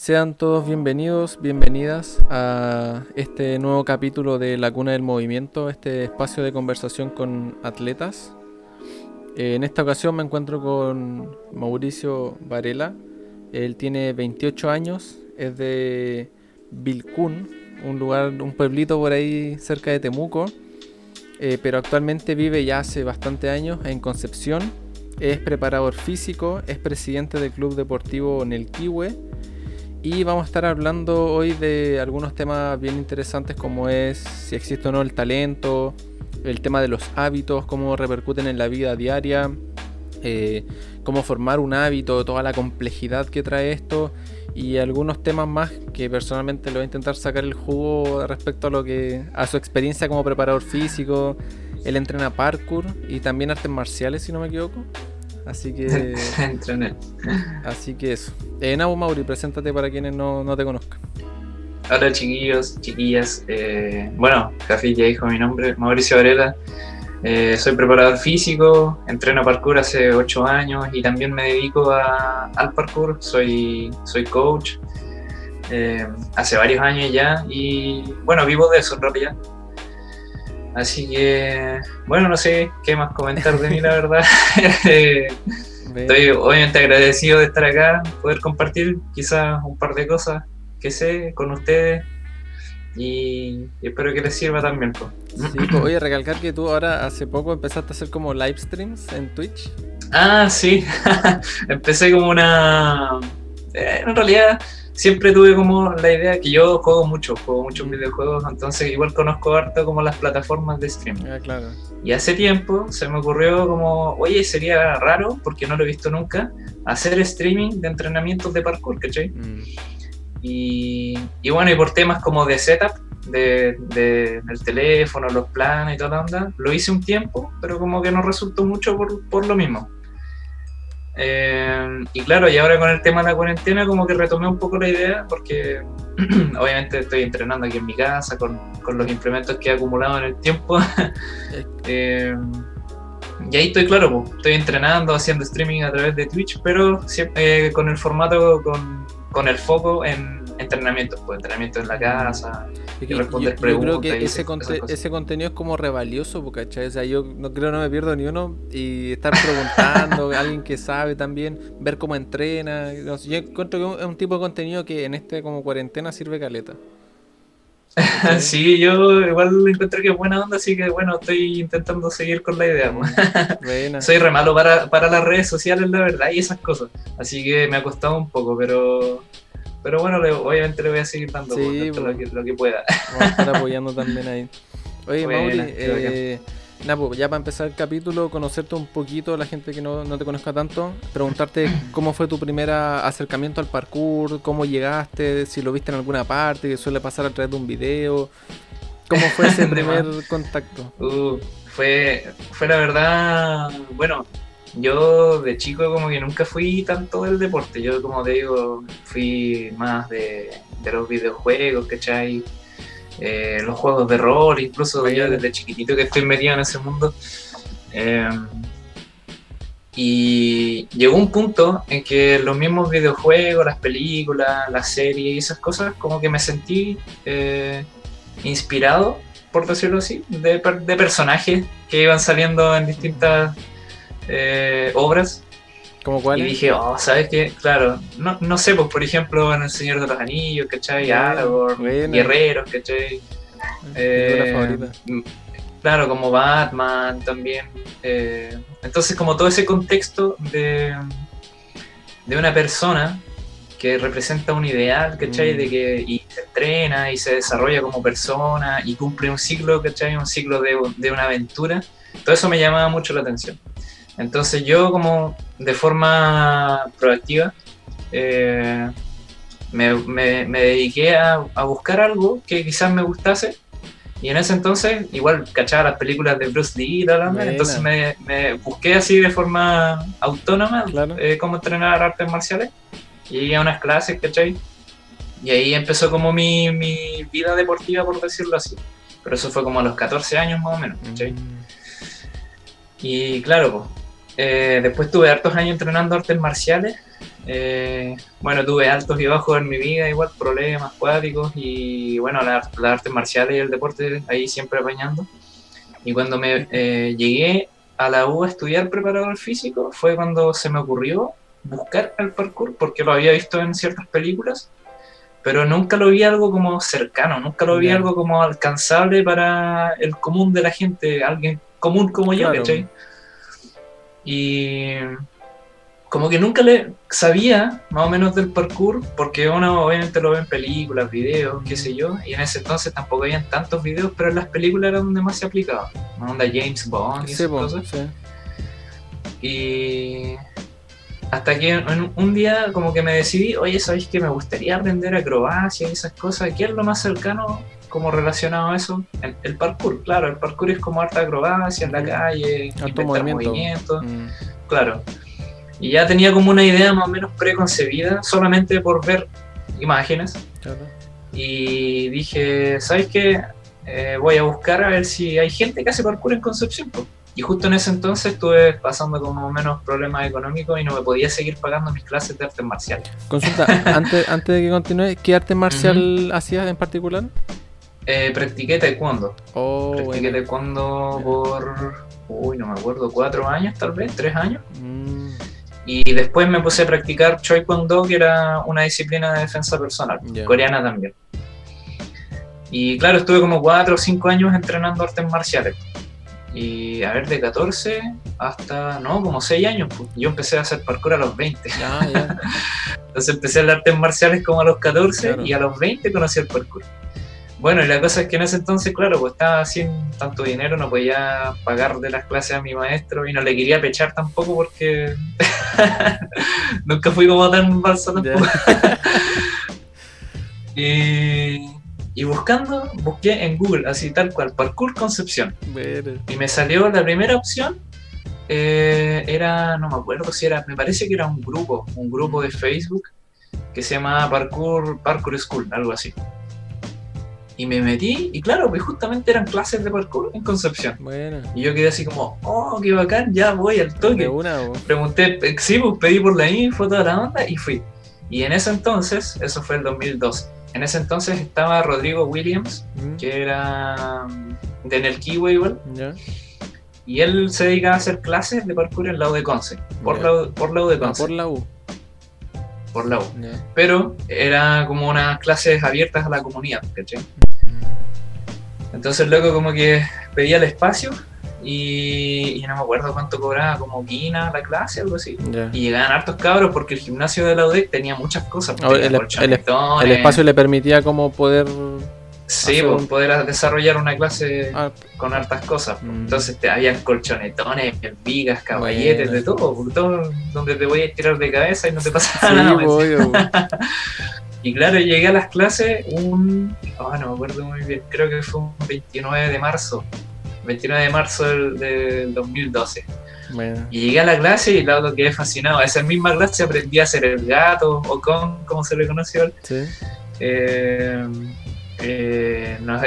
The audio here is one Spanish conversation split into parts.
Sean todos bienvenidos, bienvenidas a este nuevo capítulo de La Cuna del Movimiento, este espacio de conversación con atletas. Eh, en esta ocasión me encuentro con Mauricio Varela. Él tiene 28 años, es de Vilcún, un lugar, un pueblito por ahí cerca de Temuco, eh, pero actualmente vive ya hace bastante años en Concepción. Es preparador físico, es presidente del Club Deportivo Nelquihue y vamos a estar hablando hoy de algunos temas bien interesantes como es si existe o no el talento, el tema de los hábitos, cómo repercuten en la vida diaria, eh, cómo formar un hábito, toda la complejidad que trae esto y algunos temas más que personalmente le voy a intentar sacar el jugo respecto a lo que a su experiencia como preparador físico. Él entrena parkour y también artes marciales, si no me equivoco. Así que. así que eso. Eh, Nabu Mauri, preséntate para quienes no, te conozcan. Hola chiquillos, chiquillas. Eh, bueno, Jafi ya dijo mi nombre, Mauricio Varela. Eh, soy preparador físico, entreno parkour hace 8 años y también me dedico al parkour. Soy, soy coach eh, hace varios años ya y bueno, vivo de eso en realidad. Así que, bueno, no sé qué más comentar de mí, la verdad. Estoy obviamente agradecido de estar acá, poder compartir quizás un par de cosas que sé con ustedes y, espero que les sirva también. Sí, pues, oye, recalcar que tú ahora hace poco empezaste a hacer como live streams en Twitch. Ah, sí, empecé como una... Eh, en realidad siempre tuve como la idea que yo juego mucho, juego muchos videojuegos, entonces igual conozco harto como las plataformas de streaming. Ah, claro. Y hace tiempo se me ocurrió como, oye, sería raro, porque no lo he visto nunca, hacer streaming de entrenamientos de parkour, ¿cachai? Mm. Y, y, bueno, y por temas como de setup, de, de, del teléfono, los planes y toda la onda, lo hice un tiempo, pero como que no resultó mucho por, por lo mismo. Eh, y claro, y ahora con el tema de la cuarentena como que retomé un poco la idea porque obviamente estoy entrenando aquí en mi casa con, con los implementos que he acumulado en el tiempo. Eh, y ahí estoy claro, pues, estoy entrenando, haciendo streaming a través de Twitch, pero siempre, eh, con el formato, con, con el foco en entrenamientos, pues entrenamiento en la casa, y responder preguntas. Yo creo que ese, ese contenido es como revalioso, porque O sea, yo no creo no me pierdo ni uno y estar preguntando a alguien que sabe también, ver cómo entrena. yo encuentro que es un tipo de contenido que en este como cuarentena sirve caleta. sí, yo igual encuentro que es buena onda, así que bueno, estoy intentando seguir con la idea. Soy re malo para, para las redes sociales, la verdad, y esas cosas. Así que me ha costado un poco, pero pero bueno, obviamente le voy a seguir dando pues, lo, que, lo, que, pueda. Vamos a estar apoyando también ahí. Oye, Mauri, eh, pues, ya para empezar el capítulo, conocerte un poquito, la gente que no, te conozca tanto, preguntarte cómo fue tu primer acercamiento al parkour, cómo llegaste, si lo viste en alguna parte, que suele pasar a través de un video. ¿Cómo fue ese primer contacto? Uh, fue, fue la verdad, bueno, yo de chico como que nunca fui tanto del deporte, yo como te digo, fui más de, los videojuegos, ¿cachai? Eh, los juegos de rol, incluso yo desde chiquitito que estoy metido en ese mundo. Em, y llegó un punto en que los mismos videojuegos, las películas, las series y esas cosas, como que me sentí eh, inspirado, por decirlo así, de, de personajes que iban saliendo en distintas eh, obras. ¿Cómo cuál? Y dije, oh, ¿sabes qué? Claro, no, no sé, pues por ejemplo en El Señor de los Anillos, ¿cachai? Aragorn, Guerreros, ¿cachai? Eh, mm, claro, como Batman también. Eh, entonces, como todo ese contexto de, de una persona que representa un ideal, ¿cachai? De mm. que y se entrena y se desarrolla como persona y cumple un ciclo, ¿cachai? Un ciclo de, de una aventura. Todo eso me llamaba mucho la atención. Entonces yo como de forma proactiva eh, me, dediqué a, buscar algo que quizás me gustase y en ese entonces igual cachaba las películas de Bruce Lee y tal, entonces me, busqué así de forma autónoma eh, cómo entrenar artes marciales y a unas clases, ¿cachai? Y ahí empezó como mi, vida deportiva, por decirlo así. Pero eso fue como a los 14 años más o menos, ¿cachai? Mm. Y claro, eh, después tuve hartos años entrenando artes marciales Eh, bueno, tuve altos y bajos en mi vida, igual problemas cuádricos y bueno, las la artes marciales y el deporte ahí siempre apañando. Y cuando me eh, llegué a la U a estudiar preparador físico fue cuando se me ocurrió buscar el parkour porque lo había visto en ciertas películas, pero nunca lo vi algo como cercano, nunca lo vi algo como alcanzable para el común de la gente, alguien común como yo, ¿cachai? Y como que nunca le sabía más o menos del parkour, porque uno obviamente lo ve en películas, videos, qué sé yo, y en ese entonces tampoco habían tantos videos, pero en las películas era donde más se aplicaba, onda James Bond y esas cosas. Y hasta que un día como que me decidí, oye, ¿sabéis que me gustaría aprender acrobacia y esas cosas? ¿Qué es lo más cercano como relacionado a eso? El, parkour, claro, el parkour es como harta acrobacia en la calle, Alto movimiento. movimientos, mm. claro. Y ya tenía como una idea más o menos preconcebida, solamente por ver imágenes. Y dije, ¿sabes qué? Eh, voy a buscar a ver si hay gente que hace parkour en Concepción. Y justo en ese entonces estuve pasando como menos problemas económicos y no me podía seguir pagando mis clases de artes marciales. Consulta, antes, antes de que continúe, ¿qué arte marcial hacías en particular? Eh, practiqué taekwondo. Oh, practiqué taekwondo por, uy, no me acuerdo, cuatro años tal vez, tres años. Mm. Y después me puse a practicar Choi Kwon que era una disciplina de defensa personal, coreana también. Y claro, estuve como 4 o 5 años entrenando artes marciales. Y a ver, de 14 hasta, no, como 6 años. Pues. Yo empecé a hacer parkour a los 20. Entonces empecé a hacer artes marciales como a los 14 y a los 20 conocí el parkour. Bueno, y la cosa es que en ese entonces, claro, pues estaba sin tanto dinero, no podía pagar de las clases a mi maestro y no le quería pechar tampoco porque nunca fui como tan balsa tampoco. y, buscando, busqué en Google, así tal cual, Parkour Concepción. Y me salió la primera opción, eh, era, no me acuerdo si era, me parece que era un grupo, un grupo de Facebook que se llama Parkour, Parkour School, algo así. Y me metí, y claro, pues justamente eran clases de parkour en Concepción. Bueno. Y yo quedé así como, oh, qué bacán, ya voy al toque. Pregunté, sí, pues pedí por la info, toda la onda, y fui. Y en ese entonces, eso fue el 2002, en ese entonces estaba Rodrigo Williams, mm. que era de Nelkiwe igual. Y él se dedicaba a hacer clases de parkour en la U de Conce, por, la, por la U de ah, Conce. por la U por la U. Pero era como unas clases abiertas a la comunidad, ¿cachai? Entonces luego como que pedía el espacio y, no me acuerdo cuánto cobraba, como quina la clase, algo así. Y llegaban hartos cabros porque el gimnasio de la UDEC tenía muchas cosas. Oh, el, el, espacio le permitía como poder Sí, pues, poder desarrollar una clase ah. con hartas cosas. Mm. Entonces te habían colchonetones, vigas, caballetes, de todo, todo, donde te voy a tirar de cabeza y no te pasa nada. y claro, llegué a las clases un. Oh, no me acuerdo muy bien, creo que fue un 29 de marzo. 29 de marzo del, 2012. Y llegué a la clase y claro, quedé fascinado. A esa misma clase aprendí a hacer el gato, o con, como se le conoció. Sí. Eh, eh, no,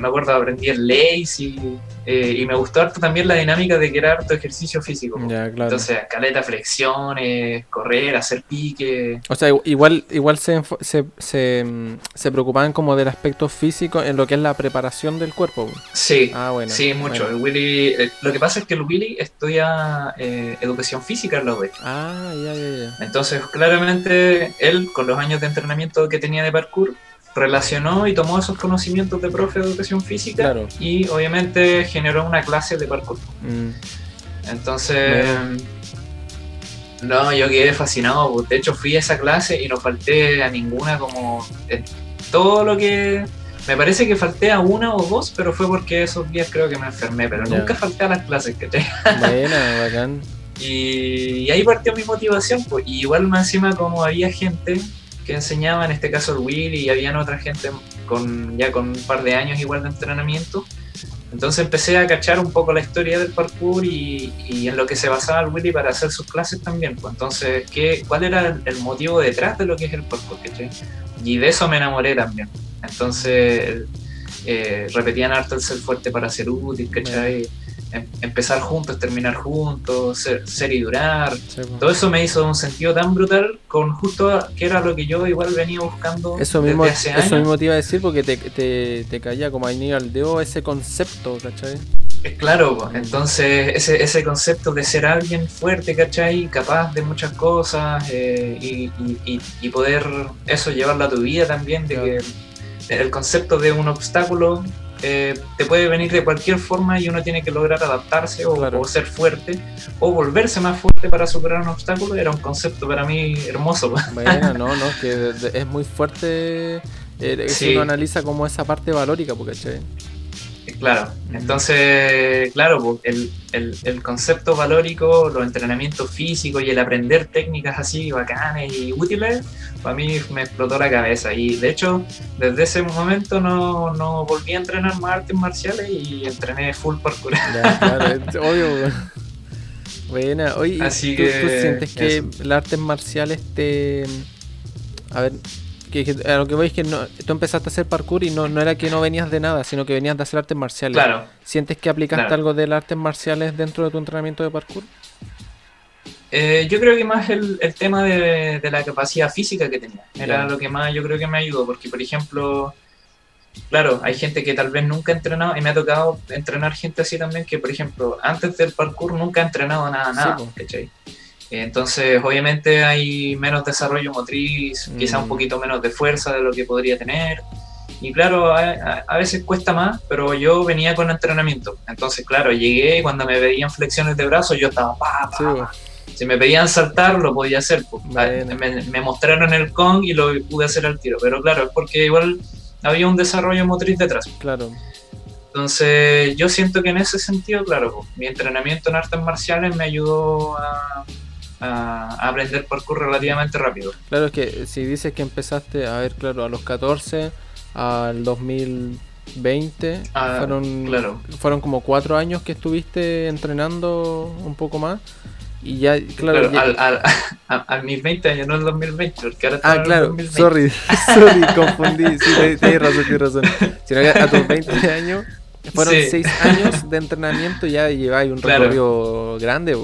me acuerdo, aprendí el lazy eh, y me gustó harto también la dinámica de que era harto ejercicio físico. Entonces, caleta, flexiones, correr, hacer pique. O sea, igual, igual se, se, se, preocupaban como del aspecto físico en lo que es la preparación del cuerpo. Sí, ah, bueno, sí, mucho. El Willy, eh, lo que pasa es que el Willy estudia educación física en la UB. Ah, ya, ya, ya. Entonces, claramente, él, con los años de entrenamiento que tenía de parkour, relacionó y tomó esos conocimientos de profe de educación física y obviamente generó una clase de parkour. Mm. Entonces, no, yo quedé fascinado. Pues, de hecho, fui a esa clase y no falté a ninguna como todo lo que... Me parece que falté a una o dos, pero fue porque esos días creo que me enfermé, pero nunca falté a las clases que te... Buena, bacán. Y, ahí partió mi motivación, pues. Y igual más encima como había gente que enseñaba, en este caso el Willy, y habían otra gente con ya con un par de años igual de entrenamiento. Entonces empecé a cachar un poco la historia del parkour y, en lo que se basaba el Willy para hacer sus clases también. Pues entonces, ¿qué, ¿cuál era el motivo detrás de lo que es el parkour? Y de eso me enamoré también. Entonces, eh, repetían harto el ser fuerte para ser útil, ¿cachai? Em, empezar juntos, terminar juntos, ser, y durar. Todo eso me hizo un sentido tan brutal con justo que era lo que yo igual venía buscando eso mismo, desde hace Eso mismo te iba a decir porque te, te, te caía como ahí al dedo ese concepto, ¿cachai? Claro, entonces ese, ese concepto de ser alguien fuerte, ¿cachai? Capaz de muchas cosas eh, y, poder eso llevarlo a tu vida también, de que el concepto de un obstáculo eh, te puede venir de cualquier forma y uno tiene que lograr adaptarse o, ser fuerte o volverse más fuerte para superar un obstáculo, era un concepto para mí hermoso. Bueno, no, no, que es muy fuerte eh, si uno analiza como esa parte valórica, porque Claro, entonces, claro, el, el, concepto valórico, los entrenamientos físicos y el aprender técnicas así bacanes y útiles, para mí me explotó la cabeza. Y de hecho, desde ese momento no, no volví a entrenar más artes marciales y entrené full parkour. Ya, claro, obvio. Buena, oye, Así ¿tú, que, ¿tú sientes que las artes marciales te... A ver, que, a lo que voy es que no, tú empezaste a hacer parkour y no, no era que no venías de nada, sino que venías de hacer artes marciales. Claro. ¿Sientes que aplicaste algo de las artes marciales dentro de tu entrenamiento de parkour? Eh, yo creo que más el, el tema de, de, la capacidad física que tenía. Era lo que más yo creo que me ayudó, porque por ejemplo, claro, hay gente que tal vez nunca ha entrenado, y me ha tocado entrenar gente así también, que por ejemplo, antes del parkour nunca ha entrenado nada, nada, entonces, obviamente hay menos desarrollo motriz, quizá un mm. poquito menos de fuerza de lo que podría tener. Y claro, a, veces cuesta más, pero yo venía con entrenamiento. Entonces, claro, llegué y cuando me pedían flexiones de brazos, yo estaba pa, pa, Si me pedían saltar, lo podía hacer. Pues. Me, mostraron el con y lo pude hacer al tiro. Pero claro, es porque igual había un desarrollo motriz detrás. Claro. Entonces, yo siento que en ese sentido, claro, mi entrenamiento en artes marciales me ayudó a a, aprender parkour relativamente rápido. Claro, es que si dices que empezaste, a ver, claro, a los 14 al 2020, ah, fueron, claro. fueron como cuatro años que estuviste entrenando un poco más. Y ya, claro. Al, a, mis 20 años, no el 2020, porque ahora Ah, claro, sorry, sorry, confundí. Sí, tienes razón, tienes razón. Sino que a tus 20 años, fueron 6 años de entrenamiento y ya lleváis un recorrido grande.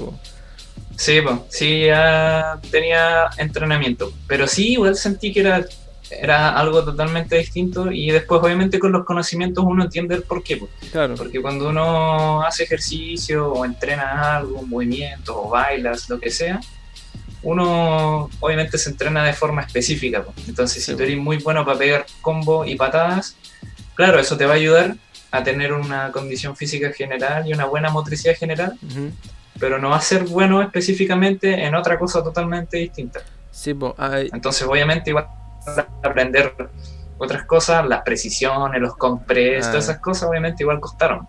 Sí, pues, sí, ya tenía entrenamiento, pero sí, igual sentí que era, era algo totalmente distinto y después obviamente con los conocimientos uno entiende el por qué. Claro. Porque cuando uno hace ejercicio o entrena algo, un movimiento o bailas, lo que sea, uno obviamente se entrena de forma específica. Entonces, si tú eres muy bueno para pegar combo y patadas, claro, eso te va a ayudar a tener una condición física general y una buena motricidad general pero no va a ser bueno específicamente en otra cosa totalmente distinta. Sí, Entonces, obviamente, igual aprender otras cosas, las precisiones, los compres, todas ah. esas cosas, obviamente, igual costaron.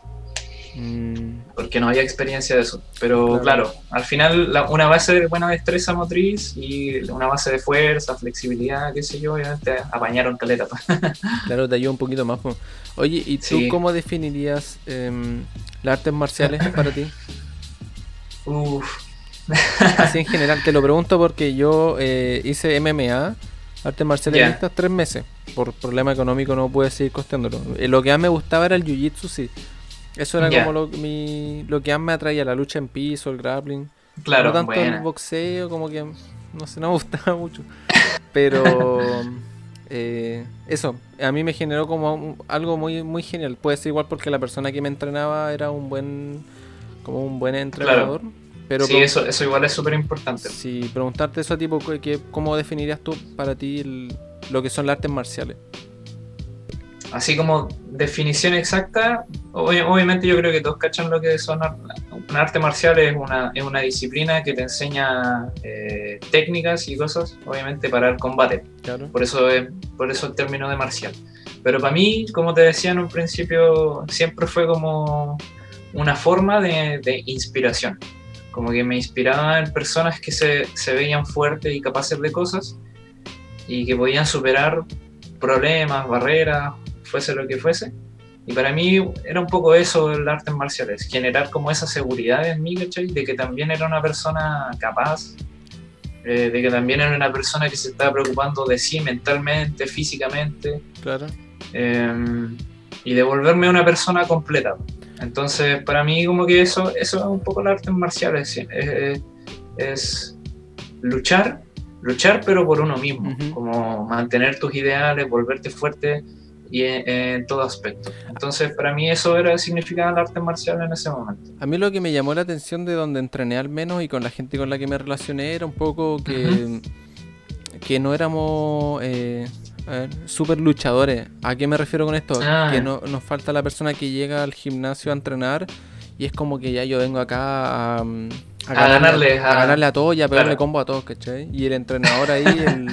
Mm. Porque no había experiencia de eso. Pero claro, al final, una base de buena destreza motriz y una base de fuerza, flexibilidad, qué sé yo, obviamente apañaron caleta. claro, te ayuda un poquito más. Oye, ¿y tú cómo definirías em, las artes marciales para ti? Uf. Así en general, te lo pregunto porque yo eh, hice MMA, artes marciales mixtas, tres meses. Por problema económico no pude seguir costeándolo. Eh, lo que más me gustaba era el jiu-jitsu, sí. Eso era como lo, mi, lo que más me atraía, la lucha en piso, el grappling. Claro, no tanto el boxeo, como que no sé, no me gustaba mucho. Pero eh, eso, a mí me generó como algo muy, muy genial. Puede ser igual porque la persona que me entrenaba era un buen como un buen entrenador. Pero sí, eso, eso igual es súper importante. Sí, preguntarte eso, tipo, que, ¿cómo definirías tú para ti lo que son las artes marciales? Así como definición exacta, obviamente yo creo que todos cachan lo que son un arte marcial es una, es una disciplina que te enseña eh, técnicas y cosas, obviamente para el combate. Claro. Por eso es, por eso el término de marcial. Pero para mí, como te decía en un principio, siempre fue como una forma de, inspiración. Como que me inspiraba en personas que se, veían fuertes y capaces de cosas y que podían superar problemas, barreras, fuese lo que fuese. Y para mí era un poco eso el artes marciales, generar como esa seguridad en mí, ¿cachai? De que también era una persona capaz, eh, de que también era una persona que se estaba preocupando de sí mentalmente, físicamente. Claro. Eh, y de volverme una persona completa. Entonces, para mí, como que eso, eso es un poco el arte marcial, es, es, luchar, luchar, pero por uno mismo, como mantener tus ideales, volverte fuerte y en, todo aspecto. Entonces, para mí eso era el arte marcial en ese momento. A mí lo que me llamó la atención de donde entrené al menos y con la gente con la que me relacioné era un poco que, que no éramos eh, super luchadores. ¿A qué me refiero con esto? Ah. Que no, nos falta la persona que llega al gimnasio a entrenar y es como que ya yo vengo acá a, a, ganarle, a, ganarle a todos y a pegarle combo a todos, ¿cachai? Y el entrenador ahí, el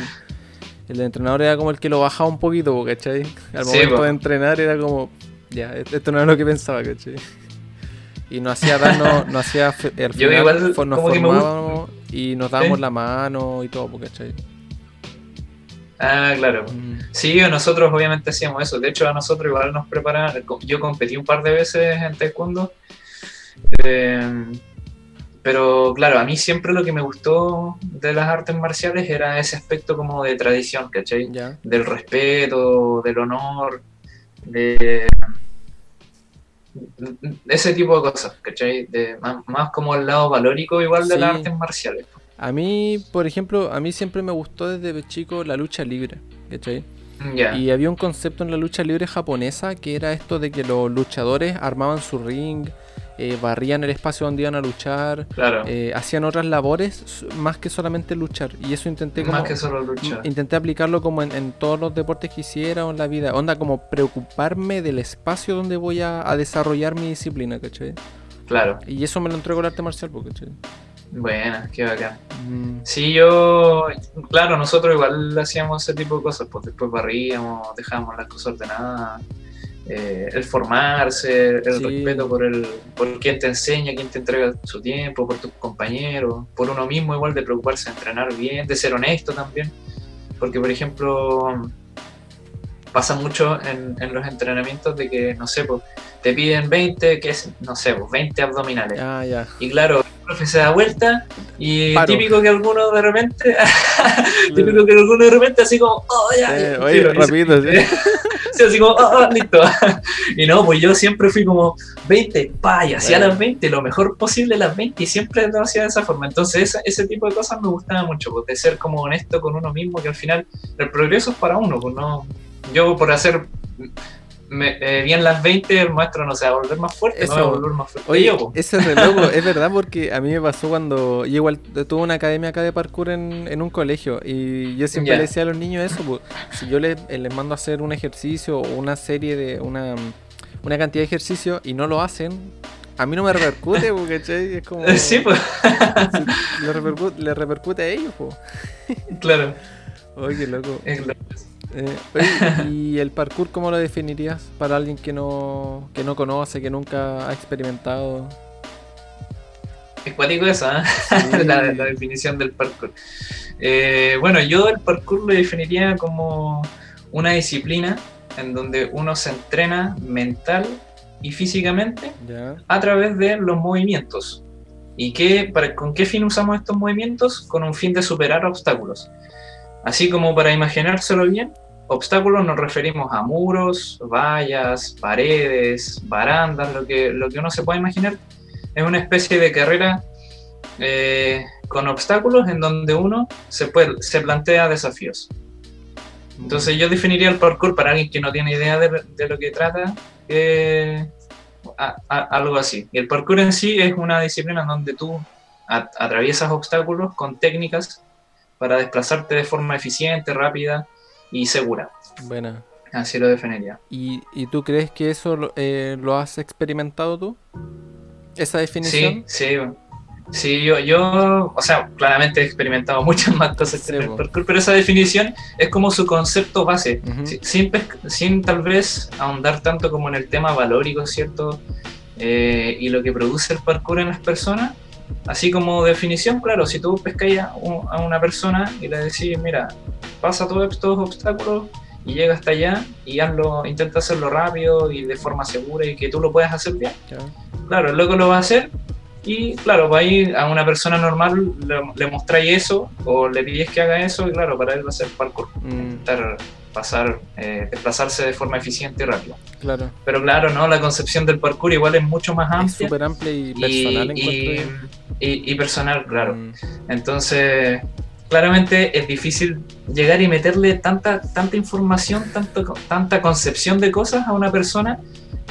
el entrenador era como el que lo bajaba un poquito, ¿cachai? Al momento de entrenar era como, ya, esto no es lo que pensaba, ¿cachai? Y no hacía darnos, no hacía, al igual, nos formábamos y nos dábamos la mano y todo, ¿cachai? Ah, claro. Mm. Sí, nosotros obviamente hacíamos eso. De hecho, a nosotros igual nos preparaban. Yo competí un par de veces en taekwondo. Eh, pero claro, a mí siempre lo que me gustó de las artes marciales era ese aspecto como de tradición, ¿cachai? Del respeto, del honor, de ese tipo de cosas, ¿cachai? De, más, como el lado valórico igual de las artes marciales. A mí, por ejemplo, a mí siempre me gustó desde chico la lucha libre, ¿cachai? Y había un concepto en la lucha libre japonesa que era esto de que los luchadores armaban su ring, eh, barrían el espacio donde iban a luchar, eh, hacían otras labores más que solamente luchar. Y eso intenté como, intenté aplicarlo como en, todos los deportes que hiciera o en la vida. Onda como preocuparme del espacio donde voy a, desarrollar mi disciplina, ¿cachai? Claro. Y eso me lo entrego el arte marcial, ¿cachai? Bueno, qué bacán. Mm. Sí, yo, claro, nosotros igual hacíamos ese tipo de cosas, pues después barríamos, dejábamos las cosas ordenadas eh, el formarse, el respeto por el por quien te enseña, quien te entrega su tiempo, por tus compañeros, por uno mismo igual de preocuparse de entrenar bien, de ser honesto también. Porque, por ejemplo, pasa mucho en, en los entrenamientos de que, no sé, pues, te piden 20, que es, no sé, pues 20 abdominales. Ah, ya. Y claro, profe se da vuelta y típico que alguno de repente, típico que alguno de repente así como, oh, ya. Eh, oye, rapidito, sí. sí, así como, oh, oh, listo. y no, pues yo siempre fui como 20, pa, y hacía las 20, lo mejor posible las 20 y siempre lo hacía de esa forma. Entonces ese tipo de cosas me gustaba mucho, pues, de ser como honesto con uno mismo, que al final el progreso es para uno, pues no, yo por hacer me, eh, bien las 20, el maestro no se va a volver más fuerte, eso, no va a volver más fuerte. Oye, yo, eso es loco, es verdad, porque a mí me pasó cuando yo igual tuve una academia acá de parkour en, en un colegio y yo siempre le decía a los niños eso, pues, si yo les, eh, les mando a hacer un ejercicio o una serie de una, una cantidad de ejercicios y no lo hacen, a mí no me repercute, ¿cachai? Es como. Sí, pues. le, repercute, le repercute a ellos, pues. Claro. Oye, qué loco. Eh, ¿Y el parkour cómo lo definirías para alguien que no, que no conoce, que nunca ha experimentado? Es cuático esa, ¿eh? la, definición del parkour. Eh, bueno, yo el parkour lo definiría como una disciplina en donde uno se entrena mental y físicamente a través de los movimientos. ¿Y qué, para, con qué fin usamos estos movimientos? Con un fin de superar obstáculos. Así como para imaginárselo bien, obstáculos nos referimos a muros, vallas, paredes, barandas, lo que, lo que uno se puede imaginar. Es una especie de carrera eh, con obstáculos en donde uno se, puede, se plantea desafíos. Entonces yo definiría el parkour para alguien que no tiene idea de, lo que trata, eh, algo así. Y el parkour en sí es una disciplina donde tú atraviesas obstáculos con técnicas para desplazarte de forma eficiente, rápida y segura. Buena. Así lo definiría. ¿Y, y tú crees que eso eh, lo has experimentado tú? ¿Esa definición? Sí, sí. Sí, yo, yo, o sea, claramente he experimentado muchas más cosas en el parkour, pero esa definición es como su concepto base, sin, sin, tal vez ahondar tanto como en el tema valórico, ¿cierto? Eh, y lo que produce el parkour en las personas, Así como definición, claro, si tú pescáis a, una persona y le decís, mira, pasa todos estos obstáculos y llega hasta allá y hazlo, intenta hacerlo rápido y de forma segura y que tú lo puedas hacer bien. Claro, el loco lo va a hacer y claro, va a ir a una persona normal, le, le mostráis eso o le pides que haga eso y claro, para él va a ser parkour. Mm. Estar pasar, eh, desplazarse de forma eficiente y rápida. Claro. Pero claro, ¿no? La concepción del parkour igual es mucho más amplia. Súper amplia y personal. Y, y, personal, claro. Mm. Entonces, claramente es difícil llegar y meterle tanta, tanta información, tanto, tanta concepción de cosas a una persona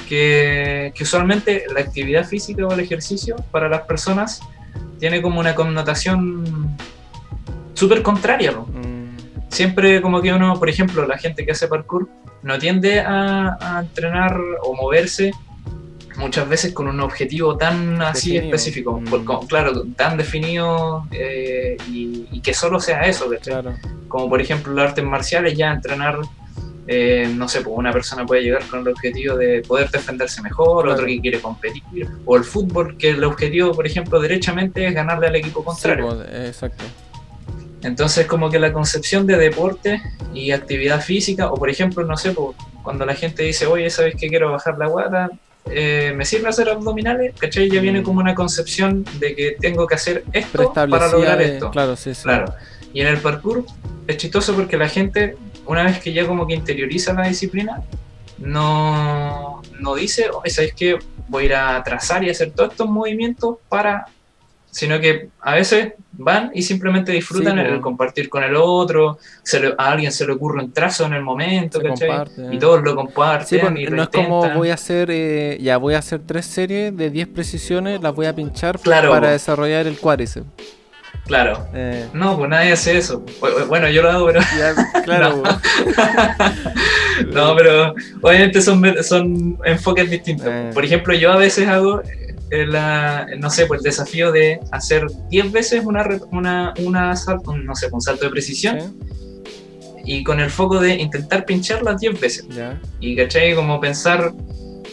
que, que usualmente la actividad física o el ejercicio para las personas tiene como una connotación súper contraria. Mm. Siempre como que uno, por ejemplo, la gente que hace parkour no tiende a, entrenar o moverse muchas veces con un objetivo tan así específico, mm. claro, tan definido eh, y, que solo sea eso, como por ejemplo las artes marciales, ya entrenar, eh, no sé, pues una persona puede llegar con el objetivo de poder defenderse mejor, otro que quiere competir, o el fútbol, que el objetivo, por ejemplo, derechamente es ganarle al equipo contrario. Pues, exacto. Entonces, como que la concepción de deporte y actividad física, o por ejemplo, no sé, cuando la gente dice, oye, ¿sabes que quiero bajar la guata? Eh, ¿Me sirve hacer abdominales? ¿Cachai? Ya viene mm. como una concepción de que tengo que hacer esto para lograr esto. Claro, sí, sí. Claro. Y en el parkour es chistoso porque la gente, una vez que ya como que interioriza la disciplina, no, no dice, oye, ¿sabes qué? Voy a ir a trazar y hacer todos estos movimientos para sino que a veces van y simplemente disfrutan el, compartir con el otro, a alguien se le ocurre un trazo en el momento, Y todos lo comparten. y no es como voy a hacer, eh, ya voy a hacer tres series de 10 precisiones, las voy a pinchar para desarrollar el cuádriceps. Claro. Eh. No, pues nadie hace eso. Bueno, yo lo hago, pero. claro. no. pero obviamente son, son enfoques distintos. Eh. Por ejemplo, yo a veces hago la, no sé, pues el desafío de hacer 10 veces una, una, una un, no sé, un salto de precisión y con el foco de intentar pincharlas 10 veces. Y ¿cachai? Como pensar,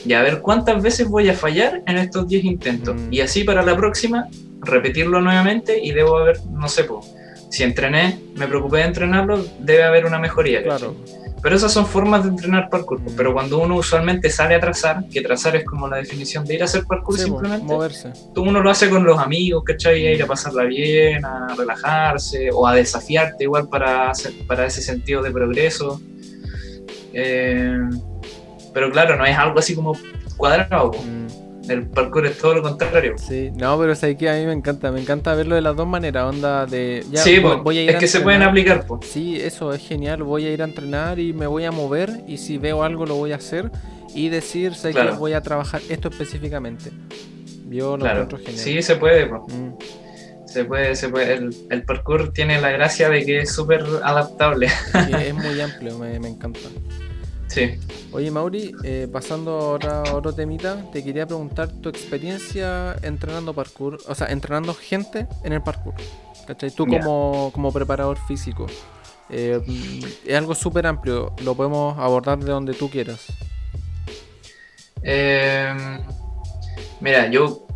ya a ver cuántas veces voy a fallar en estos 10 intentos. Mm. Y así para la próxima, repetirlo nuevamente y debo haber, no sé, pues, si entrené, me preocupé de entrenarlo, debe haber una mejoría. Claro. Pero esas son formas de entrenar parkour. Pero cuando uno usualmente sale a trazar, que trazar es como la definición de ir a hacer parkour simplemente, moverse. Tú uno lo hace con los amigos, ¿cachai? A ir a pasarla bien, a relajarse o a desafiarte igual para, para ese sentido de progreso. Eh, pero claro, no es algo así como cuadrado. El parkour es todo lo contrario. Sí, no, pero es que a mí me encanta, me encanta verlo de las dos maneras, onda de... sí, voy, a ir es que se pueden aplicar. pues. Sí, eso es genial, voy a ir a entrenar y me voy a mover y si veo algo lo voy a hacer y decir, sé que voy a trabajar esto específicamente. Yo lo claro. genial. Sí, se puede, pues. Se puede, se puede. El, parkour tiene la gracia de que es súper adaptable. Sí, es muy amplio, me, me encanta. Sí. Oye, Mauri, eh, pasando ahora a otro temita, te quería preguntar tu experiencia entrenando parkour, o sea, entrenando gente en el parkour. ¿Cachai? Tú como, como preparador físico. Eh, es algo súper amplio, lo podemos abordar de donde tú quieras. Eh, mira, yo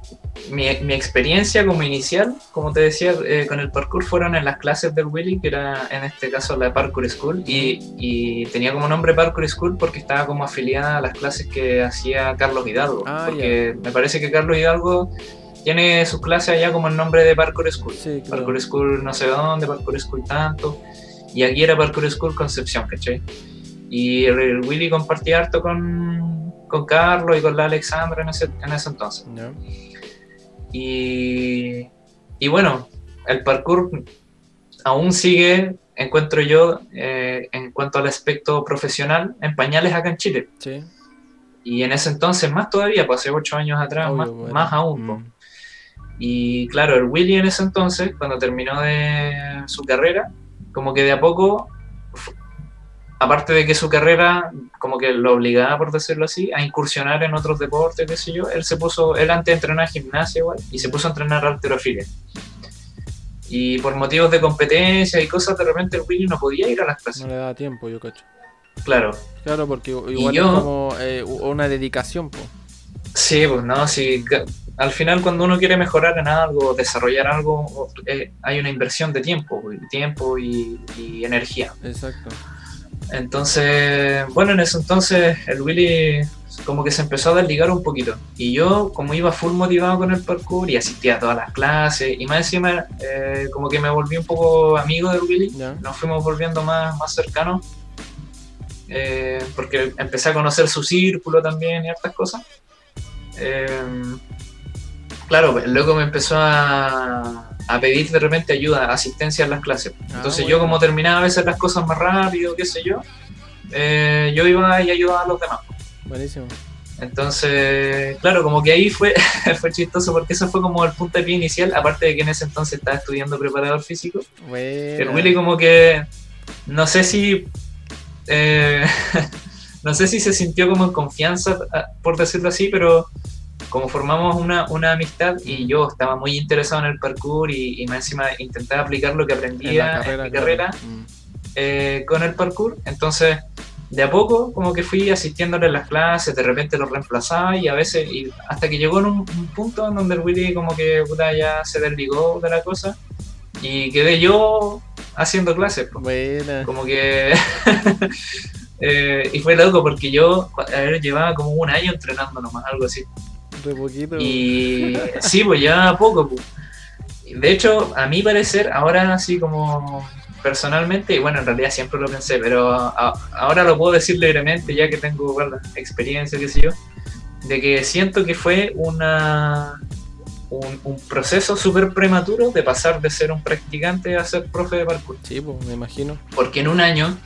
mi, mi, experiencia como inicial, como te decía, eh, con el parkour fueron en las clases del Willy, que era en este caso la Parkour School, y, y, tenía como nombre Parkour School porque estaba como afiliada a las clases que hacía Carlos Hidalgo. Ah, porque me parece que Carlos Hidalgo tiene sus clases allá como el nombre de Parkour School. Parkour School no sé dónde, Parkour School tanto, y aquí era Parkour School Concepción, ¿cachai? Y el, Willy compartía harto con, con Carlos y con la Alexandra en ese, en ese entonces. Y, y bueno, el parkour aún sigue, encuentro yo, eh, en cuanto al aspecto profesional, en pañales acá en Chile. Sí. Y en ese entonces, más todavía, pues hace ocho años atrás, más, más, aún. Mm. Y claro, el Willy en ese entonces, cuando terminó de su carrera, como que de a poco aparte de que su carrera como que lo obligaba, por decirlo así, a incursionar en otros deportes, qué sé yo, él se puso, él antes entrenaba gimnasia igual, y se puso a entrenar alterofilia. Y por motivos de competencia y cosas, de repente el Willy no podía ir a las clases. No le daba tiempo, yo cacho. Claro. Claro, porque igual es como eh, una dedicación, pues. Sí, pues no, sí. Al final cuando uno quiere mejorar en algo, desarrollar algo, eh, hay una inversión de tiempo, tiempo y, y energía. Exacto. Entonces, bueno, en ese entonces el Willy como que se empezó a desligar un poquito. Y yo, como iba full motivado con el parkour y asistía a todas las clases, y más encima, eh, como que me volví un poco amigo del Willy, nos fuimos volviendo más, más cercanos. eh, porque empecé a conocer su círculo también y hartas cosas. Eh, claro, luego me empezó a, a, pedir de repente ayuda, asistencia en las clases. Ah, Entonces yo como terminaba a veces las cosas más rápido, qué sé yo, eh, yo iba y ayudaba a los demás. Buenísimo. Entonces, claro, como que ahí fue, fue chistoso porque eso fue como el punto de pie inicial, aparte de que en ese entonces estaba estudiando preparador físico. El Willy como que, no sé si, eh, no sé si se sintió como en confianza, ah, por decirlo así, pero como formamos una, una amistad y yo estaba muy interesado en el parkour y, y más encima intentaba aplicar lo que aprendía en, mi carrera mm. eh, con el parkour, entonces de a poco como que fui asistiéndole a las clases, de repente lo reemplazaba y a veces, y hasta que llegó en un, punto en donde el Willy como que puta, ya se desligó de la cosa y quedé yo haciendo clases. Como que... eh, y fue loco porque yo a ver, llevaba como un año entrenando nomás, algo así. De poquito. Y sí, pues ya poco. Pues. De hecho, a mi parecer, ahora así como personalmente, y bueno, en realidad siempre lo pensé, pero ahora lo puedo decir libremente, ya que tengo experiencia, qué sé yo, de que siento que fue una, un, proceso súper prematuro de pasar de ser un practicante a ser profe de parkour. Sí, pues me imagino. Porque en un año,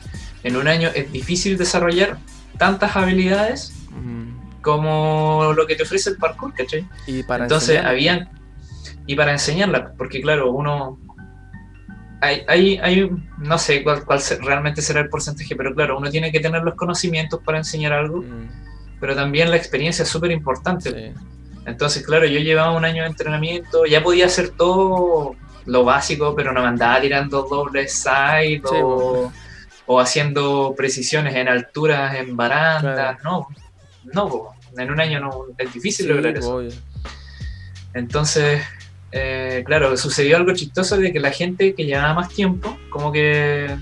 en un año es difícil desarrollar tantas habilidades como lo que te ofrece el parkour, ¿cachai? Y para Entonces habían... Y para enseñarla, porque claro, uno hay, hay, hay, no sé cuál, cuál realmente será el porcentaje, pero claro, uno tiene que tener los conocimientos para enseñar algo, mm. pero también la experiencia es súper importante. Entonces, claro, yo llevaba un año de entrenamiento, ya podía hacer todo lo básico, pero no me andaba tirando dobles side o, o, haciendo precisiones en alturas, en barandas, no, no, en un año no, es difícil lograr eso. Entonces, eh, claro, sucedió algo chistoso de que la gente que llevaba más tiempo, como que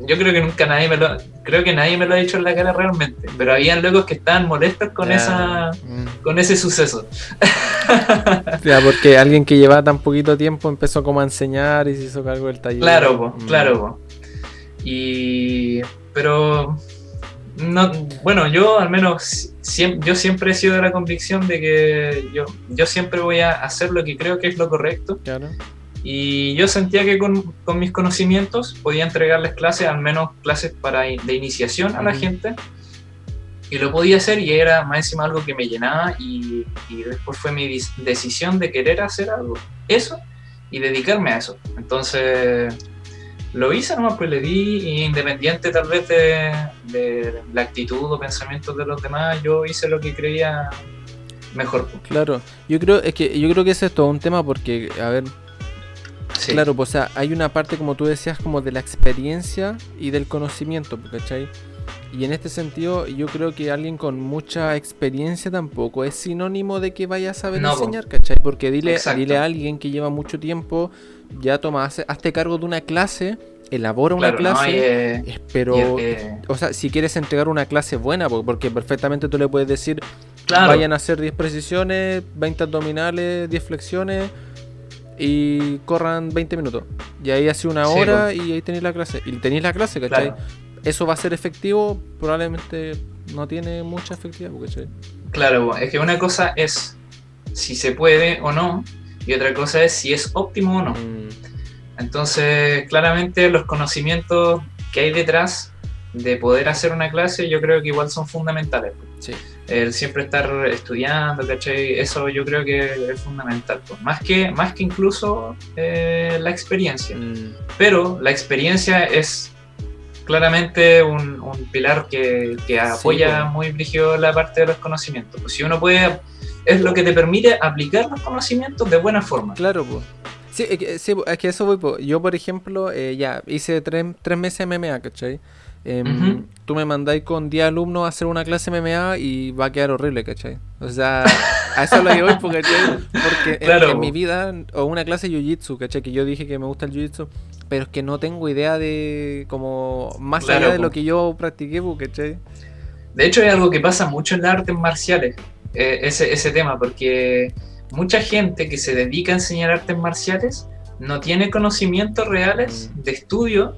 yo creo que nunca nadie me lo creo que nadie me lo ha dicho en la cara realmente, pero habían locos que estaban molestos con esa mm. con ese suceso. ya, porque alguien que llevaba tan poquito tiempo empezó como a enseñar y se hizo cargo del taller. Claro, mm. claro. Y pero no, bueno, yo al menos yo siempre he sido de la convicción de que yo, yo siempre voy a hacer lo que creo que es lo correcto. Y yo sentía que con, mis conocimientos podía entregarles clases, al menos clases para de iniciación a la gente. Y lo podía hacer y era más encima algo que me llenaba y, y después fue mi decisión de querer hacer algo, eso y dedicarme a eso. Entonces lo hice nomás, pues le di, independiente tal vez de, la actitud o pensamientos de los demás, yo hice lo que creía mejor. Pues. Claro, yo creo, es que yo creo que ese es todo un tema porque, a ver, claro, pues o sea, hay una parte como tú decías como de la experiencia y del conocimiento, pues, ¿cachai? Y en este sentido, yo creo que alguien con mucha experiencia tampoco es sinónimo de que vaya a saber enseñar, ¿cachai? Porque dile, dile a alguien que lleva mucho tiempo ya toma, hazte cargo de una clase, elabora una clase, pero, o sea, si quieres entregar una clase buena, porque perfectamente tú le puedes decir, vayan a hacer 10 precisiones, 20 abdominales, 10 flexiones y corran 20 minutos. Y ahí hace una hora y ahí tenéis la clase. Y tenéis la clase, ¿cachai? Eso va a ser efectivo, probablemente no tiene mucha efectividad, ¿cachai? Claro, es que una cosa es si se puede o no, y otra cosa es si es óptimo o no. Mm. Entonces, claramente los conocimientos que hay detrás de poder hacer una clase yo creo que igual son fundamentales. Sí. El siempre estar estudiando, ¿cachai? Eso yo creo que es fundamental. Pues. Más, que, más que incluso eh, la experiencia. Mm. Pero la experiencia es claramente un, pilar que, apoya muy brígido la parte de los conocimientos. Pues si uno puede es lo que te permite aplicar los conocimientos de buena forma. Claro, pues. Sí, sí, es que eso voy. Yo, por ejemplo, eh, ya hice tres, tres meses MMA, ¿cachai? Em, tú me mandáis con 10 alumnos a hacer una clase MMA y va a quedar horrible, ¿cachai? O sea, a eso lo que voy, porque, porque en, mi vida, o una clase de jiu-jitsu, ¿cachai? Que yo dije que me gusta el jiu-jitsu, pero es que no tengo idea de, como, más allá de lo que yo practiqué, ¿cachai? De hecho, es algo que pasa mucho en las artes marciales. Eh, ese, ese tema, porque mucha gente que se dedica a enseñar artes marciales no tiene conocimientos reales mm. de estudio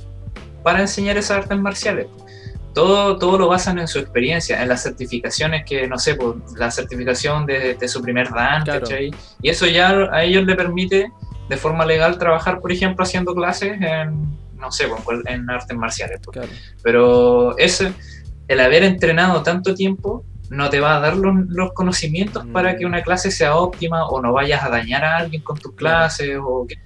para enseñar esas artes marciales. todo, todo lo basan en su experiencia, en las certificaciones que, no sé, pues, la certificación de, su primer dan, Y eso ya a ellos le permite de forma legal trabajar, por ejemplo, haciendo clases en, no sé, pues, en artes marciales. Pues. Pero ese, el haber entrenado tanto tiempo no te va a dar los, conocimientos para mm. que una clase sea óptima o no vayas a dañar a alguien con tus clases o que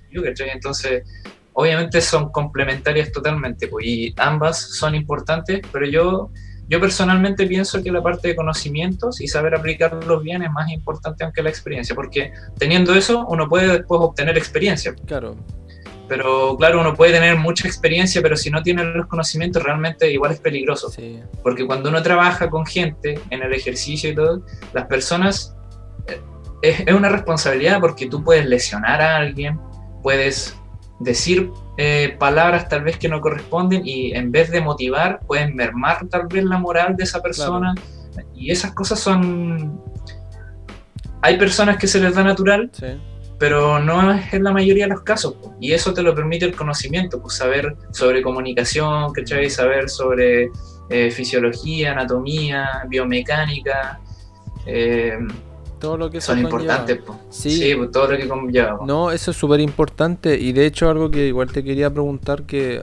entonces obviamente son complementarias totalmente pues, y ambas son importantes pero yo yo personalmente pienso que la parte de conocimientos y saber aplicarlos bien es más importante aunque la experiencia porque teniendo eso uno puede después obtener experiencia. Claro pero claro, uno puede tener mucha experiencia, pero si no tiene los conocimientos, realmente igual es peligroso. Porque cuando uno trabaja con gente en el ejercicio y todo, las personas eh, es, una responsabilidad porque tú puedes lesionar a alguien, puedes decir eh, palabras tal vez que no corresponden y en vez de motivar, pueden mermar tal vez la moral de esa persona. Y esas cosas son... Hay personas que se les da natural. Sí pero no es en la mayoría de los casos. Y eso te lo permite el conocimiento, pues saber sobre comunicación, ¿cachai? Saber sobre eh, fisiología, anatomía, biomecánica. Eh, todo lo que son importantes, pues. Sí, pues, todo lo que conlleva. No, eso es súper importante y de hecho algo que igual te quería preguntar que eh,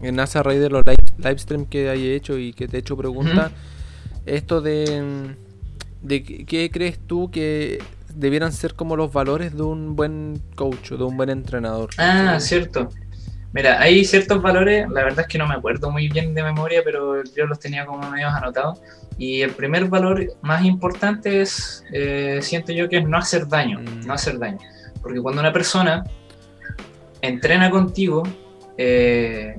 en a raíz de los live, que hay hecho y que te he hecho preguntas, esto de, de qué crees tú que debieran ser como los valores de un buen coach o de un buen entrenador. Ah, cierto. Mira, hay ciertos valores, la verdad es que no me acuerdo muy bien de memoria, pero yo los tenía como medios anotados. Y el primer valor más importante es, eh, siento yo, que es no hacer daño, mm. no hacer daño. Porque cuando una persona entrena contigo, eh,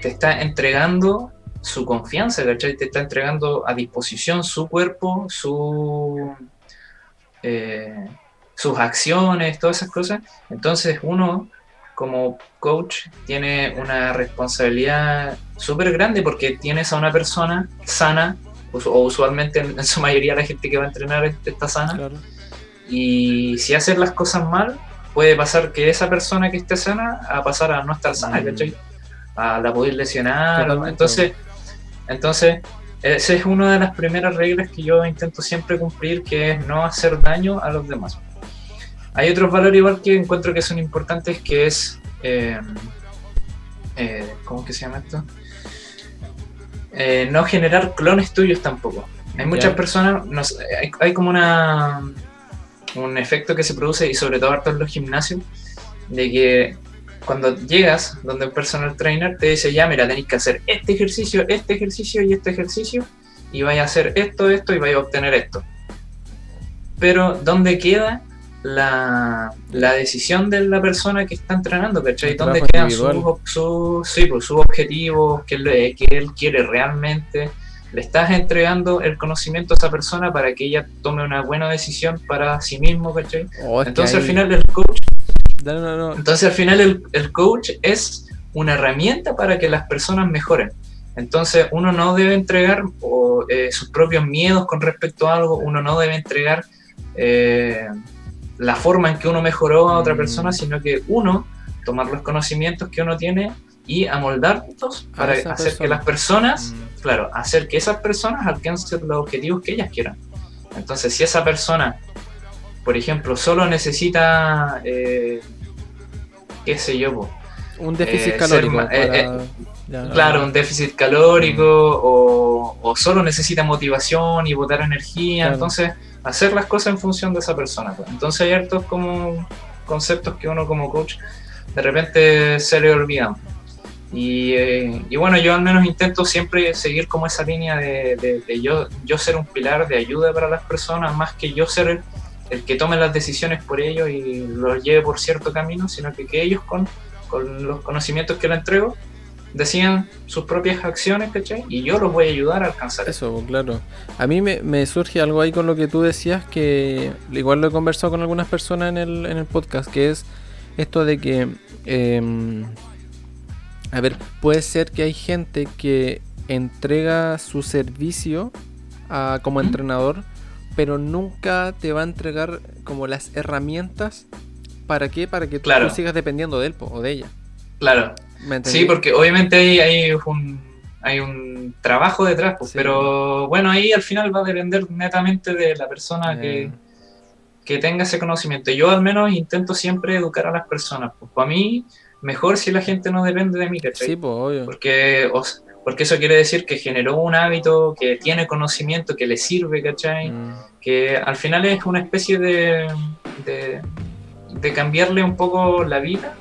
te está entregando su confianza, ¿cachai? Te está entregando a disposición su cuerpo, su, eh, sus acciones, todas esas cosas. Entonces uno como coach tiene una responsabilidad súper grande porque tienes a una persona sana, o usualmente en, su mayoría la gente que va a entrenar está sana, y si haces las cosas mal, puede pasar que esa persona que esté sana a pasar a no estar sana, mm. A la poder lesionar. Entonces, entonces esa es una de las primeras reglas que yo intento siempre cumplir, que es no hacer daño a los demás. Hay otros valores igual que encuentro que son importantes, que es... Eh, eh, ¿Cómo que se llama esto? Eh, no generar clones tuyos tampoco. Hay muchas personas, hay, como una un efecto que se produce, y sobre todo harto en los gimnasios, de que cuando llegas donde un personal trainer te dice, ya, mira, tenéis que hacer este ejercicio, este ejercicio y este ejercicio, y vais a hacer esto, esto y vais a obtener esto. Pero, ¿dónde queda la, decisión de la persona que está entrenando? ¿Cachai? ¿Dónde quedan sus sí, pues, sus objetivos, que, que él quiere realmente? Le estás entregando el conocimiento a esa persona para que ella tome una buena decisión para sí mismo, ¿cachai? Oh, Entonces, al final, el coach entonces al final el, coach es una herramienta para que las personas mejoren. Entonces uno no debe entregar eh, sus propios miedos con respecto a algo, uno no debe entregar eh, la forma en que uno mejoró a otra mm. persona, sino que uno tomar los conocimientos que uno tiene y amoldarlos para hacer que las personas, mm. claro, hacer que esas personas alcancen los objetivos que ellas quieran. Entonces si esa persona por ejemplo, solo necesita, eh, qué sé yo, un déficit eh, calórico. Eh, claro, un déficit calórico mm. o, solo necesita motivación y botar energía. Entonces, hacer las cosas en función de esa persona. Pues. Entonces, hay hartos como conceptos que uno como coach de repente se le olvidan. Y, y, bueno, yo al menos intento siempre seguir como esa línea de, de, yo, yo ser un pilar de ayuda para las personas, más que yo ser el que tome las decisiones por ellos y los lleve por cierto camino, sino que, que ellos con, con los conocimientos que les entrego decían sus propias acciones, ¿cachai? Y yo los voy a ayudar a alcanzar eso. claro. A mí me, surge algo ahí con lo que tú decías, que igual lo he conversado con algunas personas en el, en el podcast, que es esto de que, em, a ver, puede ser que hay gente que entrega su servicio a, como entrenador pero nunca te va a entregar como las herramientas para qué, para que tú sigas dependiendo de él o de ella. Claro. sí, porque obviamente hay, hay un, hay un trabajo detrás, pues, pero bueno, ahí al final va a depender netamente de la persona que, que, tenga ese conocimiento. Yo al menos intento siempre educar a las personas, pues para mí mejor si la gente no depende de mí, ¿cachai? Sí, pues obvio. Porque, porque eso quiere decir que generó un hábito, que tiene conocimiento, que le sirve, ¿cachai? Mm. Que al final es una especie de, de, cambiarle un poco la vida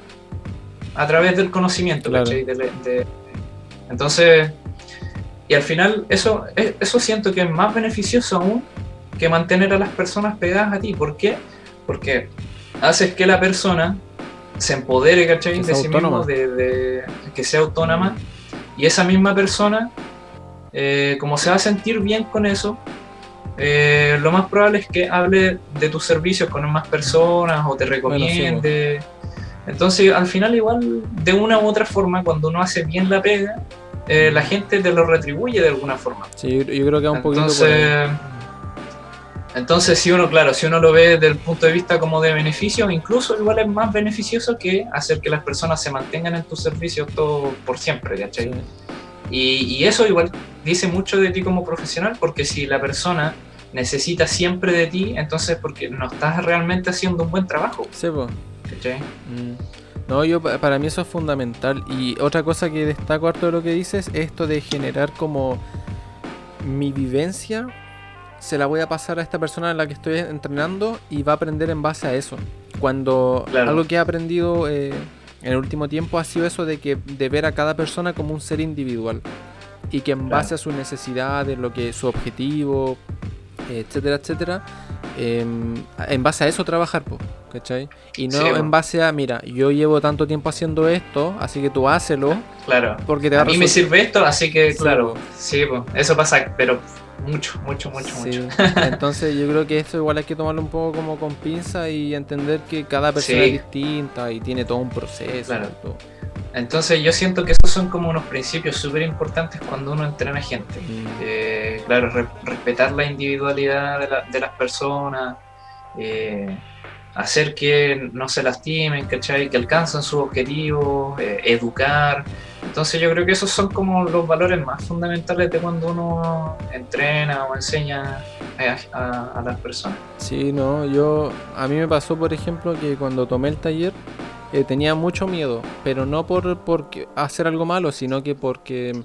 a través del conocimiento, ¿cachai? entonces, y al final eso, eso siento que es más beneficioso aún que mantener a las personas pegadas a ti. ¿Por qué? Porque haces que la persona se empodere, ¿cachai? de sí mismo, de, que sea autónoma. Y esa misma persona, eh, como se va a sentir bien con eso, eh, lo más probable es que hable de tus servicios con más personas o te recomiende. Entonces, al final, igual, de una u otra forma, cuando uno hace bien la pega, eh, la gente te lo retribuye de alguna forma. Sí, yo creo que es un poquito. Entonces, si uno, claro, si uno lo ve desde el punto de vista como de beneficio, incluso igual es más beneficioso que hacer que las personas se mantengan en tus servicios todo por siempre, ¿cachai? Y, eso igual dice mucho de ti como profesional, porque si la persona necesita siempre de ti, entonces porque no estás realmente haciendo un buen trabajo. Sí. ¿Cachai? Mm. No, yo para mí eso es fundamental. Y otra cosa que destaco harto de lo que dices es esto de generar como mi vivencia se la voy a pasar a esta persona a la que estoy entrenando y va a aprender en base a eso. Cuando algo que he aprendido eh, en el último tiempo ha sido eso de que de ver a cada persona como un ser individual y que en base a sus necesidades, lo que su objetivo, etcétera, etcétera, em, en base a eso trabajar, ¿cachai? Y no en base a, mira, yo llevo tanto tiempo haciendo esto, así que tú hácelo. Claro. Porque te a, mí me sirve esto, así que, claro, sí, eso pasa, pero mucho, mucho, mucho, mucho. Entonces yo creo que esto igual hay que tomarlo un poco como con pinza y entender que cada persona es distinta y tiene todo un proceso. Entonces yo siento que esos son como unos principios súper importantes cuando uno entrena gente. Mm. Eh, claro, respetar la individualidad de, las personas, eh, hacer que no se lastimen, ¿cachai? que alcancen sus objetivos, eh, educar. Entonces yo creo que esos son como los valores más fundamentales de cuando uno entrena o enseña a, las personas. Sí, no, yo a mí me pasó por ejemplo que cuando tomé el taller eh, tenía mucho miedo, pero no por, por hacer algo malo, sino que porque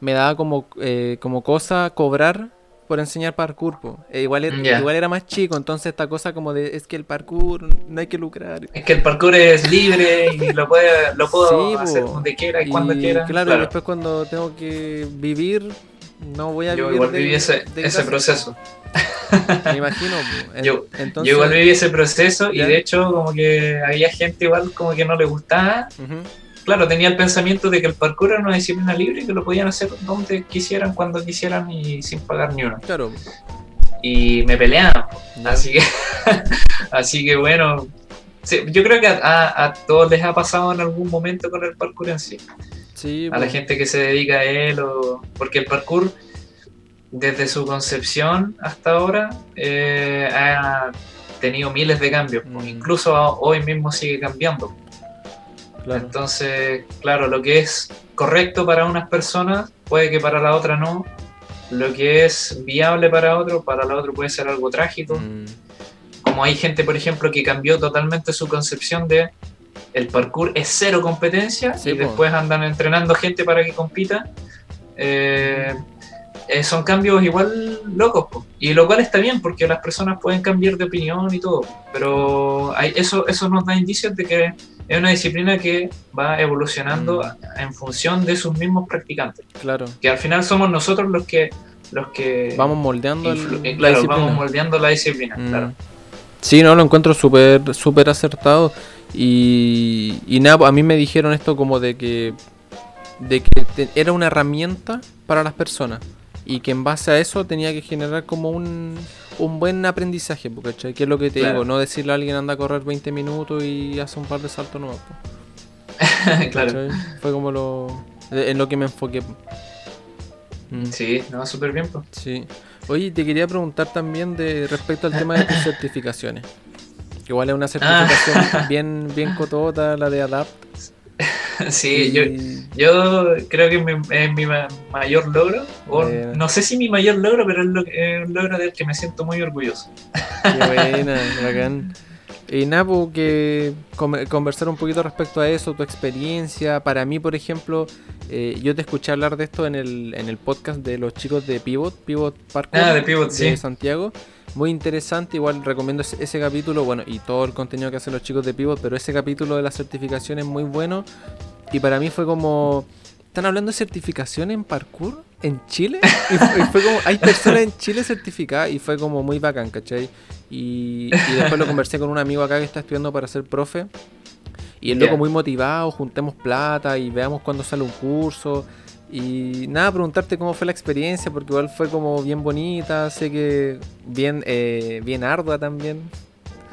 me daba como, eh, como cosa cobrar por enseñar parkour. Eh, igual, era, igual era más chico, entonces esta cosa como de es que el parkour no hay que lucrar. Es que el parkour es libre y lo, puede, lo puedo hacer donde quiera y, cuando quiera. Claro, después cuando tengo que vivir, no voy a Yo vivir. Igual viví ese, ese proceso. Me imagino. yo, yo, igual viví ese proceso y de hecho como que había gente igual como que no le gustaba claro, tenía el pensamiento de que el parkour era una disciplina libre y que lo podían hacer donde quisieran, cuando quisieran y sin pagar ni uno. Claro. Y me peleaban. Así que, así que bueno, yo creo que a, todos les ha pasado en algún momento con el parkour en sí. Sí, a la gente que se dedica a él, o, porque el parkour, desde su concepción hasta ahora, eh, ha tenido miles de cambios. Mm. Incluso hoy mismo sigue cambiando. Entonces, claro, lo que es correcto para unas personas puede que para la otra no. Lo que es viable para otro, para la otra puede ser algo trágico. Mm. Como hay gente, por ejemplo, que cambió totalmente su concepción de el parkour es cero competencia y después andan entrenando gente para que compita. Eh, eh, son cambios igual locos, y lo cual está bien porque las personas pueden cambiar de opinión y todo, pero hay, eso, eso nos da indicios de que es una disciplina que va evolucionando mm. en función de sus mismos practicantes. Claro. Que al final somos nosotros los que los que vamos moldeando eh, la disciplina. vamos moldeando la disciplina, mm. claro. Sí, no, lo encuentro súper súper acertado y, y nada, a mí me dijeron esto como de que de que era una herramienta para las personas y que en base a eso tenía que generar como un, un buen aprendizaje, porque ¿qué es lo que te digo? No decirle a alguien anda a correr 20 minutos y hace un par de saltos nuevos. claro. Fue como lo en lo que me enfoqué. Mm. Sí, no, súper bien. pues Sí. Oye, te quería preguntar también de respecto al tema de tus certificaciones. igual es una certificación ah. bien, bien cotota, la de ADAPT. Sí, yo, yo creo que es mi, mayor logro, o no sé si mi mayor logro, pero es, lo, un logro del que me siento muy orgulloso. Qué buena, bacán. Y Napo, que conversar un poquito respecto a eso, tu experiencia. Para mí, por ejemplo, eh, yo te escuché hablar de esto en el, en el podcast de los chicos de Pivot, Pivot Park ah, de, Pivot, de Santiago. Muy interesante, igual recomiendo ese, capítulo, bueno, y todo el contenido que hacen los chicos de Pivot, pero ese capítulo de la certificación es muy bueno. Y para mí fue como, ¿están hablando de certificación en parkour en Chile? Y fue, como, hay personas en Chile certificadas y fue como muy bacán, ¿cachai? Y, después lo conversé con un amigo acá que está estudiando para ser profe. Y el loco muy motivado, juntemos plata y veamos cuándo sale un curso. Y nada, preguntarte cómo fue la experiencia, porque igual fue como bien bonita, sé que bien, eh, bien ardua también.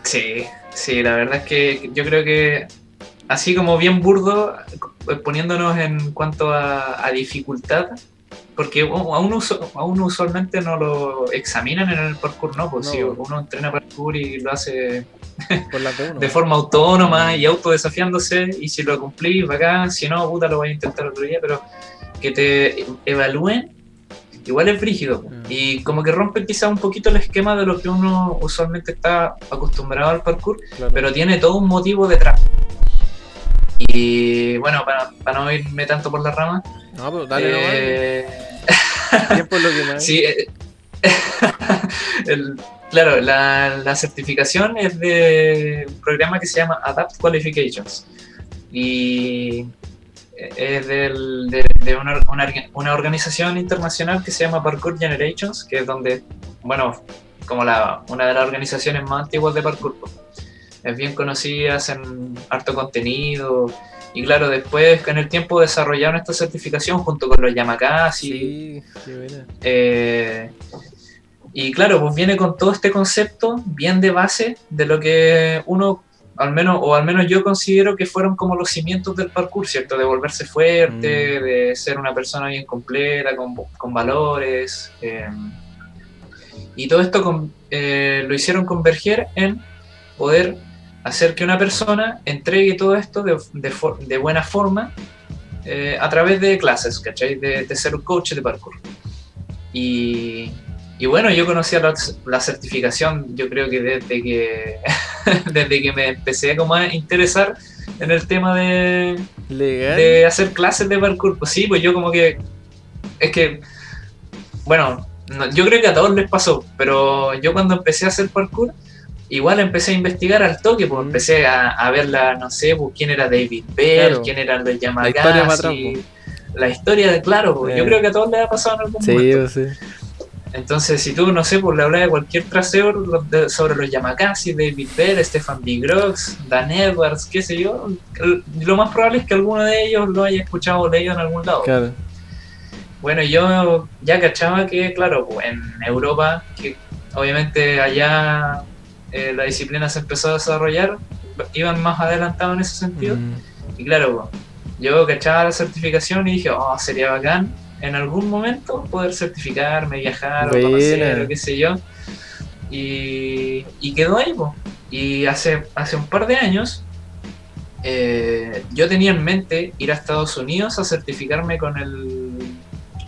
Sí, sí, la verdad es que yo creo que así como bien burdo, poniéndonos en cuanto a, dificultad, porque a uno, a uno, usualmente no lo examinan en el parkour, ¿no? Pues si uno entrena parkour y lo hace de, forma autónoma y autodesafiándose, y si lo cumplís, bacán, si no, puta, lo voy a intentar otro día, pero que te evalúen, igual es frígido. Mm. Y como que rompe quizá un poquito el esquema de lo que uno usualmente está acostumbrado al parkour, pero tiene todo un motivo detrás. Y bueno, para, no irme tanto por la rama. No, pero dale, eh... Tiempo lo que más. Sí, eh, claro, la, la, certificación es de un programa que se llama Adapt Qualifications. Y es del, de, una, una, organización internacional que se llama Parkour Generations, que es donde, bueno, como la, una de las organizaciones más antiguas de parkour. Es bien conocida, hacen harto contenido. Y claro, después en el tiempo desarrollaron esta certificación junto con los Yamakasi. Sí, eh, y claro, pues viene con todo este concepto bien de base de lo que uno al menos, o al menos yo considero que fueron como los cimientos del parkour, ¿cierto? De volverse fuerte, mm. de ser una persona bien completa, con, con valores. Eh, y todo esto eh, lo hicieron converger en poder hacer que una persona entregue todo esto de, de, de buena forma eh, a través de clases, ¿cachai? De, de ser un coach de parkour. Y, y bueno, yo conocí la, la, certificación, yo creo que desde que desde que me empecé como a interesar en el tema de, de hacer clases de parkour. Pues sí, pues yo como que es que bueno, yo creo que a todos les pasó, pero yo cuando empecé a hacer parkour, igual empecé a investigar al toque, pues mm. empecé a, a ver la, no sé, pues, quién era David Bell, quién era el Yamagasi, la historia, de, claro, pues, yo creo que a todos les ha pasado en algún sí, momento. Sí. Entonces, si tú, no sé, pues le hablas de cualquier trasero sobre los Yamakasi, David Bell, Stefan Bigrox, Dan Edwards, qué sé yo, lo más probable es que alguno de ellos lo haya escuchado o leído en algún lado. Claro. Bueno, yo ya cachaba que, claro, pues, en Europa, que obviamente allá eh, la disciplina se empezó a desarrollar, iban más adelantados en ese sentido. Mm. Y claro, yo cachaba la certificación y dije, oh, sería bacán en algún momento poder certificarme, viajar o conocer, o qué sé yo. Y, y quedó ahí, Y hace, hace un par de años eh, yo tenía en mente ir a Estados Unidos a certificarme con el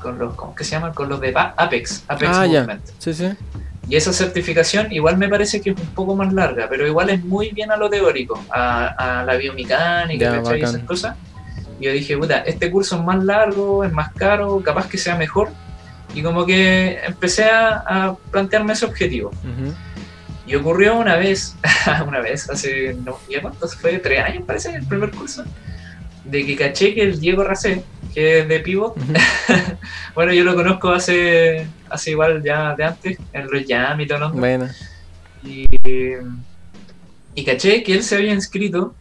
con los ¿cómo que se llaman? con los de Apex, Apex ah, Movement. Sí, sí. Y esa certificación igual me parece que es un poco más larga, pero igual es muy bien a lo teórico, a, la biomecánica, y esas cosas. Y yo dije, puta, este curso es más largo, es más caro, capaz que sea mejor. Y como que empecé a, plantearme ese objetivo. Y ocurrió una vez, una vez, hace, no, ¿ya cuántos fue? ¿Tres años parece? El primer curso. De que caché que el Diego Racé, que es de Pivot, bueno, yo lo conozco hace, hace igual ya de antes, en los Jam y todo. Bueno. Y, y caché que él se había inscrito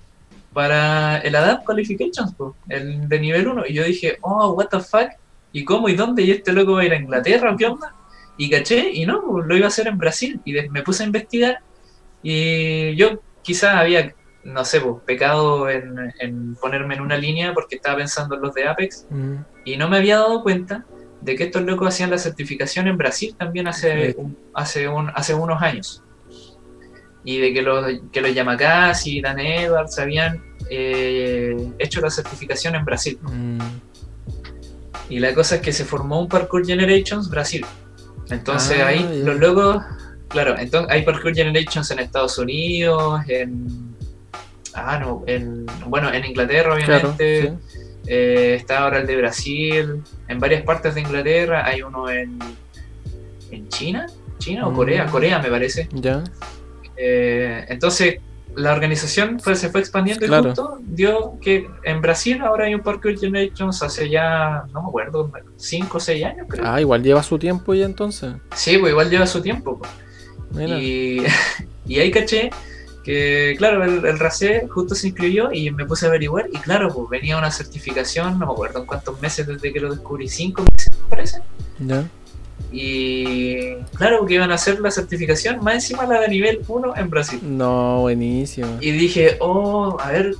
para el ADAPT Qualifications, el de nivel 1. Y yo dije, oh, what the fuck, ¿y cómo y dónde? ¿Y este loco va a ir a Inglaterra o qué onda? Y caché, y no, lo iba a hacer en Brasil. Y me puse a investigar. Y yo quizás había, no sé, pues, pecado en, ponerme en una línea porque estaba pensando en los de Apex. Mm. Y no me había dado cuenta de que estos locos hacían la certificación en Brasil también hace, hace, un, hace unos años y de que los, que los Yamakasi y Dan Edwards habían eh, hecho la certificación en Brasil. Mm. Y la cosa es que se formó un Parkour Generations Brasil. Entonces ah, ahí los logos, claro, entonces hay Parkour Generations en Estados Unidos, en, ah, no, en, bueno, en Inglaterra obviamente. Eh, está ahora el de Brasil, en varias partes de Inglaterra, hay uno en, en China, China o mm. Corea, Corea me parece. Ya. Eh, entonces, la organización se fue expandiendo y justo dio que en Brasil ahora hay un Parkour Generations hace ya, no me acuerdo, 5 o 6 años creo. Ah, igual lleva su tiempo ya entonces. Sí, pues igual lleva su tiempo. Y, y ahí caché que, claro, el, el RACE justo se inscribió y me puse a averiguar y claro, pues venía una certificación, no me acuerdo en cuántos meses desde que lo descubrí, 5 meses me parece. Ya. Y claro, que iban a hacer la certificación más encima la de nivel 1 en Brasil. No, buenísimo. Y dije, oh, a ver,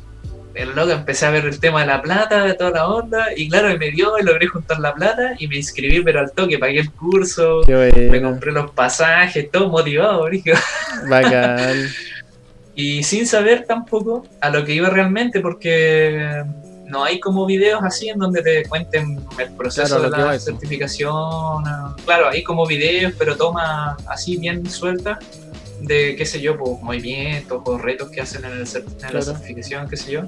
el loco empecé a ver el tema de la plata, de toda la onda, y claro, me dio y logré juntar la plata y me inscribí, pero al toque, pagué el curso, me compré los pasajes, todo motivado, brígido. Bacán. y sin saber tampoco a lo que iba realmente, porque no hay como videos así en donde te cuenten el proceso de la certificación. Claro, hay como videos, pero toma así bien suelta de, qué sé yo, pues, movimientos o retos que hacen en, el, la certificación, qué sé yo.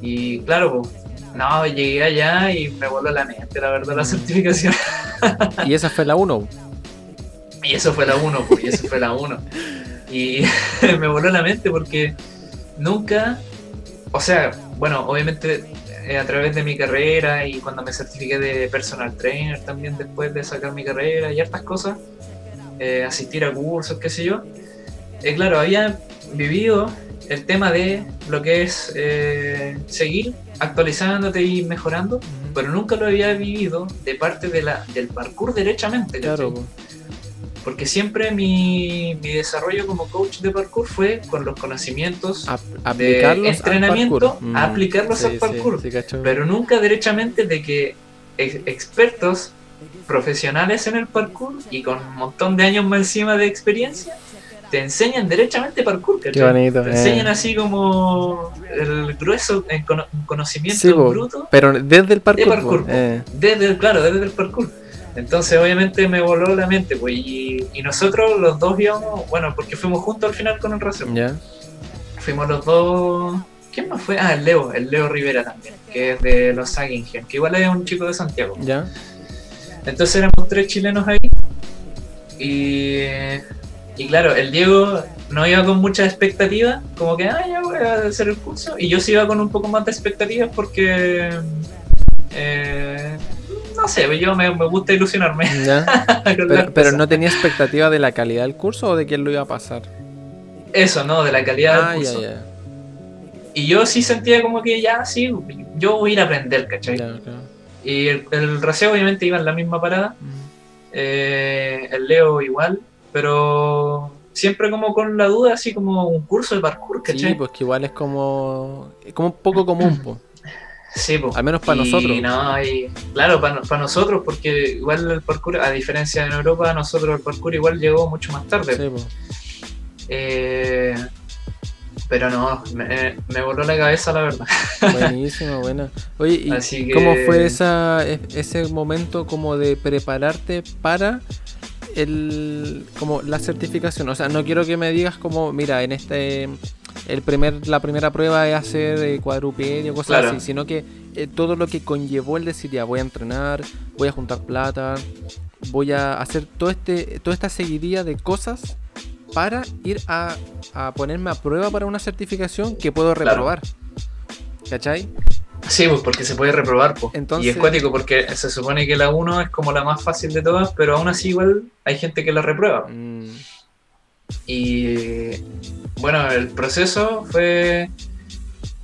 Y claro, pues, no, llegué allá y me voló la mente, la verdad, la mm. certificación. ¿Y esa fue la 1? Y eso fue la 1, pues, y eso fue la 1. Y me voló la mente porque nunca, o sea, bueno, obviamente eh, a través de mi carrera y cuando me certifiqué de personal trainer también después de sacar mi carrera y hartas cosas, eh, asistir a cursos, qué sé yo, eh, claro, había vivido el tema de lo que es seguir actualizándote y mejorando, pero nunca lo había vivido de parte de la, del parkour derechamente. Claro. Porque siempre mi, desarrollo como coach de parkour fue con los conocimientos de entrenamiento, a aplicarlos al parkour. Mm, pero nunca derechamente de que expertos profesionales en el parkour y con un montón de años más encima de experiencia te enseñan derechamente parkour. Qué bonito. Te enseñan eh. así como el grueso en conocimiento bruto. Pero desde el parkour. Eh. Desde, claro, desde el parkour. Entonces, obviamente, me voló la mente, pues. Y, nosotros los dos íbamos, bueno, porque fuimos juntos al final con el. Ya. Fuimos los dos. ¿Quién más fue? Ah, el Leo, el Leo Rivera también, que es de los Saggingen, que igual es un chico de Santiago. Ya. Entonces éramos tres chilenos ahí. Y, y claro, el Diego no iba con mucha expectativa, como que, ah, ya voy a hacer el curso. Y yo sí iba con un poco más de expectativas porque. Eh, no sé, yo me, gusta ilusionarme. pero, no tenía expectativa de la calidad del curso o de quién lo iba a pasar. Eso, no, de la calidad del ah, curso. Y yo sí sentía como que ya, sí, yo voy a ir a aprender, ¿cachai? Y el, el obviamente iba en la misma parada. Eh, el Leo igual, pero siempre como con la duda, así como un curso de parkour, ¿cachai? Sí, pues que igual es como, como un poco común, pues. Sí, Al menos para nosotros. No, y, claro, para, nosotros, porque igual el parkour, a diferencia de en Europa, nosotros el parkour igual llegó mucho más tarde. Sí, eh, pero no, me, voló la cabeza la verdad. Buenísimo, bueno. Oye, ¿y cómo fue esa, e, ese momento como de prepararte para el como la certificación? O sea, no quiero que me digas como, mira, en este el primer, la primera prueba es hacer eh, cuadrupedio, cosas así, sino que eh, todo lo que conllevó el decir, ya voy a entrenar, voy a juntar plata, voy a hacer todo este, toda esta seguidilla de cosas para ir a, ponerme a prueba para una certificación que puedo reprobar. ¿Cachai? Sí, pues porque se puede reprobar. Pues. y es cuático porque se supone que la 1 es como la más fácil de todas, pero aún así igual hay gente que la reprueba. Mm. Y bueno, el proceso fue.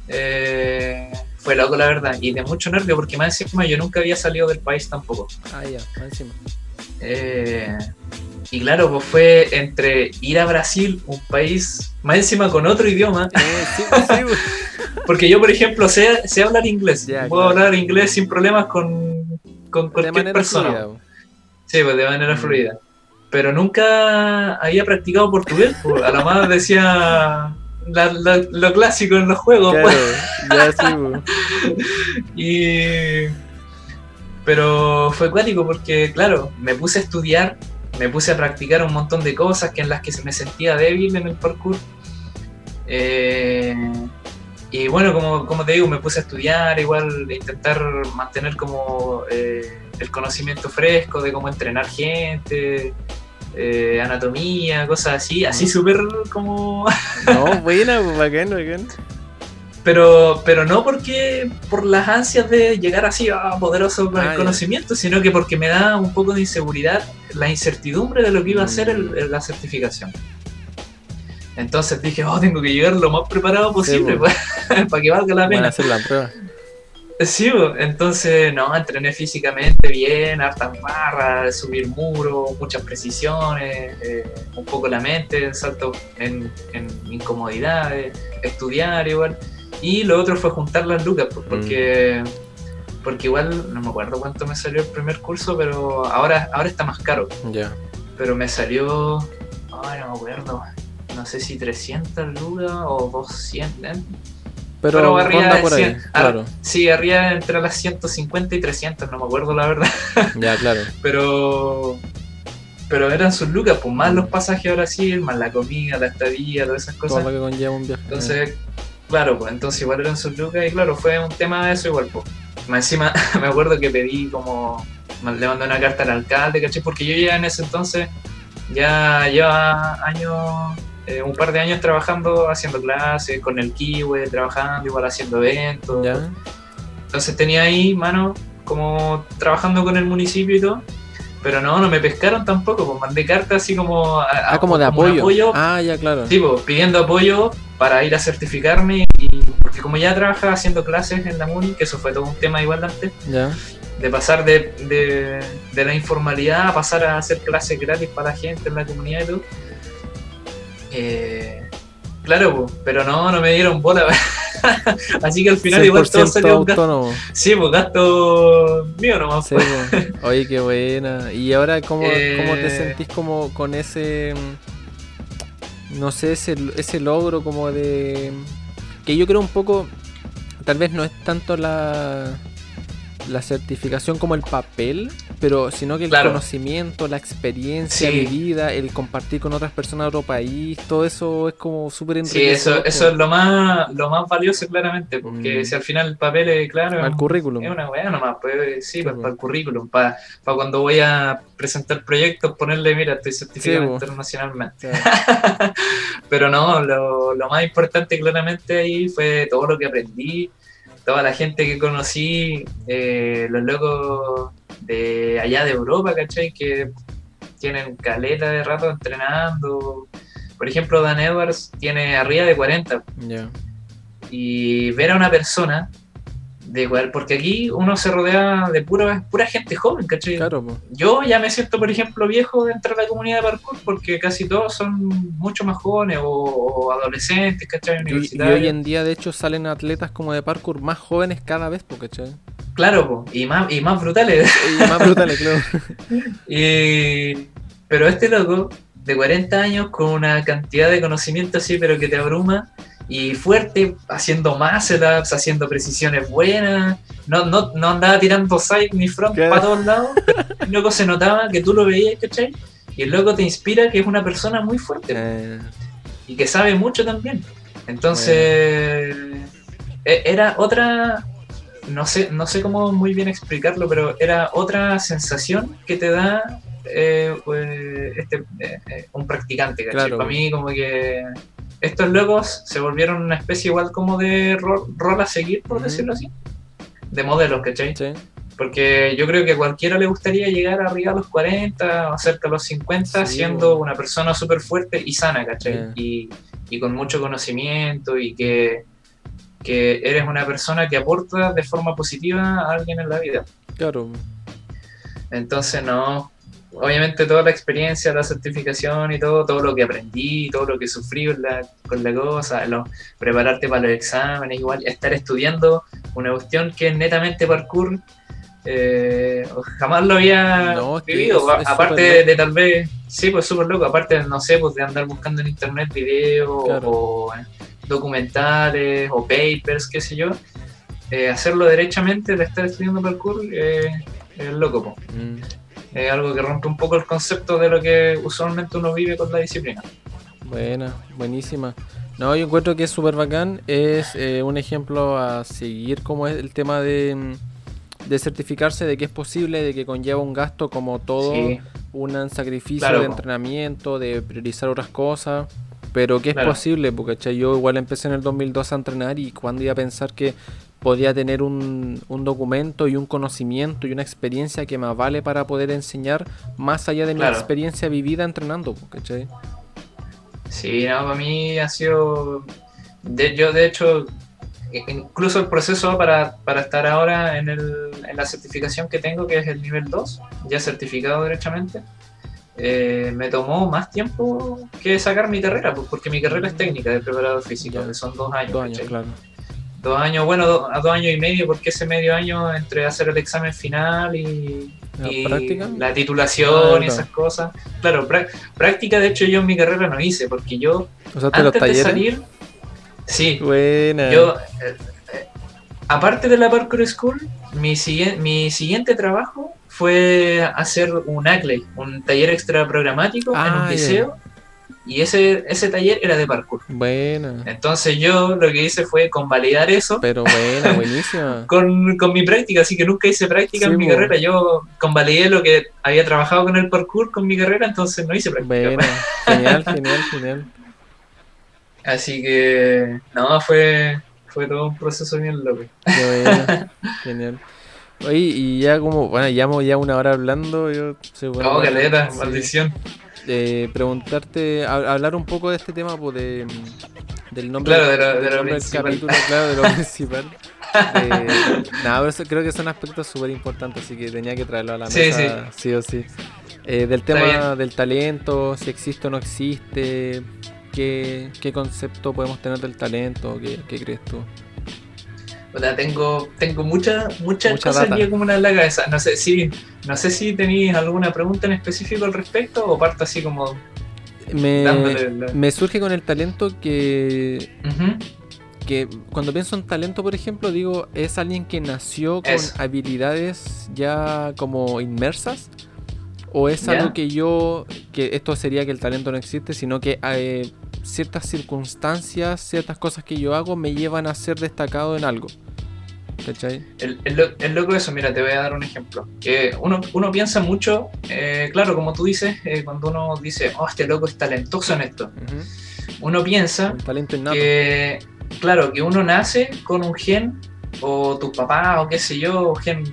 Eh, fue loco, la verdad, y de mucho nervio, porque más encima yo nunca había salido del país tampoco. Ah, ya, más encima. Eh, y claro, pues fue entre ir a Brasil, un país más encima con otro idioma. Eh, sí, sí, pues. porque yo, por ejemplo, sé, sé hablar inglés. Puedo hablar inglés sin problemas con, con cualquier persona. sí, pues de manera mm. fluida pero nunca había practicado portugués. A la más decía, lo clásico en los juegos. Pues. ya sí, y... Pero fue cuático porque, claro, me puse a estudiar, me puse a practicar un montón de cosas que en las que me sentía débil en el parkour. Eh, y bueno, como, como, te digo, me puse a estudiar, igual intentar mantener como eh, el conocimiento fresco de cómo entrenar gente, eh, anatomía, cosas así, así súper como... no, buena, pues, bacán, bacán. Pero, pero no porque por las ansias de llegar así a poderoso con el ah, conocimiento, sino que porque me da un poco de inseguridad la incertidumbre de lo que iba a ser mm. la certificación. Entonces dije, oh, tengo que llegar lo más preparado posible pues. para que valga la pena. hacer la prueba. Sí, entonces, no, entrené físicamente bien, hartas barras, subir muros, muchas precisiones, eh, un poco la mente, salto en, incomodidades, estudiar igual. Y lo otro fue juntar las lucas, pues, porque, mm. porque igual, no me acuerdo cuánto me salió el primer curso, pero ahora, ahora está más caro. Ya. Pero me salió, ay, no me acuerdo, no sé si 300 lucas o 200. Pero, pero arriba por ahí, claro. Sí, arriba entre las 150 y 300, no me acuerdo la verdad. Ya, claro. pero pero eran sus lucas, pues más los pasajes a Brasil, más la comida, la estadía, todas esas cosas. Todo lo que conlleva un viaje. Entonces, claro, pues entonces igual eran sus lucas y claro, fue un tema de eso igual, pues. Más encima me acuerdo que pedí como, le mandé una carta al alcalde, ¿caché? Porque yo ya en ese entonces ya lleva años eh, un par de años trabajando, haciendo clases, con el Kiwi, trabajando, igual haciendo eventos. Entonces tenía ahí, mano, como trabajando con el municipio y todo. Pero no, no me pescaron tampoco, pues mandé cartas así como... ah, como de apoyo. Ah, ya, claro. Sí, pues, pidiendo apoyo para ir a certificarme. Y, porque como ya trabajaba haciendo clases en la MUNI, que eso fue todo un tema igual antes. Ya. De pasar de, de, de la informalidad a pasar a hacer clases gratis para la gente en la comunidad y todo eh, claro, pero no, no me dieron bola. Así que al final igual todo salió un gasto. Sí, pues gasto mío nomás. Sí, pues. Oye, qué buena. ¿Y ahora cómo, cómo te eh, sentís como con ese no sé, ese, ese logro como de que yo creo un poco tal vez no es tanto la la certificación como el papel, pero sino que el conocimiento, la experiencia vivida, el compartir con otras personas de otro país, todo eso es como súper enriquecedor. Sí, eso, eso es lo más, lo más valioso claramente, porque mm. si al final el papel es claro. el currículum. Es una weá nomás, pues, sí, para, el currículum, para, para cuando voy a presentar proyectos, ponerle, mira, estoy certificado internacionalmente. pero no, lo, lo más importante claramente ahí fue todo lo que aprendí toda la gente que conocí, eh, los locos de allá de Europa, ¿cachai? Que tienen caleta de rato entrenando. Por ejemplo, Dan Edwards tiene arriba de 40. Y ver a una persona porque aquí uno se rodea de pura, pura gente joven, ¿cachai? Yo ya me siento, por ejemplo, viejo dentro de la comunidad de parkour porque casi todos son mucho más jóvenes o, adolescentes, ¿cachai? Y, hoy en día, de hecho, salen atletas como de parkour más jóvenes cada vez, ¿cachai? Claro, y más, y más brutales. Y más brutales, claro. pero este loco, de 40 años, con una cantidad de conocimiento así, pero que te abruma, y fuerte, haciendo más setups, haciendo precisiones buenas. No, no, no andaba tirando side ni front para todos lados. el loco se notaba que tú lo veías, ¿cachai? Y el loco te inspira que es una persona muy fuerte. Eh. Y que sabe mucho también. Entonces, e, era otra. No sé, no sé cómo muy bien explicarlo, pero era otra sensación que te da eh, pues, este, eh, un practicante, ¿cachai? Para mí, como que estos locos se volvieron una especie igual como de rol, a seguir, por decirlo así, de modelos, ¿cachai? Sí. Porque yo creo que a cualquiera le gustaría llegar arriba a los 40 o cerca a los 50 siendo una persona súper fuerte y sana, ¿cachai? Y, y, con mucho conocimiento y que, que eres una persona que aporta de forma positiva a alguien en la vida. Claro. Entonces, no, obviamente toda la experiencia, la certificación y todo, todo lo que aprendí, todo lo que sufrí con la, con la cosa, prepararte para los exámenes, igual, estar estudiando una cuestión que es netamente parkour, eh, jamás lo había vivido, aparte de, tal vez, sí, pues súper loco, aparte, no sé, pues de andar buscando en internet videos o documentales o papers, qué sé yo, eh, hacerlo derechamente de estar estudiando parkour eh, es loco. Mm. Es algo que rompe un poco el concepto de lo que usualmente uno vive con la disciplina. Buena, buenísima. No, yo encuentro que es súper bacán. Es eh, un ejemplo a seguir como es el tema de, mm, de, certificarse de que es posible, de que conlleva un gasto como todo, un sacrificio de entrenamiento, de priorizar otras cosas. Pero que es posible, porque yo igual empecé en el 2002 a entrenar y cuando iba a pensar que podía tener un, un, documento y un conocimiento y una experiencia que me vale para poder enseñar más allá de mi experiencia vivida entrenando, ¿cachai? Sí, no, para mí ha sido. De, yo, de hecho, incluso el proceso para, para estar ahora en, el, en, la certificación que tengo, que es el nivel 2, ya certificado derechamente, eh, me tomó más tiempo que sacar mi carrera, porque mi carrera es técnica de preparador físico, que son dos años. Dos años, claro. Dos años, bueno, a dos años y medio, porque ese medio año entre hacer el examen final y, la, titulación y esas cosas. Claro, práctica de hecho yo en mi carrera no hice, porque yo antes de salir, sí, Buena. yo eh, eh, aparte de la Parkour School, mi, mi siguiente trabajo fue hacer un ACLE, un taller extra programático en un liceo. Y ese, ese taller era de parkour. Bueno. Entonces yo lo que hice fue convalidar eso. Pero buena, buenísima. con, con, mi práctica, así que nunca hice práctica en mi carrera. Yo convalidé lo que había trabajado con el parkour con mi carrera, entonces no hice práctica. Bueno, genial, genial, genial. Así que, no, fue, fue todo un proceso bien loco. genial. Oye, y ya como, bueno, llevamos ya una hora hablando. Yo, oh, caleta, maldición. Eh, preguntarte, hablar un poco de este tema, pues, de, del nombre, claro, de lo, del capítulo, claro, de lo principal. Eh, nada, pero creo que son aspectos súper importantes, así que tenía que traerlo a la mesa, sí, o sí. Eh, del tema del talento, si existe o no existe, ¿qué, qué concepto podemos tener del talento? ¿Qué, qué crees tú? Tengo, tengo muchas muchas cosas aquí como una en la cabeza. No sé si, no sé si tenéis alguna pregunta en específico al respecto o parto así como. Me, surge con el talento que. Que cuando pienso en talento, por ejemplo, digo, es alguien que nació con habilidades ya como inmersas. ¿O es algo que yo, que esto sería que el talento no existe, sino que eh, ciertas circunstancias, ciertas cosas que yo hago me llevan a ser destacado en algo? ¿Cachai? El, el, loco eso, mira, te voy a dar un ejemplo. Que uno, uno piensa mucho, eh, claro, como tú dices, eh, cuando uno dice, oh, este loco es talentoso en esto, uno piensa que, claro, que uno nace con un gen, o tu papá, o qué sé yo, gen,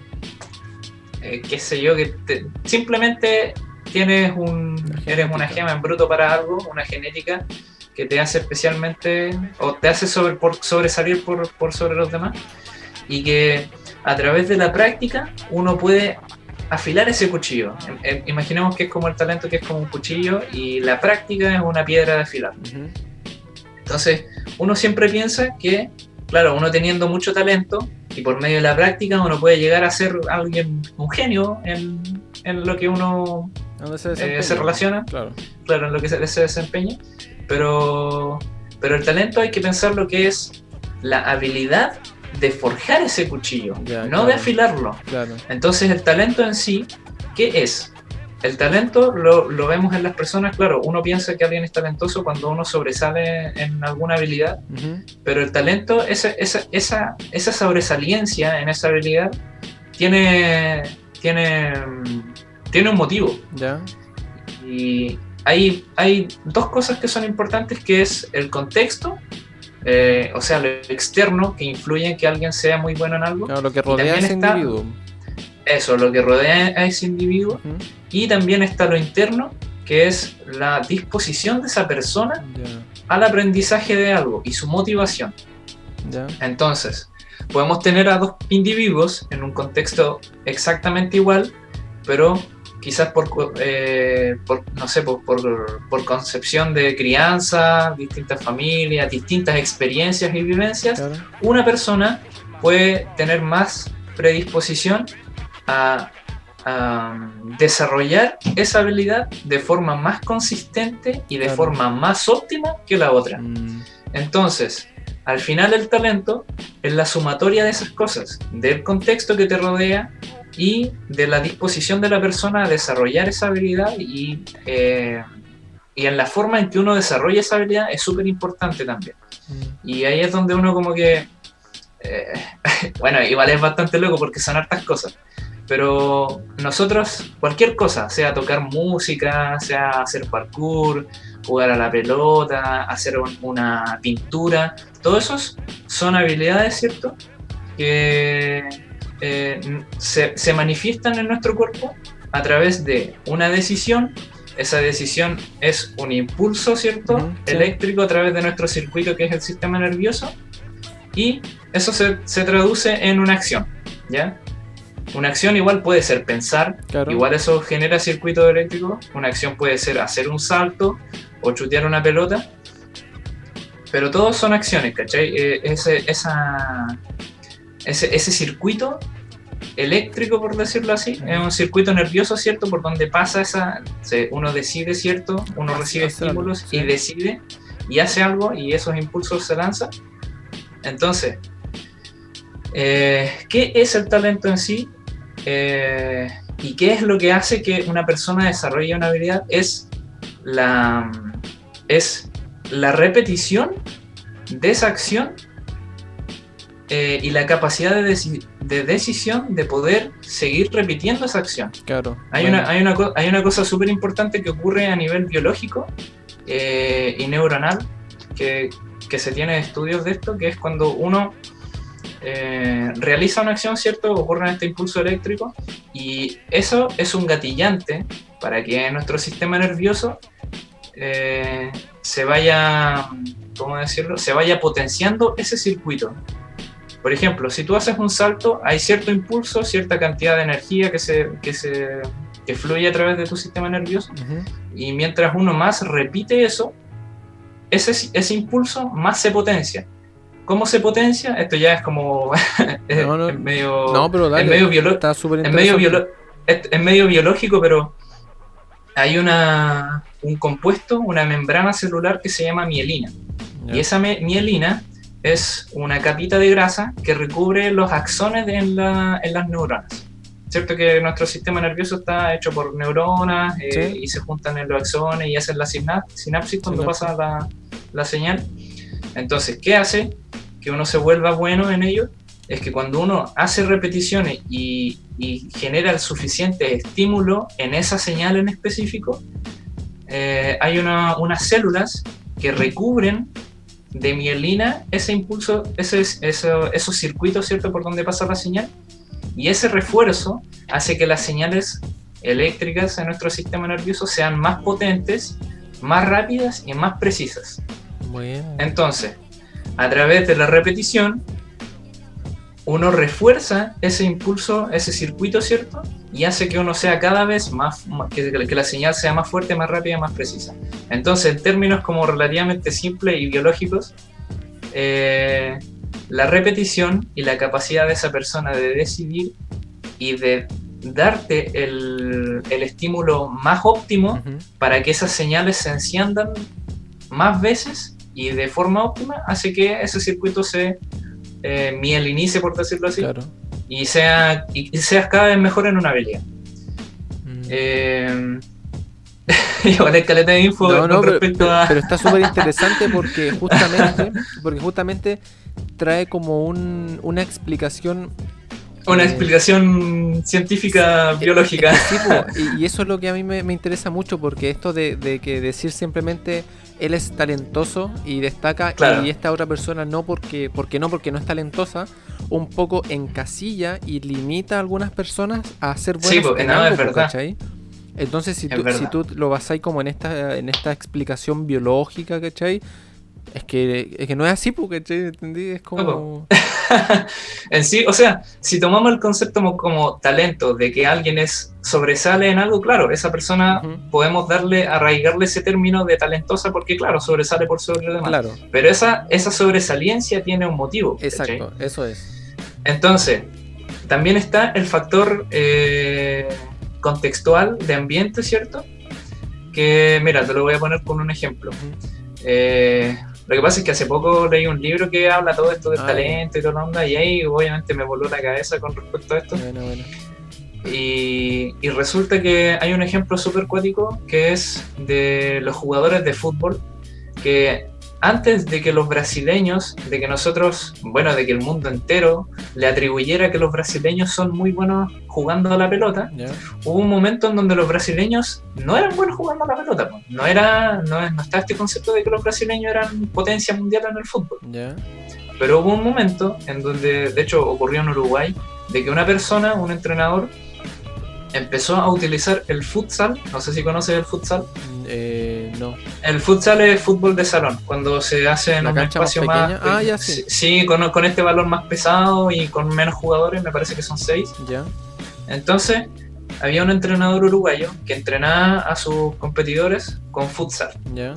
eh, qué sé yo, que simplemente tienes un, eres una gema en bruto para algo, una genética que te hace especialmente, o te hace sobre, por, sobresalir por, por sobre los demás y que a través de la práctica uno puede afilar ese cuchillo. Imaginemos que es como el talento que es como un cuchillo y la práctica es una piedra de afilar. Entonces, uno siempre piensa que, claro, uno teniendo mucho talento y por medio de la práctica uno puede llegar a ser alguien, un genio en, en lo que uno se, eh, se, relaciona, claro. claro, en lo que se, se desempeña, pero, pero el talento hay que pensar lo que es la habilidad de forjar ese cuchillo, no de afilarlo. Entonces el talento en sí, ¿qué es? El talento lo, vemos en las personas, claro, uno piensa que alguien es talentoso cuando uno sobresale en alguna habilidad, pero el talento, esa, esa, esa, esa sobresaliencia en esa habilidad, tiene, tiene, tiene un motivo. Y hay, hay dos cosas que son importantes, que es el contexto eh, o sea, lo externo que influye en que alguien sea muy bueno en algo. lo que rodea a ese individuo. Eso, lo que rodea a ese individuo. Y también está lo interno, que es la disposición de esa persona al aprendizaje de algo y su motivación. Entonces, podemos tener a dos individuos en un contexto exactamente igual, pero quizás por, eh, no sé, por, por, concepción de crianza, distintas familias, distintas experiencias y vivencias, una persona puede tener más predisposición a, desarrollar esa habilidad de forma más consistente y de forma más óptima que la otra. Mm. Entonces, al final el talento es la sumatoria de esas cosas, del contexto que te rodea y de la disposición de la persona a desarrollar esa habilidad y, eh, y en la forma en que uno desarrolla esa habilidad es súper importante también. Mm. Y ahí es donde uno como que... Eh, bueno, igual es bastante loco porque son hartas cosas. Pero nosotros, cualquier cosa, sea tocar música, sea hacer parkour, jugar a la pelota, hacer una pintura, todos esos son habilidades, ¿cierto? Que eh, se, manifiestan en nuestro cuerpo a través de una decisión. Esa decisión es un impulso, ¿cierto? Eléctrico a través de nuestro circuito que es el sistema nervioso. Y eso se, se traduce en una acción, ¿ya? Una acción igual puede ser pensar, igual eso genera circuito eléctrico. Una acción puede ser hacer un salto o chutear una pelota. Pero todos son acciones, ¿cachai? Eh, ese, esa, ese, ese, circuito eléctrico, por decirlo así, es un circuito nervioso, ¿cierto? Por donde pasa esa. uno decide, ¿cierto? Uno recibe estímulos y decide y hace algo y esos impulsos se lanzan. Entonces, eh, ¿qué es el talento en sí? Eh, ¿Y qué es lo que hace que una persona desarrolle una habilidad? Es la, es la repetición de esa acción eh, y la capacidad de, decisión de poder seguir repitiendo esa acción. Claro. Hay, una, hay, una, hay una cosa súper importante que ocurre a nivel biológico eh, y neuronal, que, que se tiene estudios de esto, que es cuando uno eh, realiza una acción, ¿cierto? Ocurre este impulso eléctrico y eso es un gatillante para que nuestro sistema nervioso eh, se vaya, ¿cómo decirlo? Se vaya potenciando ese circuito. Por ejemplo, si tú haces un salto, hay cierto impulso, cierta cantidad de energía que se, que se que fluye a través de tu sistema nervioso y mientras uno más repite eso, ese, ese impulso más se potencia. ¿Cómo se potencia? Esto ya es como. es, medio. No, pero dale, es medio, medio, es, medio biológico, pero hay una, un compuesto, una membrana celular que se llama mielina. Y esa mielina es una capita de grasa que recubre los axones en, la, en las neuronas. ¿Cierto que nuestro sistema nervioso está hecho por neuronas eh, y se juntan en los axones y hacen la sinapsis cuando pasa la, la señal? Entonces, ¿qué hace? que uno se vuelva bueno en ello es que cuando uno hace repeticiones y, genera el suficiente estímulo en esa señal en específico, eh, hay unas células que recubren de mielina ese impulso, ese, esos circuitos, ¿cierto?, por donde pasa la señal. Y ese refuerzo hace que las señales eléctricas en nuestro sistema nervioso sean más potentes, más rápidas y más precisas. Entonces, a través de la repetición, uno refuerza ese impulso, ese circuito, ¿cierto? Y hace que uno sea cada vez más, que, la señal sea más fuerte, más rápida, más precisa. Entonces, en términos como relativamente simples y biológicos, eh, la repetición y la capacidad de esa persona de decidir y de darte el, estímulo más óptimo para que esas señales se enciendan más veces y de forma óptima hace que ese circuito se eh, mielinice, por decirlo así, y, sea, y seas cada vez mejor en una habilidad. Mm. Eh, igual es caleta de info no, pero, pero, está súper interesante porque justamente, porque justamente trae como un, una explicación una eh, explicación científica, biológica. y, eso es lo que a mí me, interesa mucho, porque esto de, de, que decir simplemente él es talentoso y destaca y esta otra persona no porque, porque no, porque no es talentosa, un poco encasilla y limita a algunas personas a ser buenas sí, porque es verdad. Entonces, si tú, si tú lo basáis como en esta, en esta explicación biológica, ¿cachai? Es que, es que no es así, porque ¿entendí? Es como. en sí, o sea, si tomamos el concepto como, talento, de que alguien es sobresale en algo, claro, esa persona podemos darle, arraigarle ese término de talentosa porque, claro, sobresale por sobre lo demás. Claro. Pero esa, esa sobresaliencia tiene un motivo. Exacto, eso es. Entonces, también está el factor eh, contextual de ambiente, ¿cierto? Que, mira, te lo voy a poner con un ejemplo. Lo que pasa es que hace poco leí un libro que habla todo esto del ah, talento y toda la onda, y ahí obviamente me voló la cabeza con respecto a esto. Bueno, bueno. Y, y, resulta que hay un ejemplo súper cuático que es de los jugadores de fútbol que antes de que los brasileños, de que nosotros, bueno, de que el mundo entero le atribuyera que los brasileños son muy buenos jugando a la pelota, hubo un momento en donde los brasileños no eran buenos jugando a la pelota. No, era, no, no estaba este concepto de que los brasileños eran potencia mundial en el fútbol. Pero hubo un momento en donde, de hecho, ocurrió en Uruguay, de que una persona, un entrenador, empezó a utilizar el futsal. No sé si conoces el futsal. Eh, no. El futsal es fútbol de salón, cuando se hace en un espacio más. ah, ya sí. Sí, con, con, este valor más pesado y con menos jugadores, me parece que son seis. Ya. Entonces, había un entrenador uruguayo que entrenaba a sus competidores con futsal. Ya.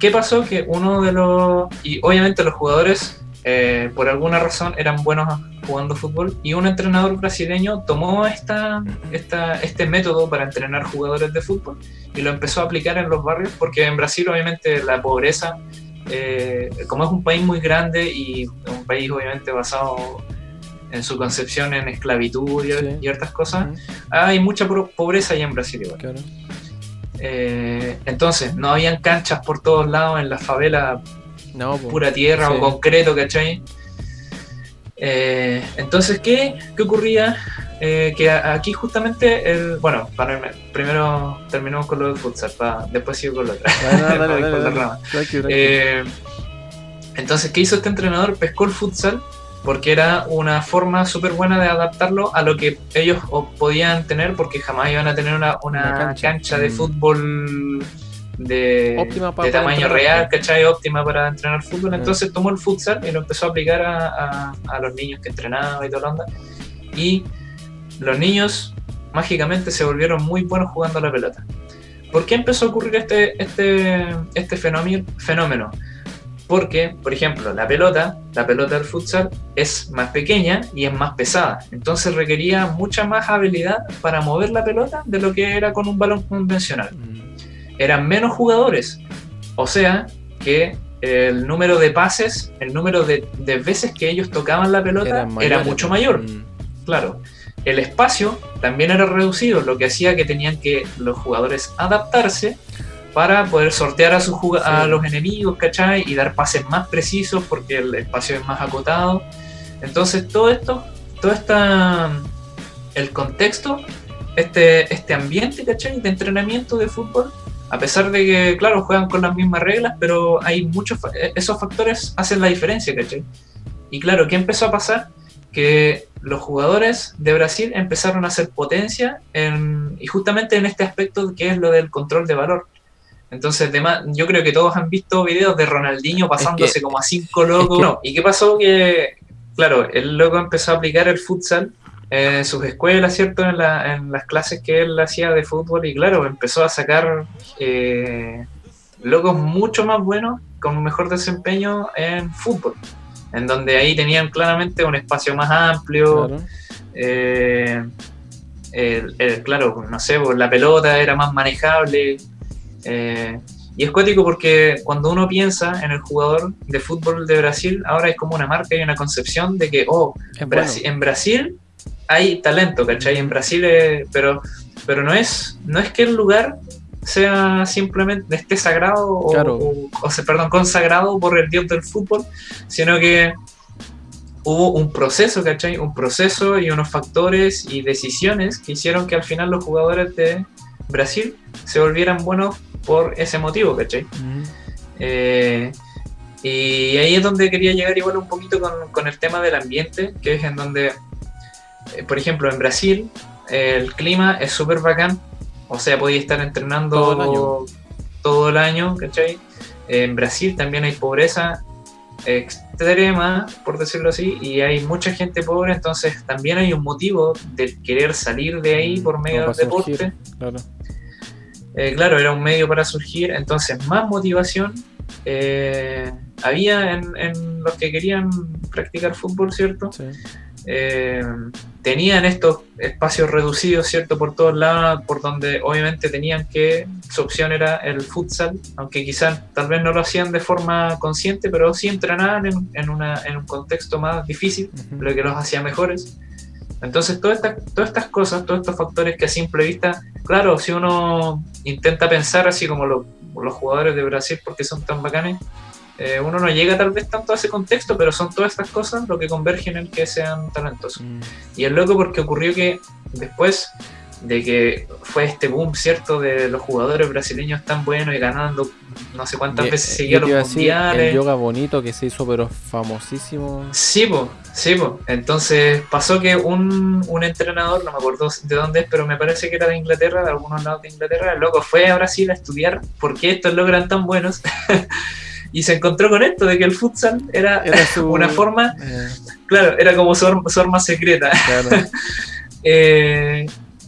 ¿Qué pasó? Que uno de los. Y obviamente los jugadores eh, por alguna razón eran buenos jugando fútbol y un entrenador brasileño tomó esta, esta, este método para entrenar jugadores de fútbol y lo empezó a aplicar en los barrios porque en Brasil obviamente la pobreza, eh, como es un país muy grande y un país obviamente basado en su concepción en esclavitud y, ciertas cosas, hay mucha pobreza allá en Brasil igual. Eh, entonces, no habían canchas por todos lados en la favela pura tierra o concreto, ¿cachai? Eh, entonces, ¿qué, qué ocurría? Eh, que aquí justamente, el, bueno, para, primero terminamos con lo del futsal, para, después sigo con lo otro. Eh, entonces, ¿qué hizo este entrenador? Pescó el futsal porque era una forma súper buena de adaptarlo a lo que ellos podían tener, porque jamás iban a tener una, una, cancha. de mm. fútbol de, tamaño real, ¿cachai? Óptima para entrenar fútbol. Entonces tomó el futsal y lo empezó a aplicar a, los niños que entrenaban y toda la onda. Y los niños mágicamente se volvieron muy buenos jugando a la pelota. ¿Por qué empezó a ocurrir este, este, este fenómeno? fenómeno? Porque, por ejemplo, la pelota, la pelota del futsal es más pequeña y es más pesada. Entonces requería mucha más habilidad para mover la pelota de lo que era con un balón convencional. Mm eran menos jugadores. O sea que el número de pases, el número de, veces que ellos tocaban la pelota era, mucho mayor. Mm. Claro. El espacio también era reducido, lo que hacía que tenían que los jugadores adaptarse para poder sortear a, sus a los enemigos, ¿cachai? Y dar pases más precisos porque el espacio es más acotado. Entonces todo esto, todo esta, el contexto, este, este ambiente, ¿cachai? De entrenamiento de fútbol a pesar de que, claro, juegan con las mismas reglas, pero hay muchos, e-, esos factores hacen la diferencia, ¿cachai? Y claro, ¿qué empezó a pasar? Que los jugadores de Brasil empezaron a hacer potencia en, y justamente en este aspecto que es lo del control de valor. Entonces, yo creo que todos han visto videos de Ronaldinho pasándose como a cinco locos. ¿Y qué pasó? Que, claro, el loco empezó a aplicar el futsal en sus escuelas, ¿cierto? En, las clases que él hacía de fútbol y claro, empezó a sacar eh, locos mucho más buenos con mejor desempeño en fútbol, en donde ahí tenían claramente un espacio más amplio. Claro. Eh, claro, no sé, pues, la pelota era más manejable. Eh, y es cuático porque cuando uno piensa en el jugador de fútbol de Brasil, ahora es como una marca y una concepción de que, oh, en Brasil hay talento, ¿cachai? En Brasil, eh, pero, pero no, es, no es que el lugar sea simplemente esté sagrado o, o, sea, perdón, consagrado por el dios del fútbol, sino que hubo un proceso, ¿cachai? Un proceso y unos factores y decisiones que hicieron que al final los jugadores de Brasil se volvieran buenos por ese motivo, ¿cachai? Eh, y ahí es donde quería llegar igual un poquito con, con el tema del ambiente, que es en donde por ejemplo, en Brasil el clima es súper bacán, o sea, podéis estar entrenando todo el año, ¿cachai? En Brasil también hay pobreza extrema, por decirlo así, y hay mucha gente pobre, entonces también hay un motivo de querer salir de ahí por medio del deporte. claro. Eh, claro, era un medio para surgir, entonces más motivación eh, había en, los que querían practicar fútbol, ¿cierto? Sí. Eh, tenían estos espacios reducidos, ¿cierto? Por todos lados, por donde obviamente tenían que, su opción era el futsal, aunque quizás tal vez no lo hacían de forma consciente, pero sí entrenaban en, una, en un contexto más difícil, lo que los hacía mejores. Entonces, todas estas, todas estas cosas, todos estos factores que a simple vista, claro, si uno intenta pensar así como los jugadores de Brasil, porque son tan bacanes, eh, uno no llega tal vez tanto a ese contexto, pero son todas estas cosas lo que convergen en que sean talentosos. Mm. Y es loco porque ocurrió que después de que fue este boom, ¿cierto? De los jugadores brasileños tan buenos y ganando no sé cuántas veces seguía los mundiales. El yoga bonito que se hizo, pero famosísimo. Sí, pues, sí, pues. Entonces pasó que un, un, entrenador, no me acuerdo de dónde es, pero me parece que era de Inglaterra, de algunos lados de Inglaterra, el loco fue a Brasil a estudiar por qué estos logran tan buenos. y se encontró con esto, de que el futsal era, una forma, eh. claro, era como su, arma secreta. Eh,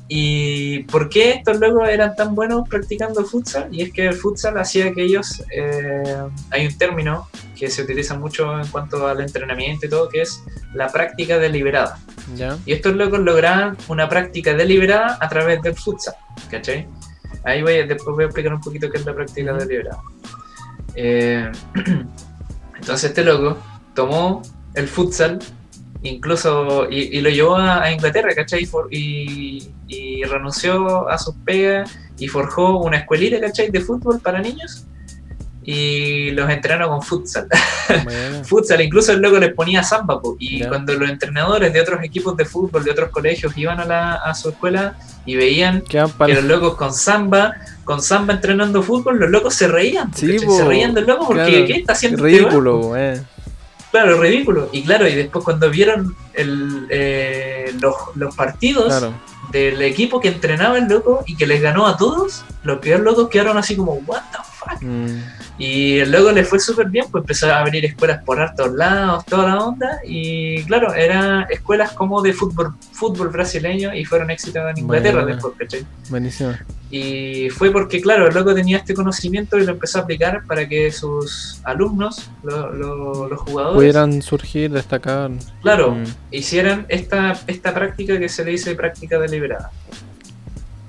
¿Y por qué estos locos eran tan buenos practicando futsal? Y es que el futsal hacía que ellos, eh, hay un término que se utiliza mucho en cuanto al entrenamiento y todo, que es la práctica deliberada. Y estos locos lograban una práctica deliberada a través del futsal, ¿cachai? Ahí voy, después voy a explicar un poquito qué es la práctica deliberada. Eh, entonces este loco tomó el futsal, incluso, y, lo llevó a, Inglaterra, ¿cachai? Y, renunció a sus pegas y forjó una escuelita, ¿cachai? De fútbol para niños y los entrenaron con futsal. futsal, incluso el loco les ponía samba. y cuando los entrenadores de otros equipos de fútbol, de otros colegios, iban a, la, a su escuela y veían que los locos con samba, con samba entrenando fútbol, los locos se reían. se reían del loco porque ¿qué está haciendo? Este ridículo, eh. Claro, ridículo. Y claro, y después cuando vieron el, eh, los, los, partidos del equipo que entrenaba el loco y que les ganó a todos, los peores locos quedaron así como, what the fuck. Mm. Y luego le fue súper bien, pues empezó a venir escuelas por hartos lados, toda la onda. Y claro, eran escuelas como de fútbol, fútbol brasileño y fueron éxitos en Inglaterra después, ¿cachai? Buenísimo. Y fue porque, claro, el loco tenía este conocimiento y lo empezó a aplicar para que sus alumnos, los jugadores, pudieran surgir, destacar. Claro, mm. hicieran esta, esta práctica que se le dice práctica deliberada.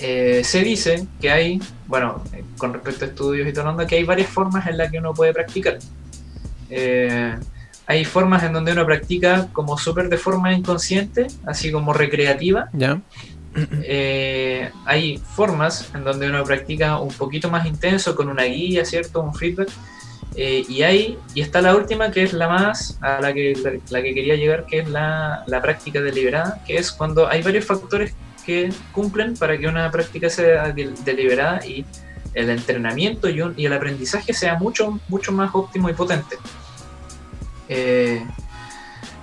Eh, se dice que hay, bueno, con respecto a estudios y todo, que hay varias formas en las que uno puede practicar. Eh, hay formas en donde uno practica como súper de forma inconsciente, así como recreativa. Ya. Eh, hay formas en donde uno practica un poquito más intenso con una guía, ¿cierto? Un feedback. y hay, y está la última que es la más a la que, la, que quería llegar, que es la, la práctica deliberada, que es cuando hay varios factores que cumplen para que una práctica sea deliberada y el entrenamiento y, y, el aprendizaje sea mucho, mucho más óptimo y potente. Eh,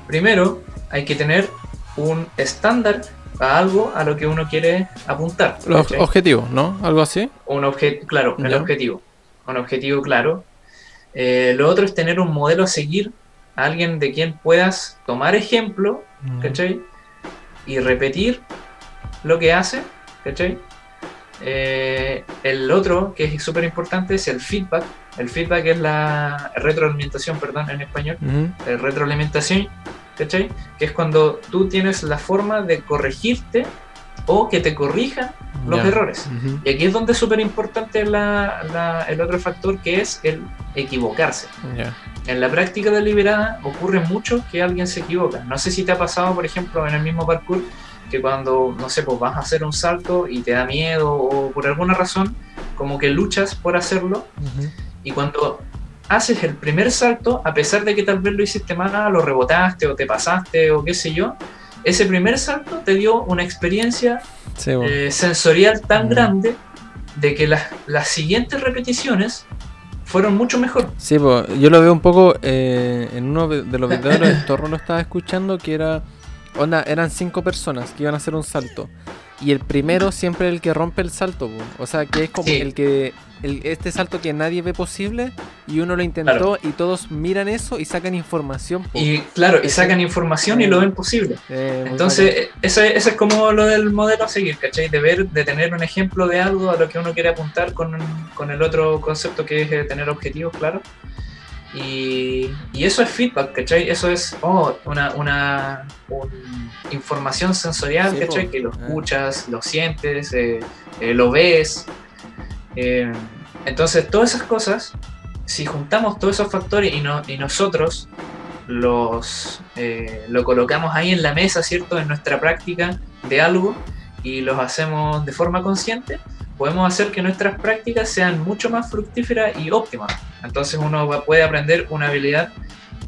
primero, hay que tener un estándar a algo a lo que uno quiere apuntar. Los objetivos, ¿no? Algo así. Un objeto, claro, el objetivo. Un objetivo claro. Eh, lo otro es tener un modelo a seguir, a alguien de quien puedas tomar ejemplo, ¿cachai? Y repetir lo que hace, ¿cachai? Eh, el otro, que es súper importante, es el feedback. El feedback es la retroalimentación, perdón, en español. El retroalimentación, ¿cachai? Que es cuando tú tienes la forma de corregirte o que te corrijan los errores. Y aquí es donde es súper importante el otro factor que es el equivocarse. En la práctica deliberada ocurre mucho que alguien se equivoca. No sé si te ha pasado, por ejemplo, en el mismo parkour, que cuando, no sé, pues vas a hacer un salto y te da miedo o por alguna razón, como que luchas por hacerlo y cuando haces el primer salto, a pesar de que tal vez lo hiciste mal, lo rebotaste o te pasaste o qué sé yo, ese primer salto te dio una experiencia eh, sensorial tan grande de que las, las siguientes repeticiones fueron mucho mejor. Sí, pues, yo lo veo un poco eh, en uno de los videos de Torro lo estaba escuchando que era Onda, eran cinco personas que iban a hacer un salto. Y el primero siempre es el que rompe el salto, o sea, que es como el que este salto que nadie ve posible y uno lo intentó y todos miran eso y sacan información. Y claro, y sacan información y lo ven posible. Eh, Entonces, eso es, es, como lo del modelo a seguir, ¿cachai? De ver, de tener un ejemplo de algo a lo que uno quiere apuntar con, con el otro concepto que es tener objetivos, claro. Y, eso es feedback, ¿cachai? Eso es oh, una, una, información sensorial, ¿cachai? Que lo ah. escuchas, lo sientes, eh, eh, lo ves. Eh, entonces, todas esas cosas, si juntamos todos esos factores y, no, y nosotros los lo colocamos ahí en la mesa, ¿cierto? En nuestra práctica de algo y los hacemos de forma consciente, podemos hacer que nuestras prácticas sean mucho más fructíferas y óptimas. Entonces uno puede aprender una habilidad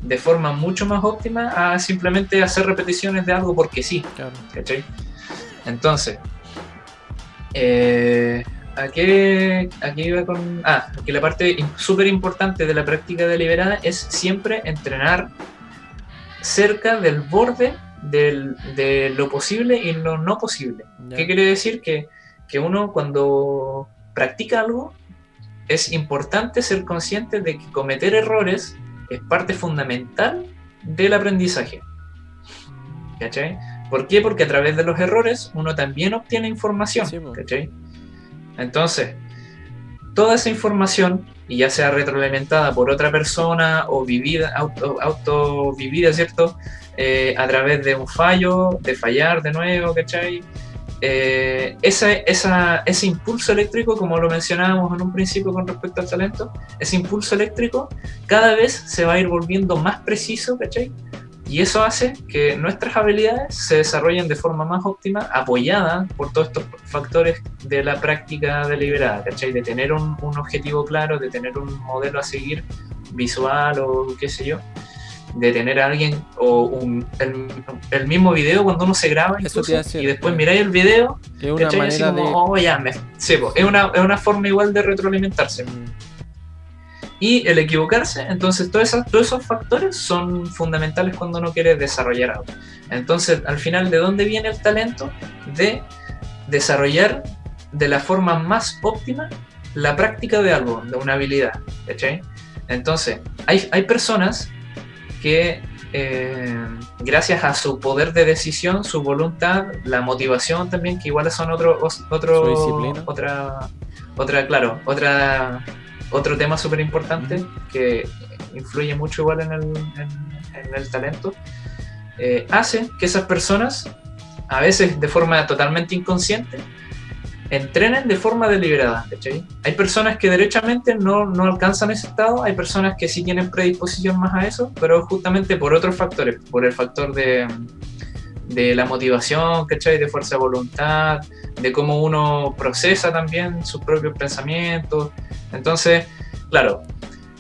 de forma mucho más óptima a simplemente hacer repeticiones de algo porque sí. ¿cachai? Entonces, eh, aquí, aquí iba con... Ah, aquí la parte súper importante de la práctica deliberada es siempre entrenar cerca del borde de lo posible y lo no posible. ¿Qué quiere decir? Que que uno cuando practica algo es importante ser consciente de que cometer errores es parte fundamental del aprendizaje. ¿Cachai? ¿Por qué? Porque a través de los errores uno también obtiene información. ¿Cachai? Entonces, toda esa información, y ya sea retroalimentada por otra persona o vivida, auto, auto vivida, ¿cierto? Eh, a través de un fallo, de fallar de nuevo, ¿cachai? Eh, ese impulso eléctrico, como lo mencionábamos en un principio con respecto al talento, ese impulso eléctrico cada vez se va a ir volviendo más preciso, ¿cachai? Y eso hace que nuestras habilidades se desarrollen de forma más óptima, apoyada por todos estos factores de la práctica deliberada, ¿cachai? De tener un, un objetivo claro, de tener un modelo a seguir visual o qué sé yo de tener a alguien o un, el, mismo video cuando uno se graba y después miráis el video es una manera de... oh, ya, me... es, una, es una forma igual de retroalimentarse. Mm. Y el equivocarse, entonces todos esos, todos esos factores son fundamentales cuando uno quiere desarrollar algo. Entonces, al final, ¿de dónde viene el talento? De desarrollar de la forma más óptima la práctica de algo, de una habilidad. Entonces, hay, hay personas que eh, gracias a su poder de decisión, su voluntad, la motivación también, que igual son otro, otro otra, otra, claro, otra, otro tema súper importante que influye mucho igual en el, en, el talento, eh, hace que esas personas, a veces de forma totalmente inconsciente, entrenen de forma deliberada. Hay personas que derechamente no, no, alcanzan ese estado, hay personas que sí tienen predisposición más a eso, pero justamente por otros factores, por el factor de, de la motivación, ¿cachai? de fuerza de voluntad, de cómo uno procesa también sus propios pensamientos. Entonces, claro,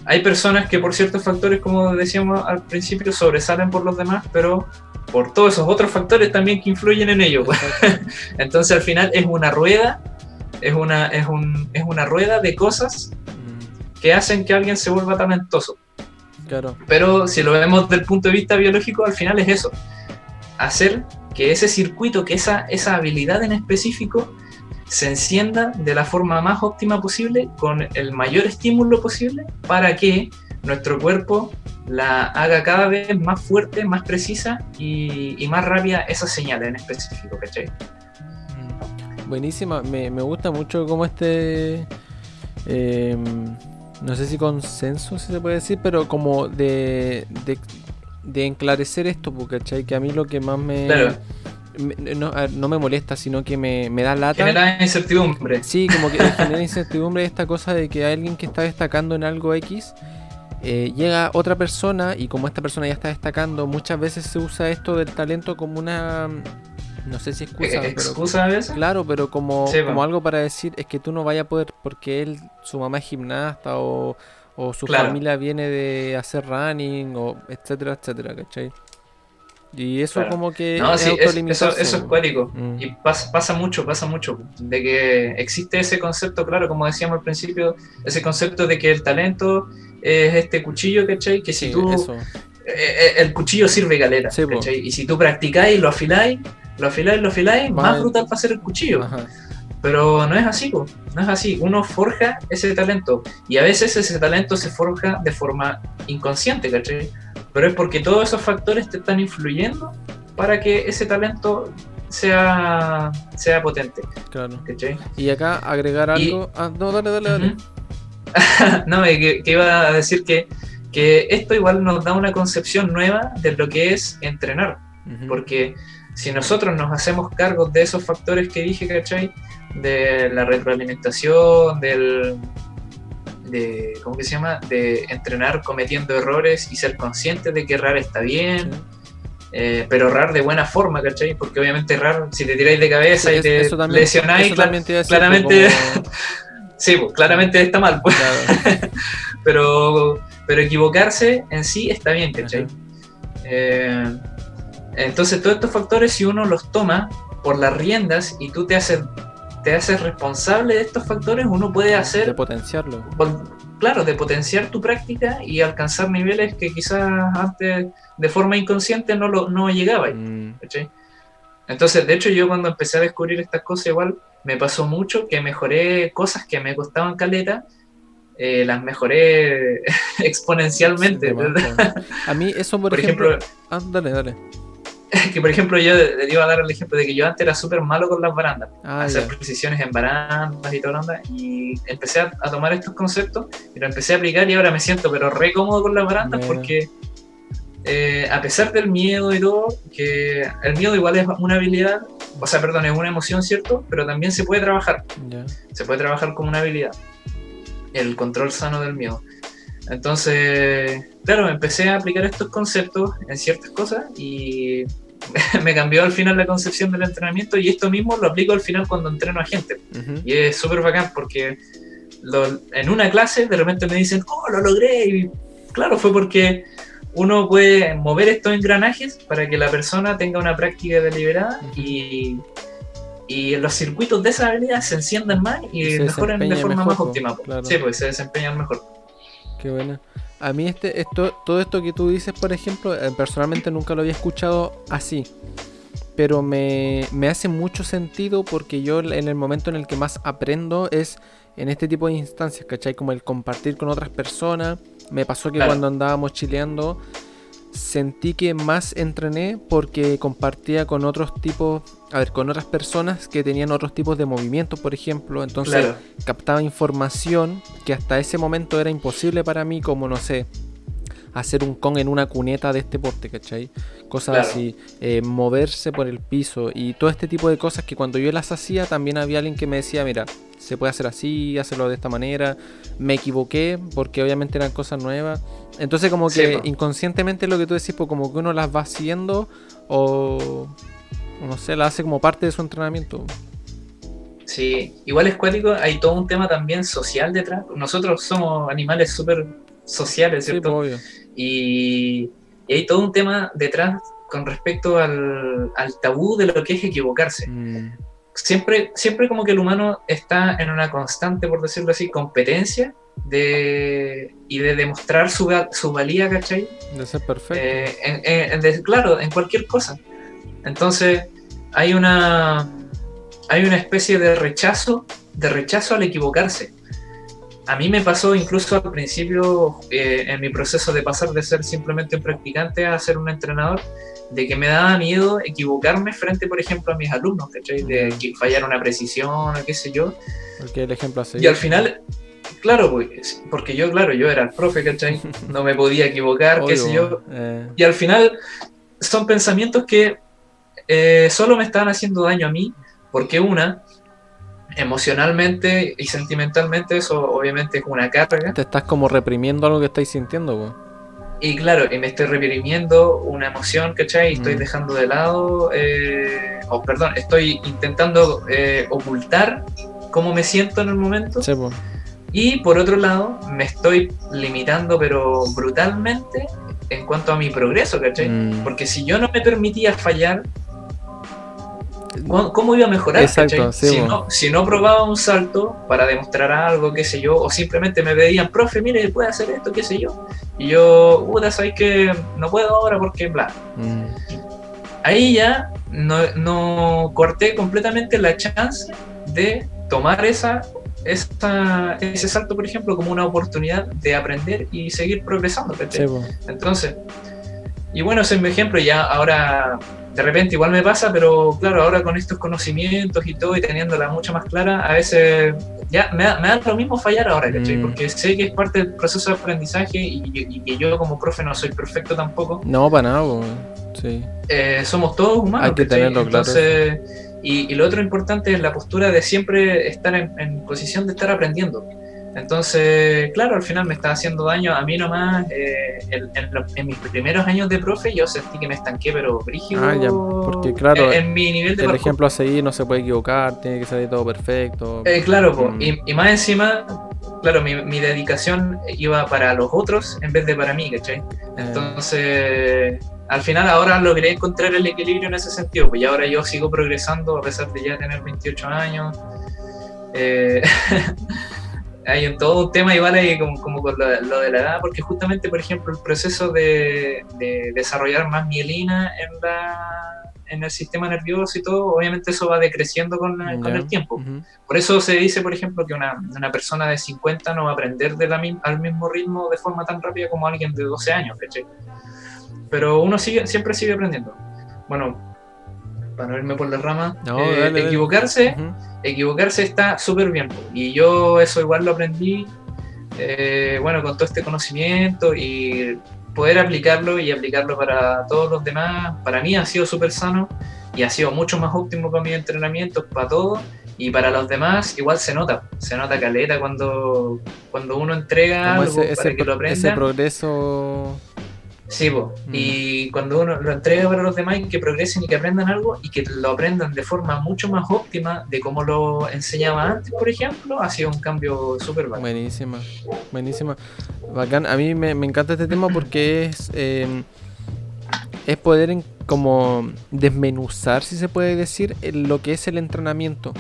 hay personas que por ciertos factores, como decíamos al principio, sobresalen por los demás, pero por todos esos otros factores también que influyen en ello. Pues. Entonces al final es una rueda, es una, es, un, es una rueda de cosas que hacen que alguien se vuelva talentoso. Claro. Pero si lo vemos desde el punto de vista biológico, al final es eso. Hacer que ese circuito, que esa, esa habilidad en específico se encienda de la forma más óptima posible, con el mayor estímulo posible, para que nuestro cuerpo la haga cada vez más fuerte, más precisa y, más rápida esa señal en específico, ¿cachai? Mm. Buenísima, me, gusta mucho como este, em, no sé si consenso, si se puede decir, pero como de, de, enclarecer esto, ¿cachai? Que a mí lo que más me... no, me molesta, sino que me, me da lata. Genera incertidumbre. Sí, como que genera incertidumbre esta cosa de que hay alguien que está destacando en algo X eh, llega otra persona y como esta persona ya está destacando, muchas veces se usa esto del talento como una... No sé si excusa, ¿Excusa pero, Claro, pero como, como algo para decir es que tú no vayas a poder porque él, su mamá es gimnasta o, su familia viene de hacer running o etcétera, etcétera, ¿cachai? Y eso como que no, es eso, eso, es cuático. Mm. Y pasa, pasa, mucho, pasa mucho. De que existe ese concepto, claro, como decíamos al principio, ese concepto de que el talento es este cuchillo, ¿cachai? Que si tú... Eh, eh, el cuchillo sirve galera, ¿cachai? Y si tú practicáis, lo afiláis, lo afiláis, lo afiláis, más brutal va a ser el cuchillo. Pero no es así, no es así. Uno forja ese talento y a veces ese talento se forja de forma inconsciente, ¿cachai? Pero es porque todos esos factores te están influyendo para que ese talento sea, sea potente. Claro. ¿cachai? Y acá agregar algo. Ah, no, dale, dale, dale. no, que, iba a decir que, que esto igual nos da una concepción nueva de lo que es entrenar. Porque si nosotros nos hacemos cargo de esos factores que dije, ¿cachai? De la retroalimentación, del, de, ¿cómo que se llama? De entrenar cometiendo errores y ser consciente de que errar está bien, eh, pero errar de buena forma, ¿cachai? Porque obviamente errar, si te tiráis de cabeza y te lesionáis, claramente, sí, pues, claramente está mal, pues. pero, pero equivocarse en sí está bien, ¿cachai? Eh, entonces todos estos factores, si uno los toma por las riendas y tú te haces te haces responsable de estos factores, uno puede hacer... De potenciarlo. Claro, de potenciar tu práctica y alcanzar niveles que quizás antes de forma inconsciente no, lo, no llegaba. Mm. Entonces, de hecho, yo cuando empecé a descubrir estas cosas, igual me pasó mucho que mejoré cosas que me costaban caleta, eh, las mejoré exponencialmente. a mí eso, por, ejemplo... Ah, dale, dale. que por ejemplo yo le iba a dar el ejemplo de que yo antes era súper malo con las barandas, ah, hacer precisiones en barandas y toda la onda, y empecé a, tomar estos conceptos y lo empecé a aplicar y ahora me siento pero re cómodo con las barandas porque eh, a pesar del miedo y todo, que el miedo igual es una habilidad, o sea, perdón, es una emoción, ¿cierto? Pero también se puede trabajar, se puede trabajar como una habilidad, el control sano del miedo. Entonces, claro, empecé a aplicar estos conceptos en ciertas cosas y me cambió al final la concepción del entrenamiento y esto mismo lo aplico al final cuando entreno a gente. Y es súper bacán porque en una clase de repente me dicen, oh, lo logré. Y claro, fue porque uno puede mover estos engranajes para que la persona tenga una práctica deliberada y, y los circuitos de esa habilidad se enciendan más y, mejoren de forma más óptima. Sí, pues se desempeñan mejor. Qué buena. A mí este, esto, todo esto que tú dices, por ejemplo, eh, personalmente nunca lo había escuchado así. Pero me, hace mucho sentido porque yo en el momento en el que más aprendo es en este tipo de instancias, ¿cachai? Como el compartir con otras personas. Me pasó que cuando andábamos chileando sentí que más entrené porque compartía con otros tipos, a ver, con otras personas que tenían otros tipos de movimientos, por ejemplo. Entonces captaba información que hasta ese momento era imposible para mí, como no sé, hacer un con en una cuneta de este porte, ¿cachai? Cosas así, eh, moverse por el piso y todo este tipo de cosas que cuando yo las hacía también había alguien que me decía, mira, se puede hacer así, hacerlo de esta manera. Me equivoqué porque obviamente eran cosas nuevas. Entonces como que inconscientemente lo que tú decís, pues como que uno las va haciendo o no sé, la hace como parte de su entrenamiento. Sí, igual es cuático, hay todo un tema también social detrás. Nosotros somos animales súper sociales, ¿cierto? Pues, y, hay todo un tema detrás con respecto al, tabú de lo que es equivocarse. Mm siempre, siempre como que el humano está en una constante, por decirlo así, competencia de, y de demostrar su, su valía, ¿cachai? De ser perfecto. Eh, claro, en cualquier cosa. Entonces, hay una, hay una especie de rechazo, de rechazo al equivocarse. A mí me pasó incluso al principio, eh, en mi proceso de pasar de ser simplemente un practicante a ser un entrenador, de que me daba miedo equivocarme frente, por ejemplo, a mis alumnos, ¿cachai? De que fallar una precisión o qué sé yo. Porque el ejemplo así. Y al final, claro, pues, porque yo, claro, yo era el profe, ¿cachai? No me podía equivocar, qué sé yo. Eh. Y al final son pensamientos que eh, solo me estaban haciendo daño a mí, porque una, emocionalmente y sentimentalmente, eso obviamente es una carga. Te estás como reprimiendo algo que estáis sintiendo, güey. Y claro, y me estoy reprimiendo una emoción, ¿cachai? Y estoy mm. dejando de lado, eh, o perdón, estoy intentando eh, ocultar cómo me siento en el momento. Y por otro lado, me estoy limitando, pero brutalmente, en cuanto a mi progreso, ¿cachai? Mm. Porque si yo no me permitía fallar, ¿Cómo, iba a mejorar? si, no, probaba un salto para demostrar algo, qué sé yo, o simplemente me veían, profe, mire, puede hacer esto, qué sé yo. Y yo, puta, sabes que no puedo ahora porque bla. Mm. Ahí ya no, corté completamente la chance de tomar esa, esa, ese salto, por ejemplo, como una oportunidad de aprender y seguir progresando. Entonces, y bueno, ese es mi ejemplo. Ya ahora de repente igual me pasa, pero claro, ahora con estos conocimientos y todo y teniéndola mucho más clara, a veces ya me da, lo mismo fallar ahora, ¿cachai? Mm. Porque sé que es parte del proceso de aprendizaje y, que yo como profe no soy perfecto tampoco. No, para nada, sí. Eh, somos todos humanos. Hay que tenerlo Entonces, Y, lo otro importante es la postura de siempre estar en posición de estar aprendiendo. Entonces, claro, al final me está haciendo daño a mí nomás. Eh, en, mis primeros años de profe yo sentí que me estanqué, pero brígido. Ah, ya, porque claro, en, mi nivel de el ejemplo a seguir no se puede equivocar, tiene que salir todo perfecto. Eh, claro, mm. y, más encima, claro, mi, dedicación iba para los otros en vez de para mí, ¿cachai? Eh. Entonces, al final ahora logré encontrar el equilibrio en ese sentido, pues ya ahora yo sigo progresando a pesar de ya tener 28 años. Eh, hay un, todo un tema igual ahí como, como con lo, de la edad, porque justamente, por ejemplo, el proceso de, desarrollar más mielina en, la, en el sistema nervioso y todo, obviamente eso va decreciendo con, con el tiempo. Por eso se dice, por ejemplo, que una, una, persona de 50 no va a aprender de la, al mismo ritmo de forma tan rápida como alguien de 12 años, ¿cachai? Pero uno sigue, siempre sigue aprendiendo. Bueno, para no irme por la rama, eh, equivocarse, equivocarse está súper bien. Y yo eso igual lo aprendí, eh, bueno, con todo este conocimiento y poder aplicarlo y aplicarlo para todos los demás, para mí ha sido súper sano y ha sido mucho más óptimo para mis entrenamientos, para todo. Y para los demás igual se nota, se nota caleta cuando, cuando uno entrega algo para que lo aprenda. Ese progreso Sí, mm. y cuando uno lo entrega para los demás, que progresen y que aprendan algo y que lo aprendan de forma mucho más óptima de como lo enseñaba antes, por ejemplo, ha sido un cambio súper bacán. Buenísima, buenísima. Bacán. A mí me, encanta este tema porque es, eh, es poder como desmenuzar, si se puede decir, lo que es el entrenamiento.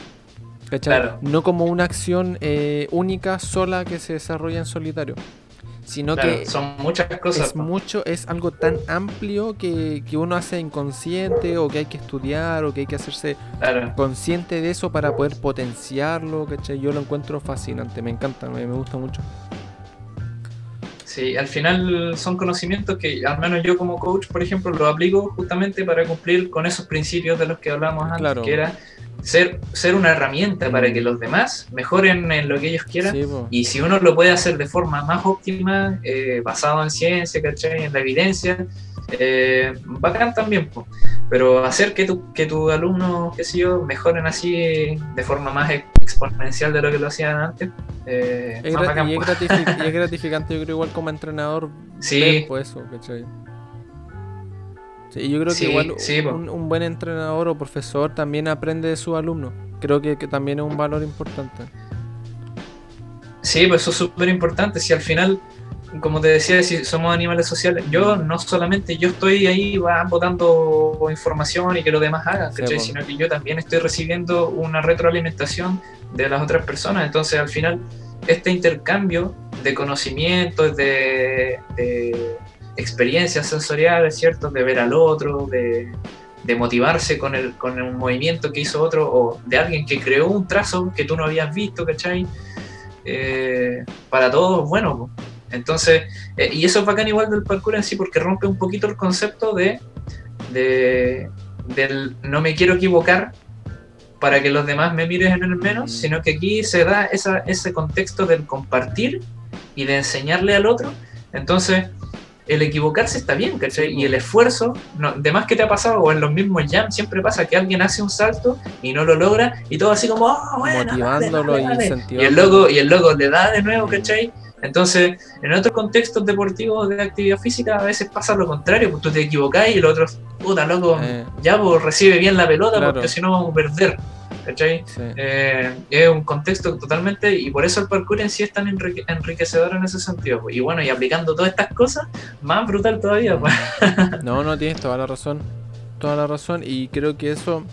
Claro. No como una acción eh, única, sola, que se desarrolla en solitario sino que son muchas cosas. Es mucho, es algo tan amplio que, uno hace inconsciente o que hay que estudiar o que hay que hacerse consciente de eso para poder potenciarlo, ¿cachai? Yo lo encuentro fascinante, me encanta, me, me gusta mucho. Sí, al final son conocimientos que al menos yo como coach, por ejemplo, lo aplico justamente para cumplir con esos principios de los que hablamos antes, que era ser, ser una herramienta para que los demás mejoren en lo que ellos quieran. y si uno lo puede hacer de forma más óptima, eh, basado en ciencia, ¿cachai? En la evidencia, eh, bacán también. Pero hacer que, tu, que tus alumnos, qué sé yo, mejoren así de forma más exponencial de lo que lo hacían antes. Eh, es, y, es gratificante, yo creo, igual como entrenador, sí. eso, ¿cachai? Sí, yo creo que igual un, buen entrenador o profesor también aprende de sus alumnos. Creo que, también es un valor importante. Sí, pues eso es súper importante. Si al final, como te decía, si somos animales sociales, yo no solamente yo estoy ahí va, botando información y que los demás hagan, sino que yo también estoy recibiendo una retroalimentación de las otras personas. Entonces, al final, este intercambio de conocimientos, de experiencias sensoriales, ¿cierto? De ver al otro, de, motivarse con el, con un movimiento que hizo otro, o de alguien que creó un trazo que tú no habías visto, ¿cachai? Eh, para todos, bueno. Entonces, eh, y eso es bacán igual del parkour en sí, porque rompe un poquito el concepto de, de del no me quiero equivocar para que los demás me miren en el menos, mm. sino que aquí se da esa, ese contexto del compartir y de enseñarle al otro. Entonces, el equivocarse está bien, ¿cachai? Y el esfuerzo, no, de más que te ha pasado, o en los mismos jam siempre pasa que alguien hace un salto y no lo logra, y todo así como, oh, motivándolo y Y el loco, y el loco le da de nuevo, ¿cachai? Entonces, en otros contextos deportivos de actividad física, a veces pasa lo contrario, pues tú te equivocás y el otro, puta loco, eh. ya pues recibe bien la pelota, porque si no vamos a perder. ¿Cachai? Eh, es un contexto totalmente, y por eso el parkour en sí es tan enriquecedor en ese sentido. Pues. Y bueno, y aplicando todas estas cosas, más brutal todavía. Pues. No, no, tienes toda la razón, toda la razón, y creo que eso,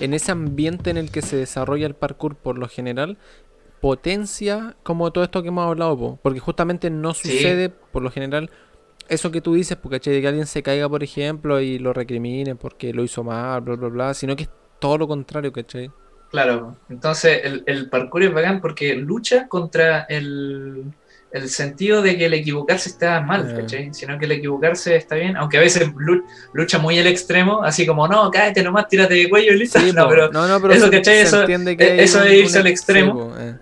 en ese ambiente en el que se desarrolla el parkour por lo general, potencia como todo esto que hemos hablado, porque justamente no sucede por lo general eso que tú dices, porque de que alguien se caiga, por ejemplo, y lo recrimine porque lo hizo mal, bla, bla, bla, sino que todo lo contrario, ¿cachai? Claro, entonces el, el parkour es bacán porque lucha contra el, el sentido de que el equivocarse está mal, ¿cachai? Sino que el equivocarse está bien, aunque a veces lucha muy el extremo, así como, no, cállate nomás, tírate de cuello y listo. no, pero, eso, ¿cachai? Eso, eso es irse al extremo. Eh.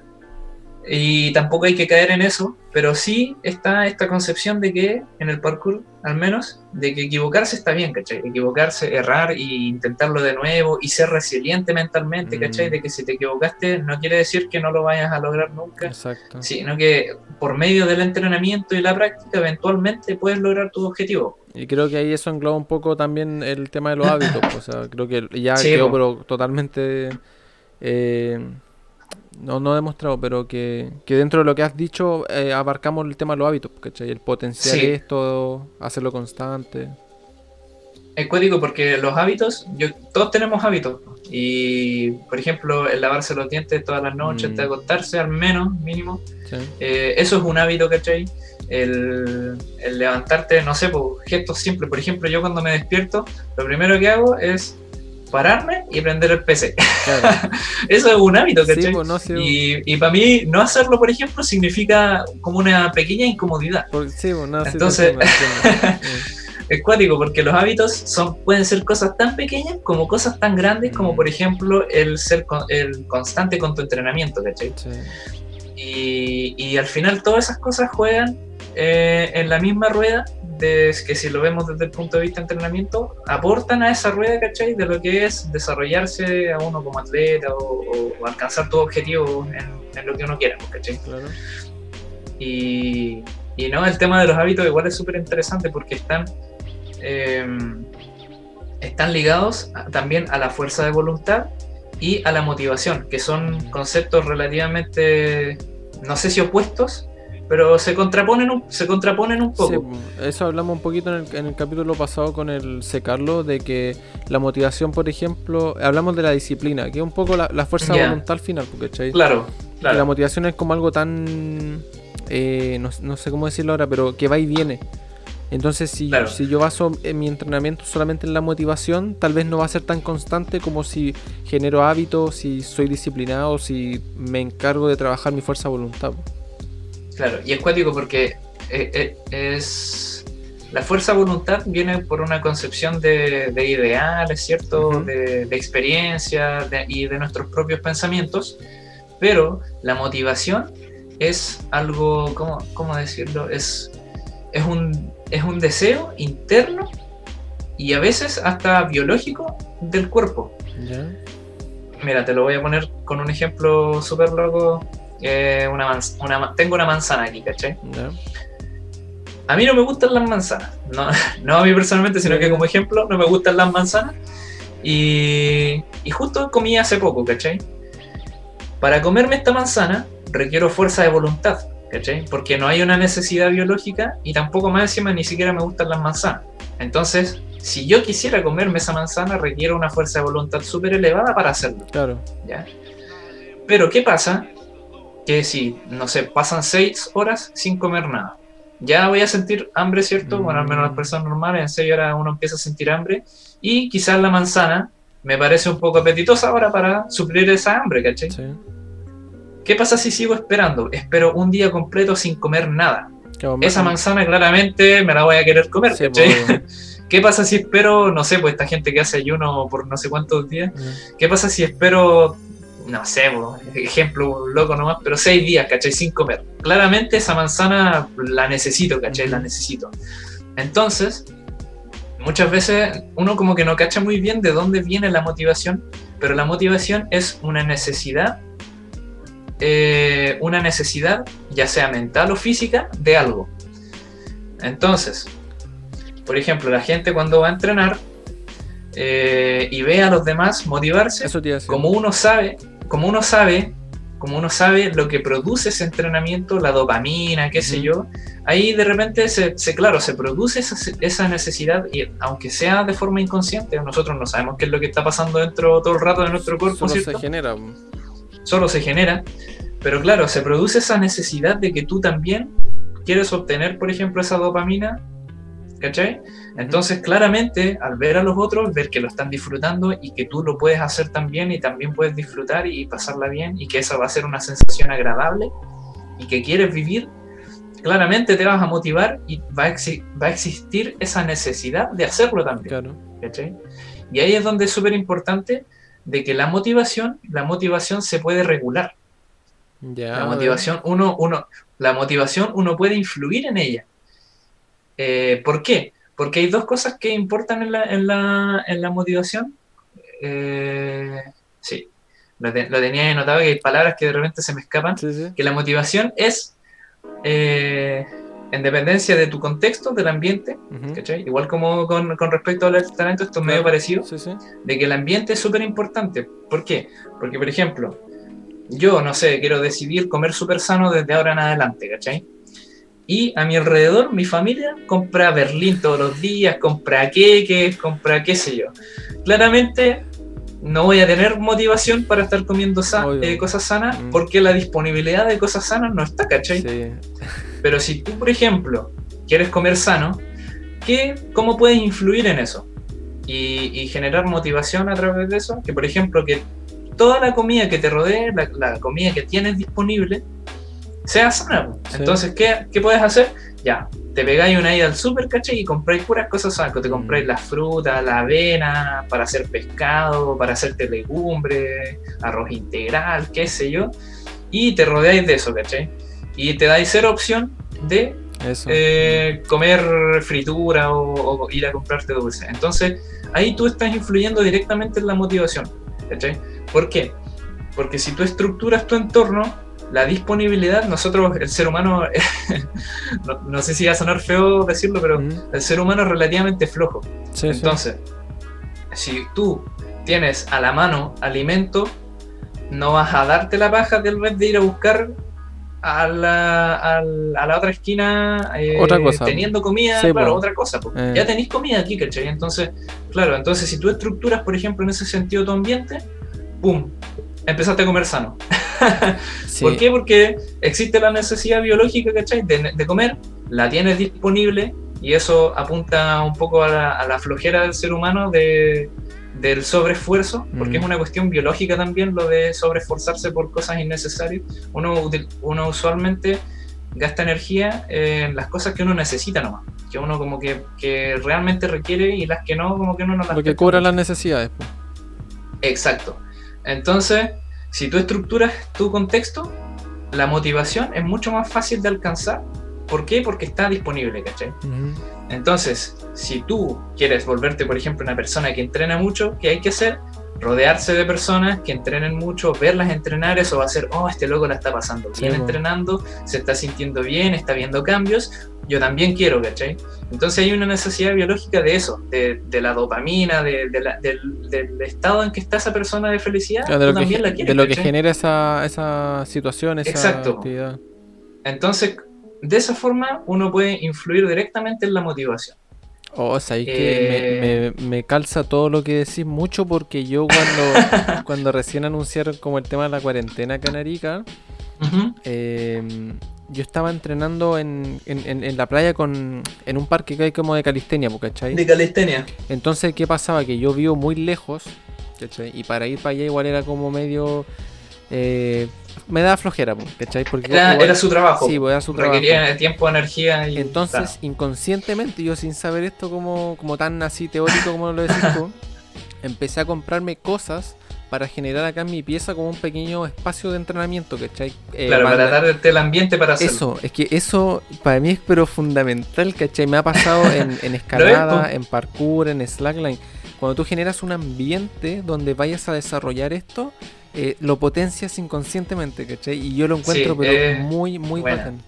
Y tampoco hay que caer en eso, pero sí está esta concepción de que en el parkour, al menos, de que equivocarse está bien, ¿cachai? Equivocarse, errar e intentarlo de nuevo y ser resiliente mentalmente, ¿cachai? Mm. De que si te equivocaste no quiere decir que no lo vayas a lograr nunca, Exacto. sino que por medio del entrenamiento y la práctica eventualmente puedes lograr tu objetivo. Y creo que ahí eso engloba un poco también el tema de los hábitos, o sea, creo que ya quedó pero totalmente... Eh, no, no he demostrado, pero que, dentro de lo que has dicho eh, abarcamos el tema de los hábitos, ¿cachai? El potencial esto, hacerlo constante. Es código porque los hábitos, yo, todos tenemos hábitos. Y, por ejemplo, el lavarse los dientes todas las noches, antes de mm. acostarse, al menos, mínimo. Eh, eso es un hábito, ¿cachai? El, el levantarte, no sé, por gestos simples. Por ejemplo, yo cuando me despierto, lo primero que hago es pararme y prender el PC. Eso es un hábito, ¿cachai? Pues, y, y para mí, no hacerlo, por ejemplo, significa como una pequeña incomodidad. sí, pues, Entonces, es cuático porque los hábitos son, pueden ser cosas tan pequeñas como cosas tan grandes como, mm. por ejemplo, el ser el constante con tu entrenamiento, ¿cachai? Y, y al final todas esas cosas juegan eh, en la misma rueda, que si lo vemos desde el punto de vista de entrenamiento, aportan a esa rueda, ¿cachai? De lo que es desarrollarse a uno como atleta o, alcanzar tu objetivo en, lo que uno quiera, ¿cachai? Claro. Y, y, no, el tema de los hábitos igual es súper interesante porque están, em, están ligados también a la fuerza de voluntad y a la motivación, que son conceptos relativamente, no sé si opuestos, pero se contraponen un, se contraponen un poco. eso hablamos un poquito en el, capítulo pasado con el secarlo, de que la motivación, por ejemplo, hablamos de la disciplina, que es un poco la, fuerza voluntad final, porque Claro, claro. la motivación es como algo tan, eh, no, sé cómo decirlo ahora, pero que va y viene. Entonces, si, si yo baso en mi entrenamiento solamente en la motivación, tal vez no va a ser tan constante como si genero hábitos, si soy disciplinado, si me encargo de trabajar mi fuerza voluntad. Claro, y es cuático porque eh, eh, es la fuerza voluntad viene por una concepción de, ideales, ¿cierto? de, experiencia y de nuestros propios pensamientos, pero la motivación es algo, ¿cómo, cómo decirlo? Es, es, un, es un deseo interno y a veces hasta biológico del cuerpo. Mira, te lo voy a poner con un ejemplo súper loco una, una, tengo una manzana aquí, ¿cachai? A mí no me gustan las manzanas. No, no a mí personalmente, sino que como ejemplo, no me gustan las manzanas. Y, y justo comí hace poco, ¿cachai? Para comerme esta manzana requiero fuerza de voluntad, ¿cachai? Porque no hay una necesidad biológica y tampoco más encima ni siquiera me gustan las manzanas. Entonces, si yo quisiera comerme esa manzana, requiero una fuerza de voluntad súper elevada para hacerlo. Claro. ¿ya? Pero, ¿qué pasa que si, no sé, pasan seis horas sin comer nada. Ya voy a sentir hambre, ¿cierto? Bueno, al menos las mm. personas normales, en seis horas uno empieza a sentir hambre. Y quizás la manzana me parece un poco apetitosa ahora para suplir esa hambre, ¿cachai? ¿Qué pasa si sigo esperando? Espero un día completo sin comer nada. Esa manzana claramente me la voy a querer comer, ¿cachai? ¿Qué pasa si espero, no sé, pues esta gente que hace ayuno por no sé cuántos días? Mm. ¿Qué pasa si espero no sé, ejemplo loco nomás, pero seis días, ¿cachai? Sin comer. Claramente esa manzana la necesito, ¿cachai? La necesito. Entonces, muchas veces uno como que no cacha muy bien de dónde viene la motivación, pero la motivación es una necesidad, eh, una necesidad, ya sea mental o física, de algo. Entonces, por ejemplo, la gente cuando va a entrenar eh, y ve a los demás motivarse, como uno sabe, como uno sabe, como uno sabe lo que produce ese entrenamiento, la dopamina, qué sé yo, ahí de repente se, claro, se produce esa, necesidad y aunque sea de forma inconsciente, nosotros no sabemos qué es lo que está pasando dentro todo el rato de nuestro cuerpo. Solo se genera. Solo se genera, pero claro, se produce esa necesidad de que tú también quieres obtener, por ejemplo, esa dopamina ¿Cachai? Entonces, claramente, al ver a los otros, ver que lo están disfrutando y que tú lo puedes hacer también y también puedes disfrutar y pasarla bien y que esa va a ser una sensación agradable y que quieres vivir, claramente te vas a motivar y va a, va a existir esa necesidad de hacerlo también. Y ahí es donde es súper importante de que la motivación, la motivación se puede regular. la motivación, uno, uno, la motivación, uno puede influir en ella. Eh, ¿Por qué? Porque hay dos cosas que importan en la, en la, en la motivación. Eh, sí, lo, tenía anotado que hay palabras que de repente se me escapan. Que la motivación es eh, en dependencia de tu contexto, del ambiente, igual como con, respecto al talento, esto es medio parecido, de que el ambiente es súper importante. ¿Por qué? Porque, por ejemplo, yo, no sé, quiero decidir comer súper sano desde ahora en adelante, ¿cachai? Y a mi alrededor, mi familia compra Berlín todos los días, compra queques, compra qué sé yo. Claramente no voy a tener motivación para estar comiendo eh, cosas sanas mm. porque la disponibilidad de cosas sanas no está, ¿cachai? Sí. Pero si tú, por ejemplo, quieres comer sano, ¿qué, ¿cómo puedes influir en eso? Y, generar motivación a través de eso. Que, por ejemplo, que toda la comida que te rodee, la, comida que tienes disponible, sea sana. Entonces, ¿qué, ¿qué puedes hacer? Ya, te pegáis una ida al super, ¿cachai? Y compráis puras cosas sanas. Te compráis mm. la fruta, la avena, para hacer pescado, para hacerte legumbre, arroz integral, qué sé yo. Y te rodeáis de eso, ¿cachai? Y te dais cero opción de eh, comer fritura o, ir a comprarte dulce. Entonces, ahí tú estás influyendo directamente en la motivación. ¿cachai? ¿Por qué? Porque si tú estructuras tu entorno la disponibilidad, nosotros, el ser humano, no, sé si va a sonar feo decirlo, pero el ser humano es relativamente flojo. Entonces, si tú tienes a la mano alimento, no vas a darte la paja del vez de ir a buscar a la, a la, otra esquina eh, otra cosa. teniendo comida, claro, otra cosa. Eh. Ya tenéis comida aquí, ¿cachai? Entonces, claro, entonces si tú estructuras, por ejemplo, en ese sentido tu ambiente, ¡pum! Empezaste a comer sano. ¿Por qué? Porque existe la necesidad biológica, ¿cachai? De, comer, la tienes disponible y eso apunta un poco a la, flojera del ser humano de, del sobreesfuerzo, porque es una cuestión biológica también lo de sobreesforzarse por cosas innecesarias. Uno, uno usualmente gasta energía en las cosas que uno necesita nomás, que uno como que, que realmente requiere y las que no, como que uno no las... Porque cubra las necesidades. Exacto. Entonces, si tú estructuras tu contexto, la motivación es mucho más fácil de alcanzar. ¿Por qué? Porque está disponible, ¿cachai? Entonces, si tú quieres volverte, por ejemplo, una persona que entrena mucho, ¿qué hay que hacer? Rodearse de personas que entrenen mucho, verlas entrenar, eso va a ser, oh, este loco la está pasando bien entrenando, se está sintiendo bien, está viendo cambios, yo también quiero, ¿cachai? Entonces hay una necesidad biológica de eso, de, la dopamina, de, del, estado en que está esa persona de felicidad, de lo también que, la quieres. De lo que genera esa, esa situación, esa Exacto. actividad. Entonces, de esa forma uno puede influir directamente en la motivación. Oh, o que me, calza todo lo que decís mucho porque yo cuando, cuando recién anunciaron como el tema de la cuarentena canarica, em, yo estaba entrenando en, la playa con en un parque que hay como de calistenia, ¿cachai? De calistenia. Entonces, ¿qué pasaba? Que yo vivo muy lejos, ¿cachai? Y para ir para allá igual era como medio... Eh, me da flojera, ¿cachai? Porque era, su trabajo. Sí, pues, era su trabajo. Requería tiempo, energía y. Entonces, inconscientemente, yo sin saber esto como, como tan así teórico como lo decís tú, empecé a comprarme cosas para generar acá en mi pieza como un pequeño espacio de entrenamiento, ¿cachai? Eh, claro, para darte el ambiente para hacerlo. Eso, es que eso para mí es pero fundamental, ¿cachai? Me ha pasado en, en escalada, en parkour, en slackline. Cuando tú generas un ambiente donde vayas a desarrollar esto, eh, lo potencias inconscientemente, ¿cachai? Y yo lo encuentro pero eh, muy, muy bacán.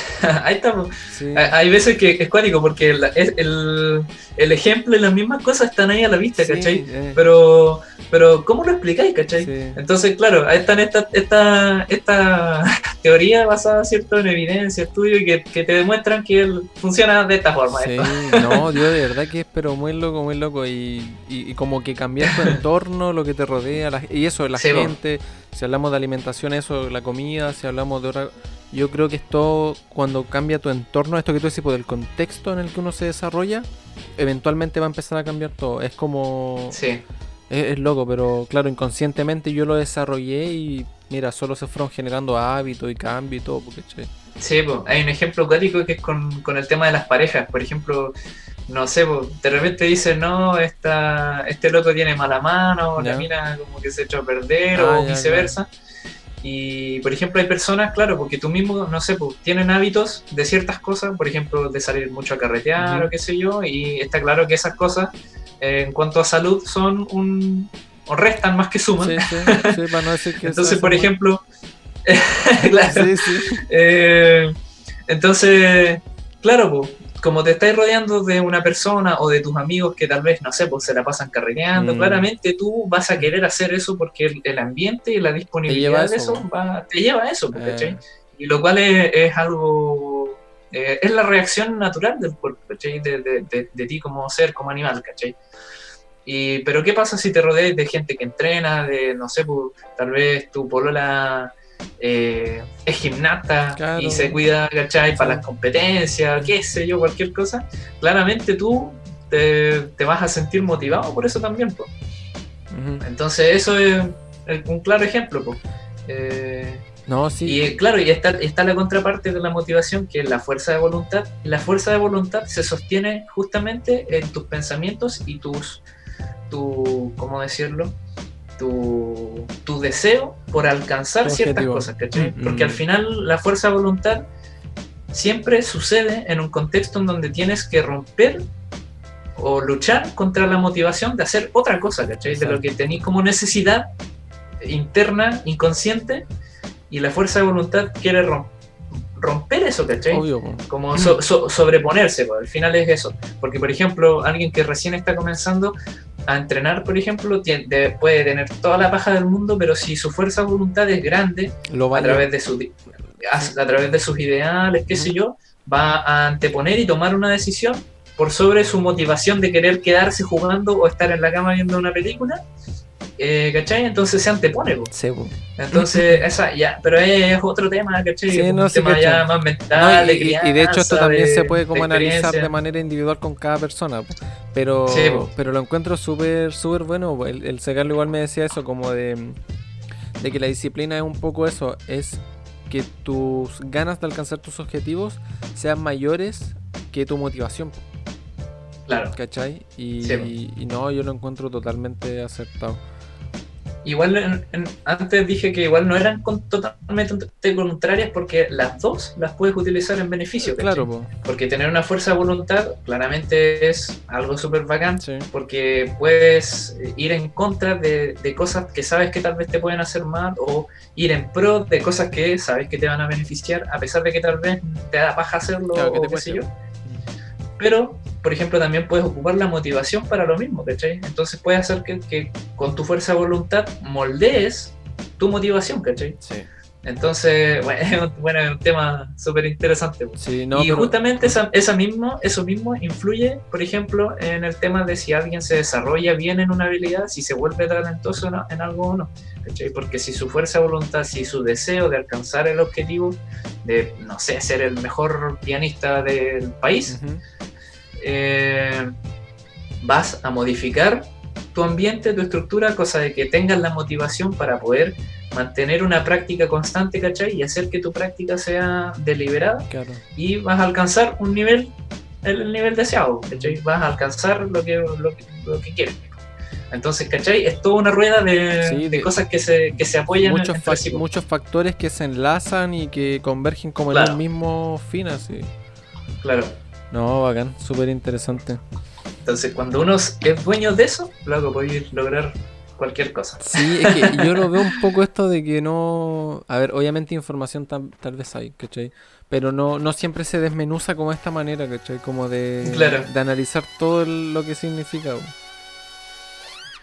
Ahí estamos. Hay veces que es cuático porque el, el, ejemplo y las mismas cosas están ahí a la vista, ¿cachai? Eh. Pero, pero, ¿cómo lo explicáis, cachai? Entonces, claro, ahí están esta, esta, esta teoría basada, ¿cierto?, en evidencia, estudio y que, que te demuestran que funciona de esta forma. Sí, no, yo de verdad que es, pero muy loco, muy loco. Y, y, como que cambiar tu entorno, lo que te rodea, y eso, la gente. Si hablamos de alimentación, eso, la comida, si hablamos de otra yo creo que esto, cuando cambia tu entorno, esto que tú decís, por el contexto en el que uno se desarrolla, eventualmente va a empezar a cambiar todo. Es como. Sí. Es, loco, pero claro, inconscientemente yo lo desarrollé y mira, solo se fueron generando hábitos y cambios y todo, porque che. Sí, pues, hay un ejemplo clásico que es con, el tema de las parejas. Por ejemplo, no sé, de repente dicen, no, esta, este loco tiene mala mano, la mina como que se echó a perder, ah, o viceversa. Y, por ejemplo, hay personas, claro, porque tú mismo, no sé, pues, tienen hábitos de ciertas cosas, por ejemplo, de salir mucho a carretear o qué sé yo, y está claro que esas cosas, eh, en cuanto a salud, son un. o restan más que suman. Sí, sí, para no decir que Entonces, por ejemplo. claro. Eh, entonces, claro, pues, como te estás rodeando de una persona o de tus amigos que tal vez, no sé, pues se la pasan carreteando, mm. claramente tú vas a querer hacer eso porque el, ambiente y la disponibilidad de eso te lleva a eso, eh. Y lo cual es, algo, eh, es la reacción natural del cuerpo, ¿cachai? De, ti como ser, como animal, ¿cachai? Y, pero ¿qué pasa si te rodeas de gente que entrena, de, no sé, pues, tal vez tu polola eh, es gimnasta y se cuida, ¿cachai? Para las competencias, qué sé yo, cualquier cosa, claramente tú te, vas a sentir motivado por eso también. pues Entonces eso es, un claro ejemplo. pues no, sí. Y eh, claro, y está, está la contraparte de la motivación, que es la fuerza de voluntad. La fuerza de voluntad se sostiene justamente en tus pensamientos y tus, tu, ¿cómo decirlo? Tu, deseo por alcanzar ciertas cosas, ¿cachai? Mm, Porque al final la fuerza de voluntad siempre sucede en un contexto en donde tienes que romper o luchar contra la motivación de hacer otra cosa, ¿cachai? De lo que tenéis como necesidad interna, inconsciente, y la fuerza de voluntad quiere romper eso, ¿cachai? Como sobreponerse, pues, al final es eso. Porque, por ejemplo, alguien que recién está comenzando a entrenar, por ejemplo, puede tener toda la paja del mundo, pero si su fuerza de voluntad es grande, a, través de su, a, través de sus ideales, qué sé yo, va a anteponer y tomar una decisión por sobre su motivación de querer quedarse jugando o estar en la cama viendo una película eh, ¿cachai? Entonces se antepone, Entonces, esa, ya, pero es otro tema, ¿cachai? un tema ya más mental, y, de y, de hecho esto también se puede como analizar de manera individual con cada persona, pero, pero lo encuentro súper, súper bueno, el, el igual me decía eso, como de, de que la disciplina es un poco eso, es que tus ganas de alcanzar tus objetivos sean mayores que tu motivación. Claro. ¿Cachai? Y, y, no, yo lo encuentro totalmente acertado. Igual antes dije que igual no eran totalmente contrarias porque las dos las puedes utilizar en beneficio. Claro, porque tener una fuerza de voluntad claramente es algo súper bacán porque puedes ir en contra de, cosas que sabes que tal vez te pueden hacer mal o ir en pro de cosas que sabes que te van a beneficiar a pesar de que tal vez te da paja hacerlo o qué sé yo. Pero por ejemplo, también puedes ocupar la motivación para lo mismo, ¿cachai? Entonces puedes hacer que, con tu fuerza de voluntad moldees tu motivación, ¿cachai? Sí. Entonces, bueno, es un tema súper interesante. y justamente esa, esa mismo, eso mismo influye, por ejemplo, en el tema de si alguien se desarrolla bien en una habilidad, si se vuelve talentoso en, algo o no. ¿cachai? Porque si su fuerza de voluntad, si su deseo de alcanzar el objetivo de, no sé, ser el mejor pianista del país, eh, vas a modificar tu ambiente, tu estructura, cosa de que tengas la motivación para poder mantener una práctica constante, ¿cachai? Y hacer que tu práctica sea deliberada. Y vas a alcanzar un nivel, el nivel deseado, ¿cachai? Vas a alcanzar lo que, lo que, quieres. Entonces, ¿cachai? Es toda una rueda de, cosas que se, que se apoyan. Muchos, muchos factores que se enlazan y que convergen como en el mismo fin, así. Claro. No, bacán, súper interesante. Entonces, cuando uno es dueño de eso, luego puede lograr cualquier cosa. Sí, es que yo lo veo un poco esto de que no. A ver, obviamente información tal, vez hay, ¿cachai? Pero no, no siempre se desmenuza como de esta manera, ¿cachai? Como de, de analizar todo lo que significa.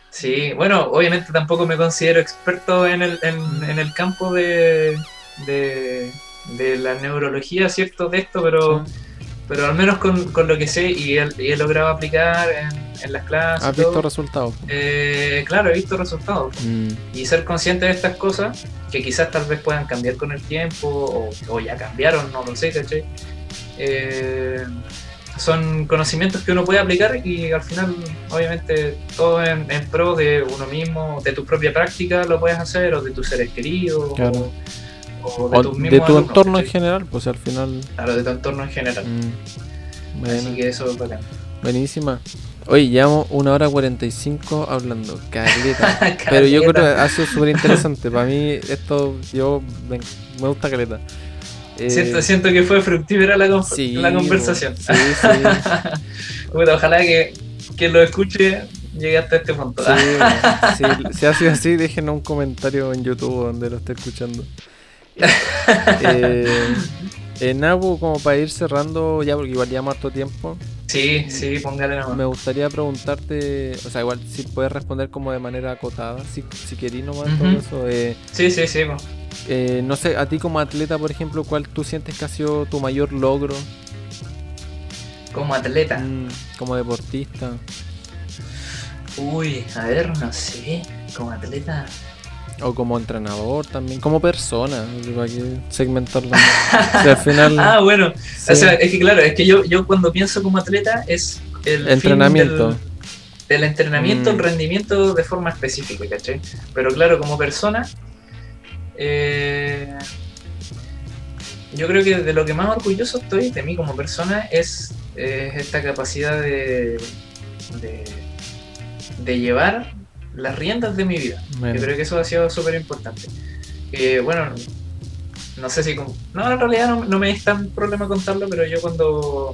Sí, bueno, obviamente tampoco me considero experto en el, en, el campo de, de, la neurología, ¿cierto? De esto, pero pero al menos con, lo que sé y he, logrado aplicar en, las clases. ¿Has visto resultados? Eh, claro, he visto resultados. Mm. Y ser consciente de estas cosas, que quizás tal vez puedan cambiar con el tiempo, o, ya cambiaron, no lo sé, ¿cachai? Eh, son conocimientos que uno puede aplicar y al final, obviamente, todo en, pro de uno mismo, de tu propia práctica lo puedes hacer, o de tus seres queridos, o de, tu entorno en general, pues al final. Claro, de tu entorno en general. Mm, Así que eso es bacán. Buenísima. Oye, llevamos una hora 45 hablando. Caleta. Pero yo creo que ha sido súper interesante. Para mí, esto, yo me, gusta caleta. siento, eh, siento que fue fructífera la, la conversación. Sí, sí. ojalá que quien lo escuche llegue hasta este punto. Sí, si ha sido así, déjenos un comentario en YouTube donde lo esté escuchando. Eh, en Abu, como para ir cerrando, ya porque igual llevamos harto tiempo. Sí, sí, póngale nomás. Me gustaría preguntarte, o sea, igual si puedes responder como de manera acotada, si, si querís nomás todo eso. Eh, sí, sí, sí. Eh, no sé, a ti como atleta, por ejemplo, ¿cuál tú sientes que ha sido tu mayor logro? Como atleta. Mm, como deportista. Uy, a ver, no sé. Como atleta. O como entrenador también, como persona, para que segmentarlo. al final... Ah, bueno. O sea, es que claro, es que yo, yo cuando pienso como atleta es el entrenamiento. del, entrenamiento, el mm. rendimiento de forma específica, ¿cachai? Pero claro, como persona, eh, yo creo que de lo que más orgulloso estoy de mí como persona es, esta capacidad de, de, de llevar las riendas de mi vida. Yo creo que eso ha sido súper importante. bueno, no sé si... no, en realidad no, me es tan problema contarlo, pero yo cuando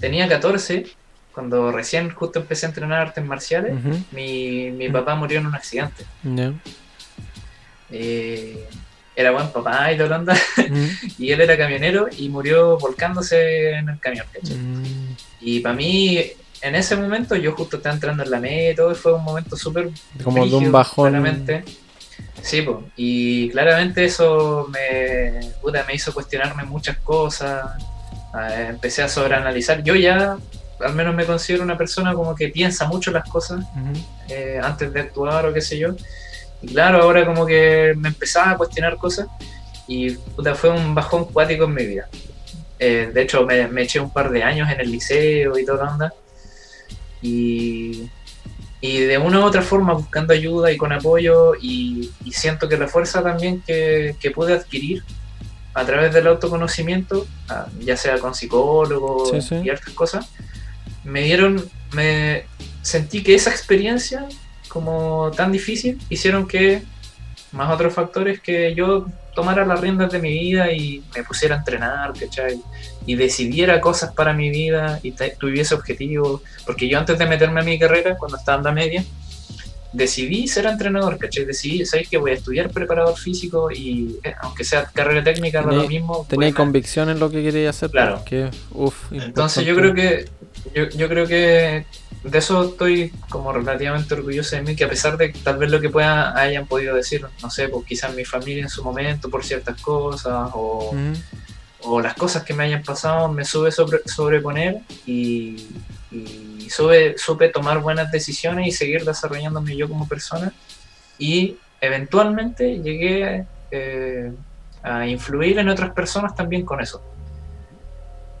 tenía 14, cuando recién justo empecé a entrenar artes marciales, mi, mi, papá murió en un accidente. Eh, era buen papá y todo onda. y él era camionero y murió volcándose en el camión. Y para mí en ese momento yo justo estaba entrando en la meta y todo, fue un momento súper... Como de un bajón. Claramente. Sí, pues, y claramente eso me, me hizo cuestionarme muchas cosas, eh, empecé a sobreanalizar. Yo ya, al menos me considero una persona como que piensa mucho las cosas eh, antes de actuar o qué sé yo. Y claro, ahora como que me empezaba a cuestionar cosas y puta, fue un bajón cuático en mi vida. Eh, de hecho, me, me, eché un par de años en el liceo y toda onda. Y, de una u otra forma buscando ayuda y con apoyo y, siento que la fuerza también que, pude adquirir a través del autoconocimiento, ah, ya sea con psicólogos y otras cosas, me dieron, me sentí que esa experiencia como tan difícil hicieron que más otros factores que yo tomara las riendas de mi vida y me pusiera a entrenar, ¿cachai? Y decidiera cosas para mi vida y tuviese objetivos. Porque yo antes de meterme a mi carrera, cuando estaba en la media, decidí ser entrenador, ¿cachai? Decidí, ¿sabes que Voy a estudiar preparador físico y eh, aunque sea carrera técnica, no lo mismo. Tenía convicción en lo que quería hacer. Claro. Que, Entonces yo creo que yo, yo creo que de eso estoy como relativamente orgulloso de mí, que a pesar de que tal vez lo que puedan hayan podido decir, no sé, pues quizás mi familia en su momento por ciertas cosas o, las cosas que me hayan pasado, me sube sobre, sobreponer y, y sube, supe tomar buenas decisiones y seguir desarrollándome yo como persona y eventualmente llegué eh, a influir en otras personas también con eso.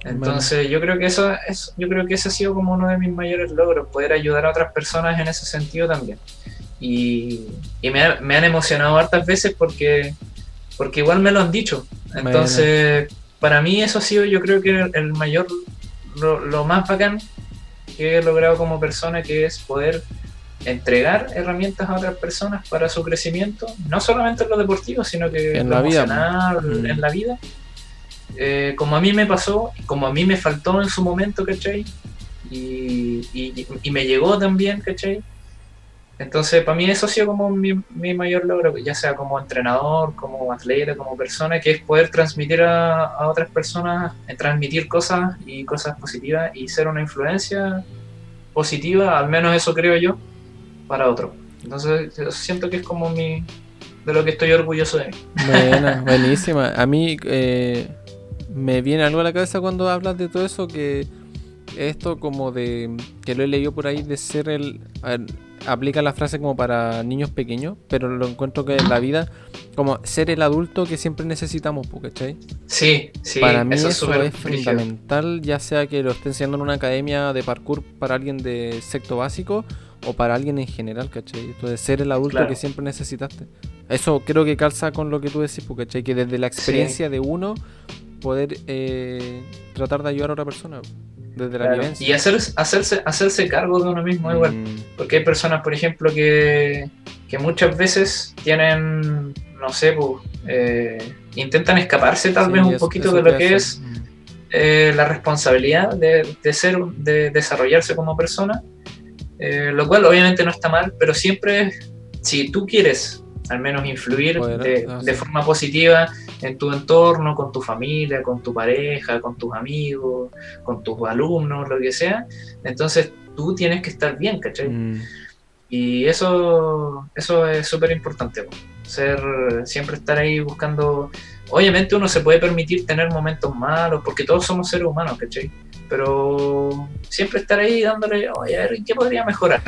Entonces yo creo que eso es, yo creo que ese ha sido como uno de mis mayores logros, poder ayudar a otras personas en ese sentido también. Y, me, han emocionado hartas veces porque, porque igual me lo han dicho. Entonces, para mí eso ha sido yo creo que el mayor, lo, más bacán que he logrado como persona, que es poder entregar herramientas a otras personas para su crecimiento, no solamente en lo deportivo, sino que en la vida. Mm. en la vida eh, como a mí me pasó, como a mí me faltó en su momento, ¿cachai? Y, y, me llegó también, ¿cachai? Entonces, para mí eso ha sido como mi, mayor logro, ya sea como entrenador, como atleta, como persona, que es poder transmitir a, otras personas, eh, transmitir cosas y cosas positivas y ser una influencia positiva, al menos eso creo yo, para otro. Entonces, siento que es como mi, de lo que estoy orgulloso de mí. Buena, buenísima. A mí, eh, me viene algo a la cabeza cuando hablas de todo eso que esto como de que lo he leído por ahí de ser el aplica la frase como para niños pequeños pero lo encuentro que en la vida como ser el adulto que siempre necesitamos ¿cachai? sí sí para mí eso, es, fundamental ya sea que lo esté enseñando en una academia de parkour para alguien de sexto básico o para alguien en general ¿cachai? entonces ser el adulto que siempre necesitaste Eso creo que calza con lo que tú decís, porque que desde la experiencia de uno poder eh, tratar de ayudar a otra persona. Desde la vivencia. Y hacer, hacerse, hacerse cargo de uno mismo igual. Mm. Porque hay personas, por ejemplo, que, que muchas veces tienen, no sé, pues, eh, intentan escaparse tal vez un poquito de lo que es mm. eh, la responsabilidad de, de, ser, de desarrollarse como persona. lo cual obviamente no está mal, pero siempre si tú quieres al menos influir de, forma positiva en tu entorno, con tu familia, con tu pareja, con tus amigos, con tus alumnos, lo que sea, entonces tú tienes que estar bien, ¿cachai? Mm. Y eso, eso es súper importante, ser, siempre estar ahí buscando... Obviamente uno se puede permitir tener momentos malos, porque todos somos seres humanos, ¿cachai? Pero siempre estar ahí dándole, oye, a ver, ¿qué podría mejorar?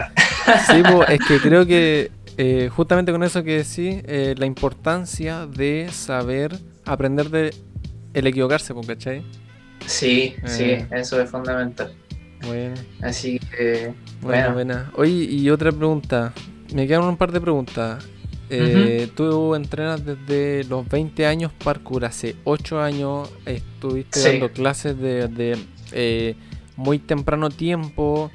Sí, es que creo que eh, justamente con eso que decís, eh, la importancia de saber aprender de el equivocarse, ¿cachai? Sí, sí, eh. eso es fundamental. Bueno. Así que, bueno. Buena. Oye, y otra pregunta. Me quedan un par de preguntas. Tú entrenas desde los 20 años parkour, hace 8 años estuviste dando clases de, muy temprano tiempo,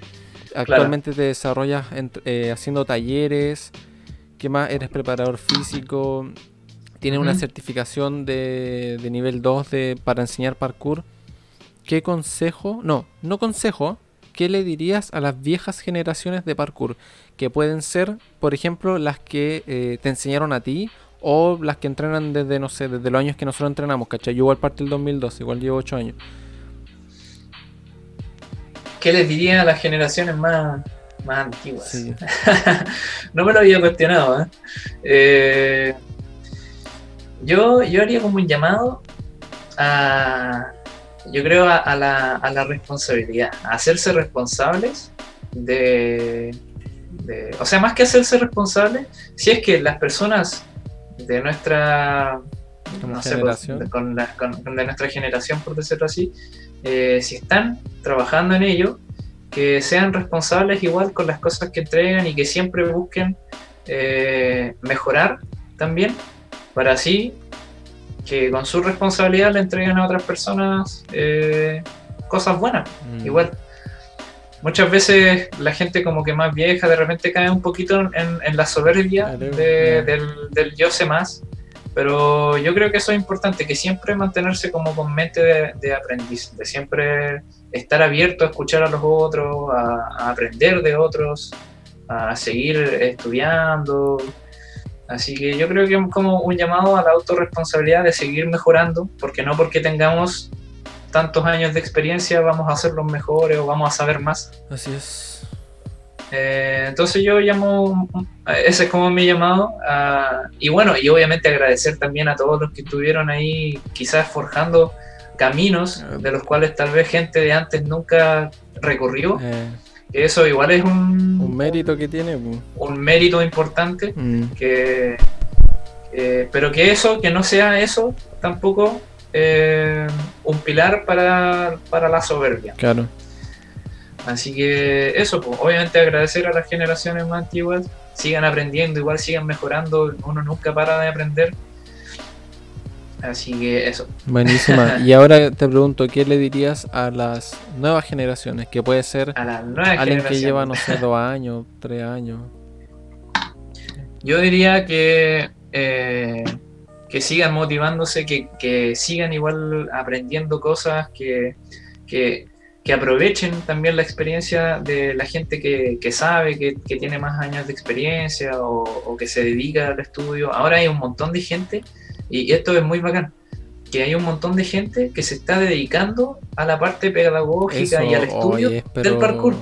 actualmente te desarrollas haciendo talleres, ¿Qué más? Eres preparador físico. Tienes una certificación de, nivel 2 de, para enseñar parkour. ¿Qué consejo? No, no consejo. ¿Qué le dirías a las viejas generaciones de parkour? Que pueden ser, por ejemplo, las que eh, te enseñaron a ti o las que entrenan desde, no sé, desde los años que nosotros entrenamos, ¿cachai? Yo igual parte del 2012, igual llevo 8 años. ¿Qué les diría a las generaciones más, más antiguas. no me lo había cuestionado. ¿eh? Eh, yo, yo haría como un llamado a, yo creo, a, la, a la, responsabilidad, a hacerse responsables de, O sea, más que hacerse responsables, si es que las personas de nuestra... No sé, pues, con, de nuestra generación, por decirlo así, eh, si están trabajando en ello, que sean responsables igual con las cosas que entregan y que siempre busquen eh, mejorar también, para así que con su responsabilidad le entreguen a otras personas eh, cosas buenas, mm. igual. Muchas veces la gente como que más vieja de repente cae un poquito en, la soberbia del, del yo sé más pero yo creo que eso es importante, que siempre mantenerse como con mente de, aprendiz, de siempre estar abierto a escuchar a los otros, a, aprender de otros, a seguir estudiando. Así que yo creo que es como un llamado a la autorresponsabilidad de seguir mejorando, porque no porque tengamos tantos años de experiencia vamos a ser los mejores o vamos a saber más. Así es. Eh, entonces yo llamo, ese es como mi llamado. y bueno, y obviamente agradecer también a todos los que estuvieron ahí quizás forjando caminos ah. de los cuales tal vez gente de antes nunca recorrió. Eh. eso igual es un, un mérito que tiene. Un mérito importante. Mm. Que, pero que eso, que no sea eso tampoco eh, un pilar para, para la soberbia. Claro. Así que eso, pues, obviamente agradecer a las generaciones más antiguas, sigan aprendiendo, igual sigan mejorando, uno nunca para de aprender. Así que eso. Buenísima. y ahora te pregunto, ¿qué le dirías a las nuevas generaciones? Que puede ser a alguien que lleva, no sé, dos años, tres años. Yo diría que, eh, que sigan motivándose, que, que, sigan igual aprendiendo cosas, que, que que aprovechen también la experiencia de la gente que, sabe, que, tiene más años de experiencia o, que se dedica al estudio. Ahora hay un montón de gente, y esto es muy bacán, que hay un montón de gente que se está dedicando a la parte pedagógica y al estudio del parkour.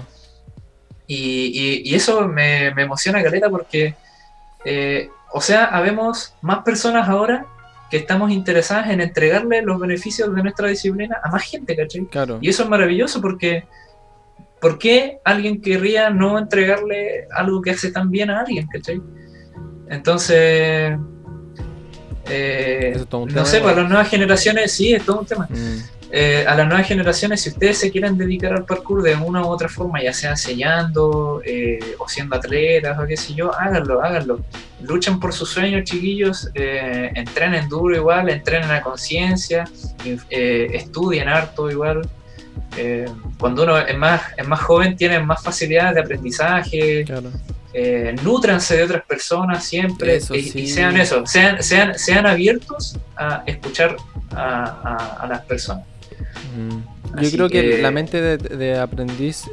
Y, eso me, emociona, Caleta, porque, eh, o sea, habemos más personas ahora que estamos interesadas en entregarle los beneficios de nuestra disciplina a más gente, ¿cachai? Claro. Y eso es maravilloso porque ¿por qué alguien querría no entregarle algo que hace tan bien a alguien, ¿cachai? Entonces, eh, no sé, para las nuevas generaciones, sí, es todo un tema. Mm. Eh, a las nuevas generaciones, si ustedes se quieren dedicar al parkour de una u otra forma, ya sea sellando eh, o siendo atletas o qué sé yo, háganlo, háganlo. luchen por sus sueños, chiquillos, eh, entrenen duro igual, entrenen a conciencia, estudien harto igual. Cuando uno es más, es más joven tiene más facilidades de aprendizaje, claro. Nutranse de otras personas siempre y, sean eso, sean, sean, sean abiertos a escuchar a, las personas. Mm. Yo creo que, la mente de, aprendiz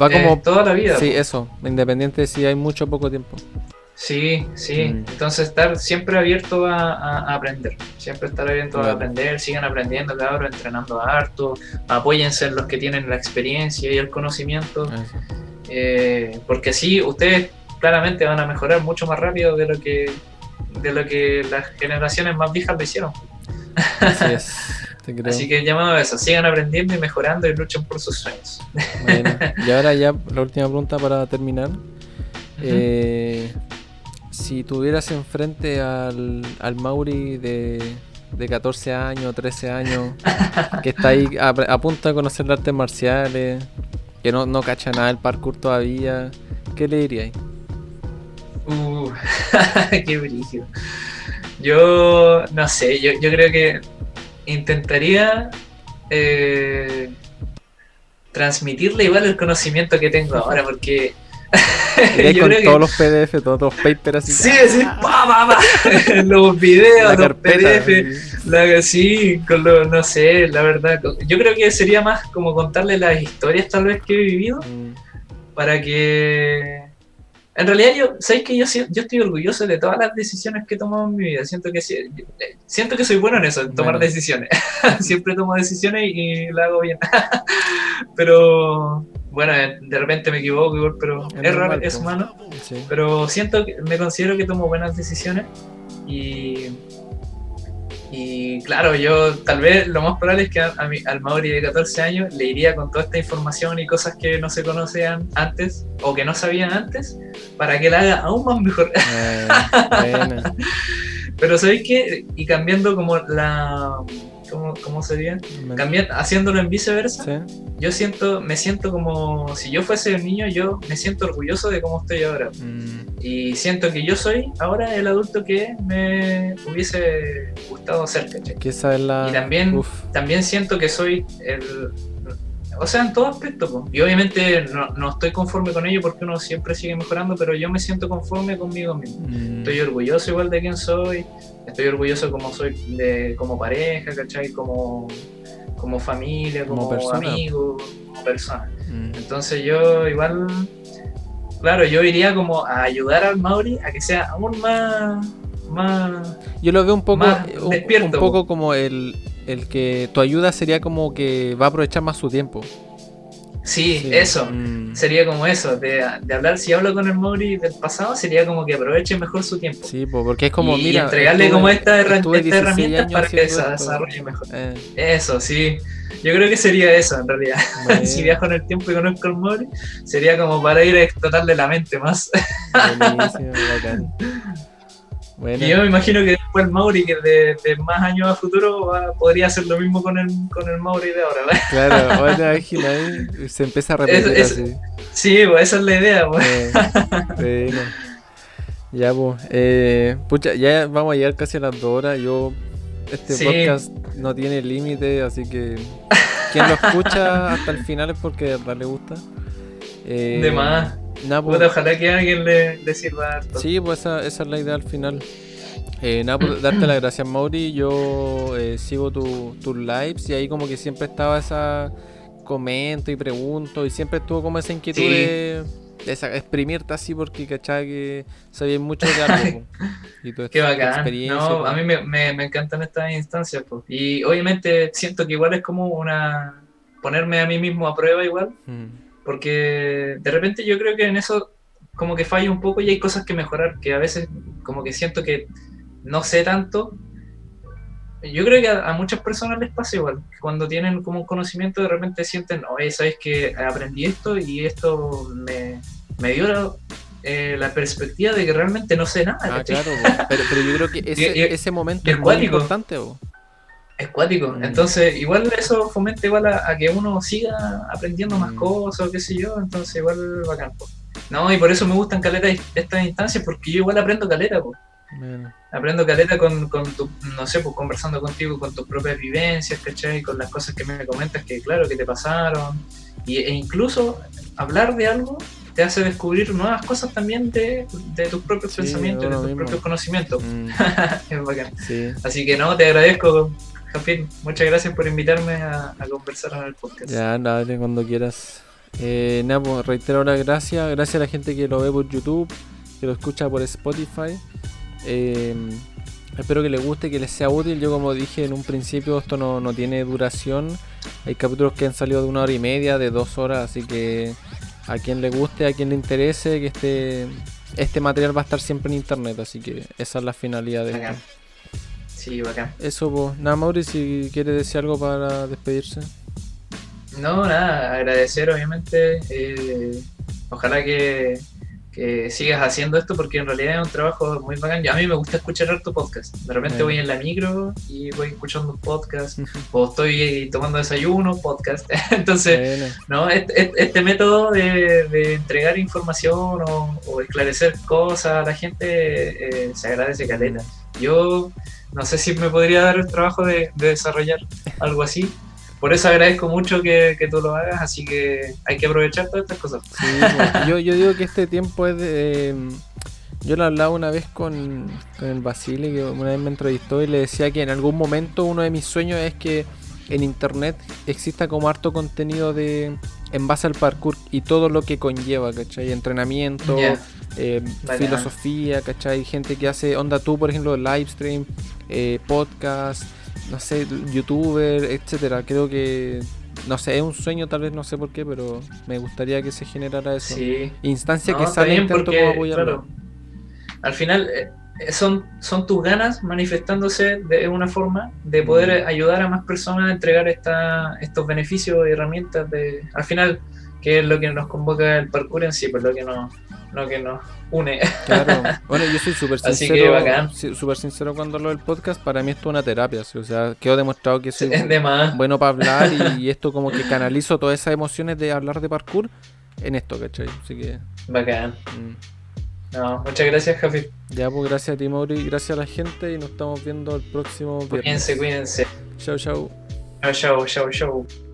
va como... toda la vida. Sí, eso, independiente de si hay mucho o poco tiempo. Sí, sí. Mm. Entonces estar siempre abierto a, aprender. Siempre estar abierto a aprender. Sigan aprendiendo, cabrón, entrenando harto. Apóyense en los que tienen la experiencia y el conocimiento. Eh, porque así ustedes claramente van a mejorar mucho más rápido de lo que de lo que las generaciones más viejas lo hicieron. Así es. Así que llamado a eso, sigan aprendiendo y mejorando y luchen por sus sueños. y ahora ya la última pregunta para terminar. eh, si tuvieras enfrente al, al Mauri de, de 14 años, 13 años, que está ahí a, punto de conocer artes marciales, que no, no cacha nada del parkour todavía, ¿qué le dirías? Uh, qué brillo. Yo no sé, yo, yo creo que intentaría eh, transmitirle igual el conocimiento que tengo ahora, porque con todos los PDF, todos los papers así. Sí, sí, los videos, los PDF, la, sí, con lo, no sé, la verdad. Yo creo que sería más como contarle las historias tal vez que he vivido mm. para que... En realidad yo, ¿sabéis que yo, yo estoy orgulloso de todas las decisiones que he tomado en mi vida? Siento que, siento que soy bueno en eso, en tomar decisiones. Siempre tomo decisiones y, y las hago bien. Pero bueno, eh, de repente me equivoco igual, pero es, raro, es humano. Pero siento que me considero que tomo buenas decisiones y, y claro, yo tal vez lo más probable es que a, al Mauri de 14 años le iría con toda esta información y cosas que no se conocían antes o que no sabían antes para que la haga aún más mejor. Eh, pero ¿sabéis qué? Y cambiando como la ¿cómo, sería? Cambiar, haciéndolo en viceversa. Yo siento, me siento como si yo fuese un niño, yo me siento orgulloso de cómo estoy ahora. Mm. Y siento que yo soy ahora el adulto que me hubiese gustado ser, Y también, también siento que soy el, o sea, en todo aspecto. Y obviamente no, estoy conforme con ello porque uno siempre sigue mejorando, pero yo me siento conforme conmigo mismo. Mm. Estoy orgulloso igual de quién soy, estoy orgulloso como soy de, como pareja, ¿cachai? Como, como familia, como, amigo, como persona. Mm. Entonces yo igual, claro, yo iría como a ayudar al Mauri a que sea aún más... más yo lo veo un poco, un, un poco como el, el que tu ayuda sería como que va a aprovechar más su tiempo. Sí, eso. Mm. Sería como eso, de, hablar, si hablo con el Mori del pasado, sería como que aproveche mejor su tiempo. Sí, porque es como, y mira. entregarle como esta, herramienta para que se desarrolle mejor. Eh. Eso, sí. Yo creo que sería eso, en realidad. si viajo en el tiempo y conozco al Mori, sería como para ir a explotarle la mente más. Buenísimo, y yo me imagino que después el Mauri, que de, de más años a futuro, podría hacer lo mismo con el, con el Mauri de ahora. ¿verdad? Claro, ahora ahí se empieza a repetir así. Sí, pues esa es la idea. Pues. Eh, Ya, pues. Eh, pucha, ya vamos a llegar casi a las dos horas. Yo, este podcast no tiene límite, así que quien lo escucha hasta el final es porque verdad le gusta. Eh, de más. Pues, ojalá que alguien le, sirva Sí, pues esa, esa, es la idea al final. Eh, nada, pues, darte las gracias, Mauri. Yo eh, sigo tus lives y ahí como que siempre estaba esa comento y pregunto y siempre estuvo como esa inquietud de, exprimirte así porque cachaba que sabía mucho de algo. y Qué bacán. No, a mí me, me, encantan estas instancias. Y obviamente siento que igual es como una... ponerme a mí mismo a prueba igual. Mm. Porque de repente yo creo que en eso como que falla un poco y hay cosas que mejorar, que a veces como que siento que no sé tanto. Yo creo que a, muchas personas les pasa igual, cuando tienen como un conocimiento de repente sienten, oye, sabes que aprendí esto y esto me, me dio eh, la, perspectiva de que realmente no sé nada. Ah, claro, pero, yo creo que ese, ese momento es muy importante. Es cuático. Mm. Entonces, igual eso fomenta igual a, que uno siga aprendiendo más mm. cosas, qué sé yo. Entonces, igual bacán. No, y por eso me gustan caletas estas instancias, porque yo igual aprendo caleta, pues. Aprendo caleta con, con tu, no sé, pues conversando contigo con tus propias vivencias, ¿cachai? Con las cosas que me comentas que, claro, que te pasaron. Y, e incluso hablar de algo te hace descubrir nuevas cosas también de, de tus propios pensamientos, de tus propios conocimientos. Mm. es bacán. Así que no, te agradezco, Jafín. Muchas gracias por invitarme a, conversar en el podcast. Ya, dale, cuando quieras. Eh, nada, pues reitero las gracias. Gracias a la gente que lo ve por YouTube, que lo escucha por Spotify. Eh, espero que les guste, que les sea útil. Yo como dije en un principio, esto no, no, tiene duración. Hay capítulos que han salido de una hora y media, de dos horas, así que a quien le guste, a quien le interese, que este, este material va a estar siempre en internet, así que esa es la finalidad de esto. Sí, bacán. Eso, pues, nada, Mauri, si quiere decir algo para despedirse. No, nada, agradecer obviamente. Eh, ojalá que que sigas haciendo esto porque en realidad es un trabajo muy bacán. a mí me gusta escuchar tu podcast. De repente voy en la micro y voy escuchando un podcast o estoy tomando desayuno, podcast. Entonces, ¿no? Este, este, método de, entregar información o, esclarecer cosas a la gente eh, se agradece caleta. Yo no sé si me podría dar el trabajo de desarrollar algo así por eso agradezco mucho que, tú lo hagas, así que hay que aprovechar todas estas cosas. Pues, yo, yo digo que este tiempo es de... yo lo hablaba una vez con, el Basile, que una vez me entrevistó y le decía que en algún momento uno de mis sueños es que en internet exista como harto contenido de en base al parkour y todo lo que conlleva, ¿cachai? Entrenamiento, eh, filosofía, ¿cachai? Gente que hace, onda tú, por ejemplo, live stream, eh, podcast no sé, youtuber, etcétera. Creo que, no sé, es un sueño tal vez, no sé por qué, pero me gustaría que se generara eso. Sí. Instancia que sale intento como apoyarlo. al final eh, son, son tus ganas manifestándose de una forma de poder mm. ayudar a más personas a entregar esta, estos beneficios y herramientas de, al final, que es lo que nos convoca el parkour en sí, pues lo que nos lo que nos une. Claro, bueno, yo soy súper sincero. Súper sincero cuando hablo del podcast, para mí esto es una terapia, o sea, quedó demostrado que soy bueno para hablar y, esto como que canalizo todas esas emociones de hablar de parkour en esto, ¿cachai? Así que... Bacán. Mm. No, muchas gracias, Javi. Ya, pues gracias a ti, Mauri, gracias a la gente y nos estamos viendo el próximo viernes. Cuídense, cuídense. Chau, chau. Chau, chau, chau, chau.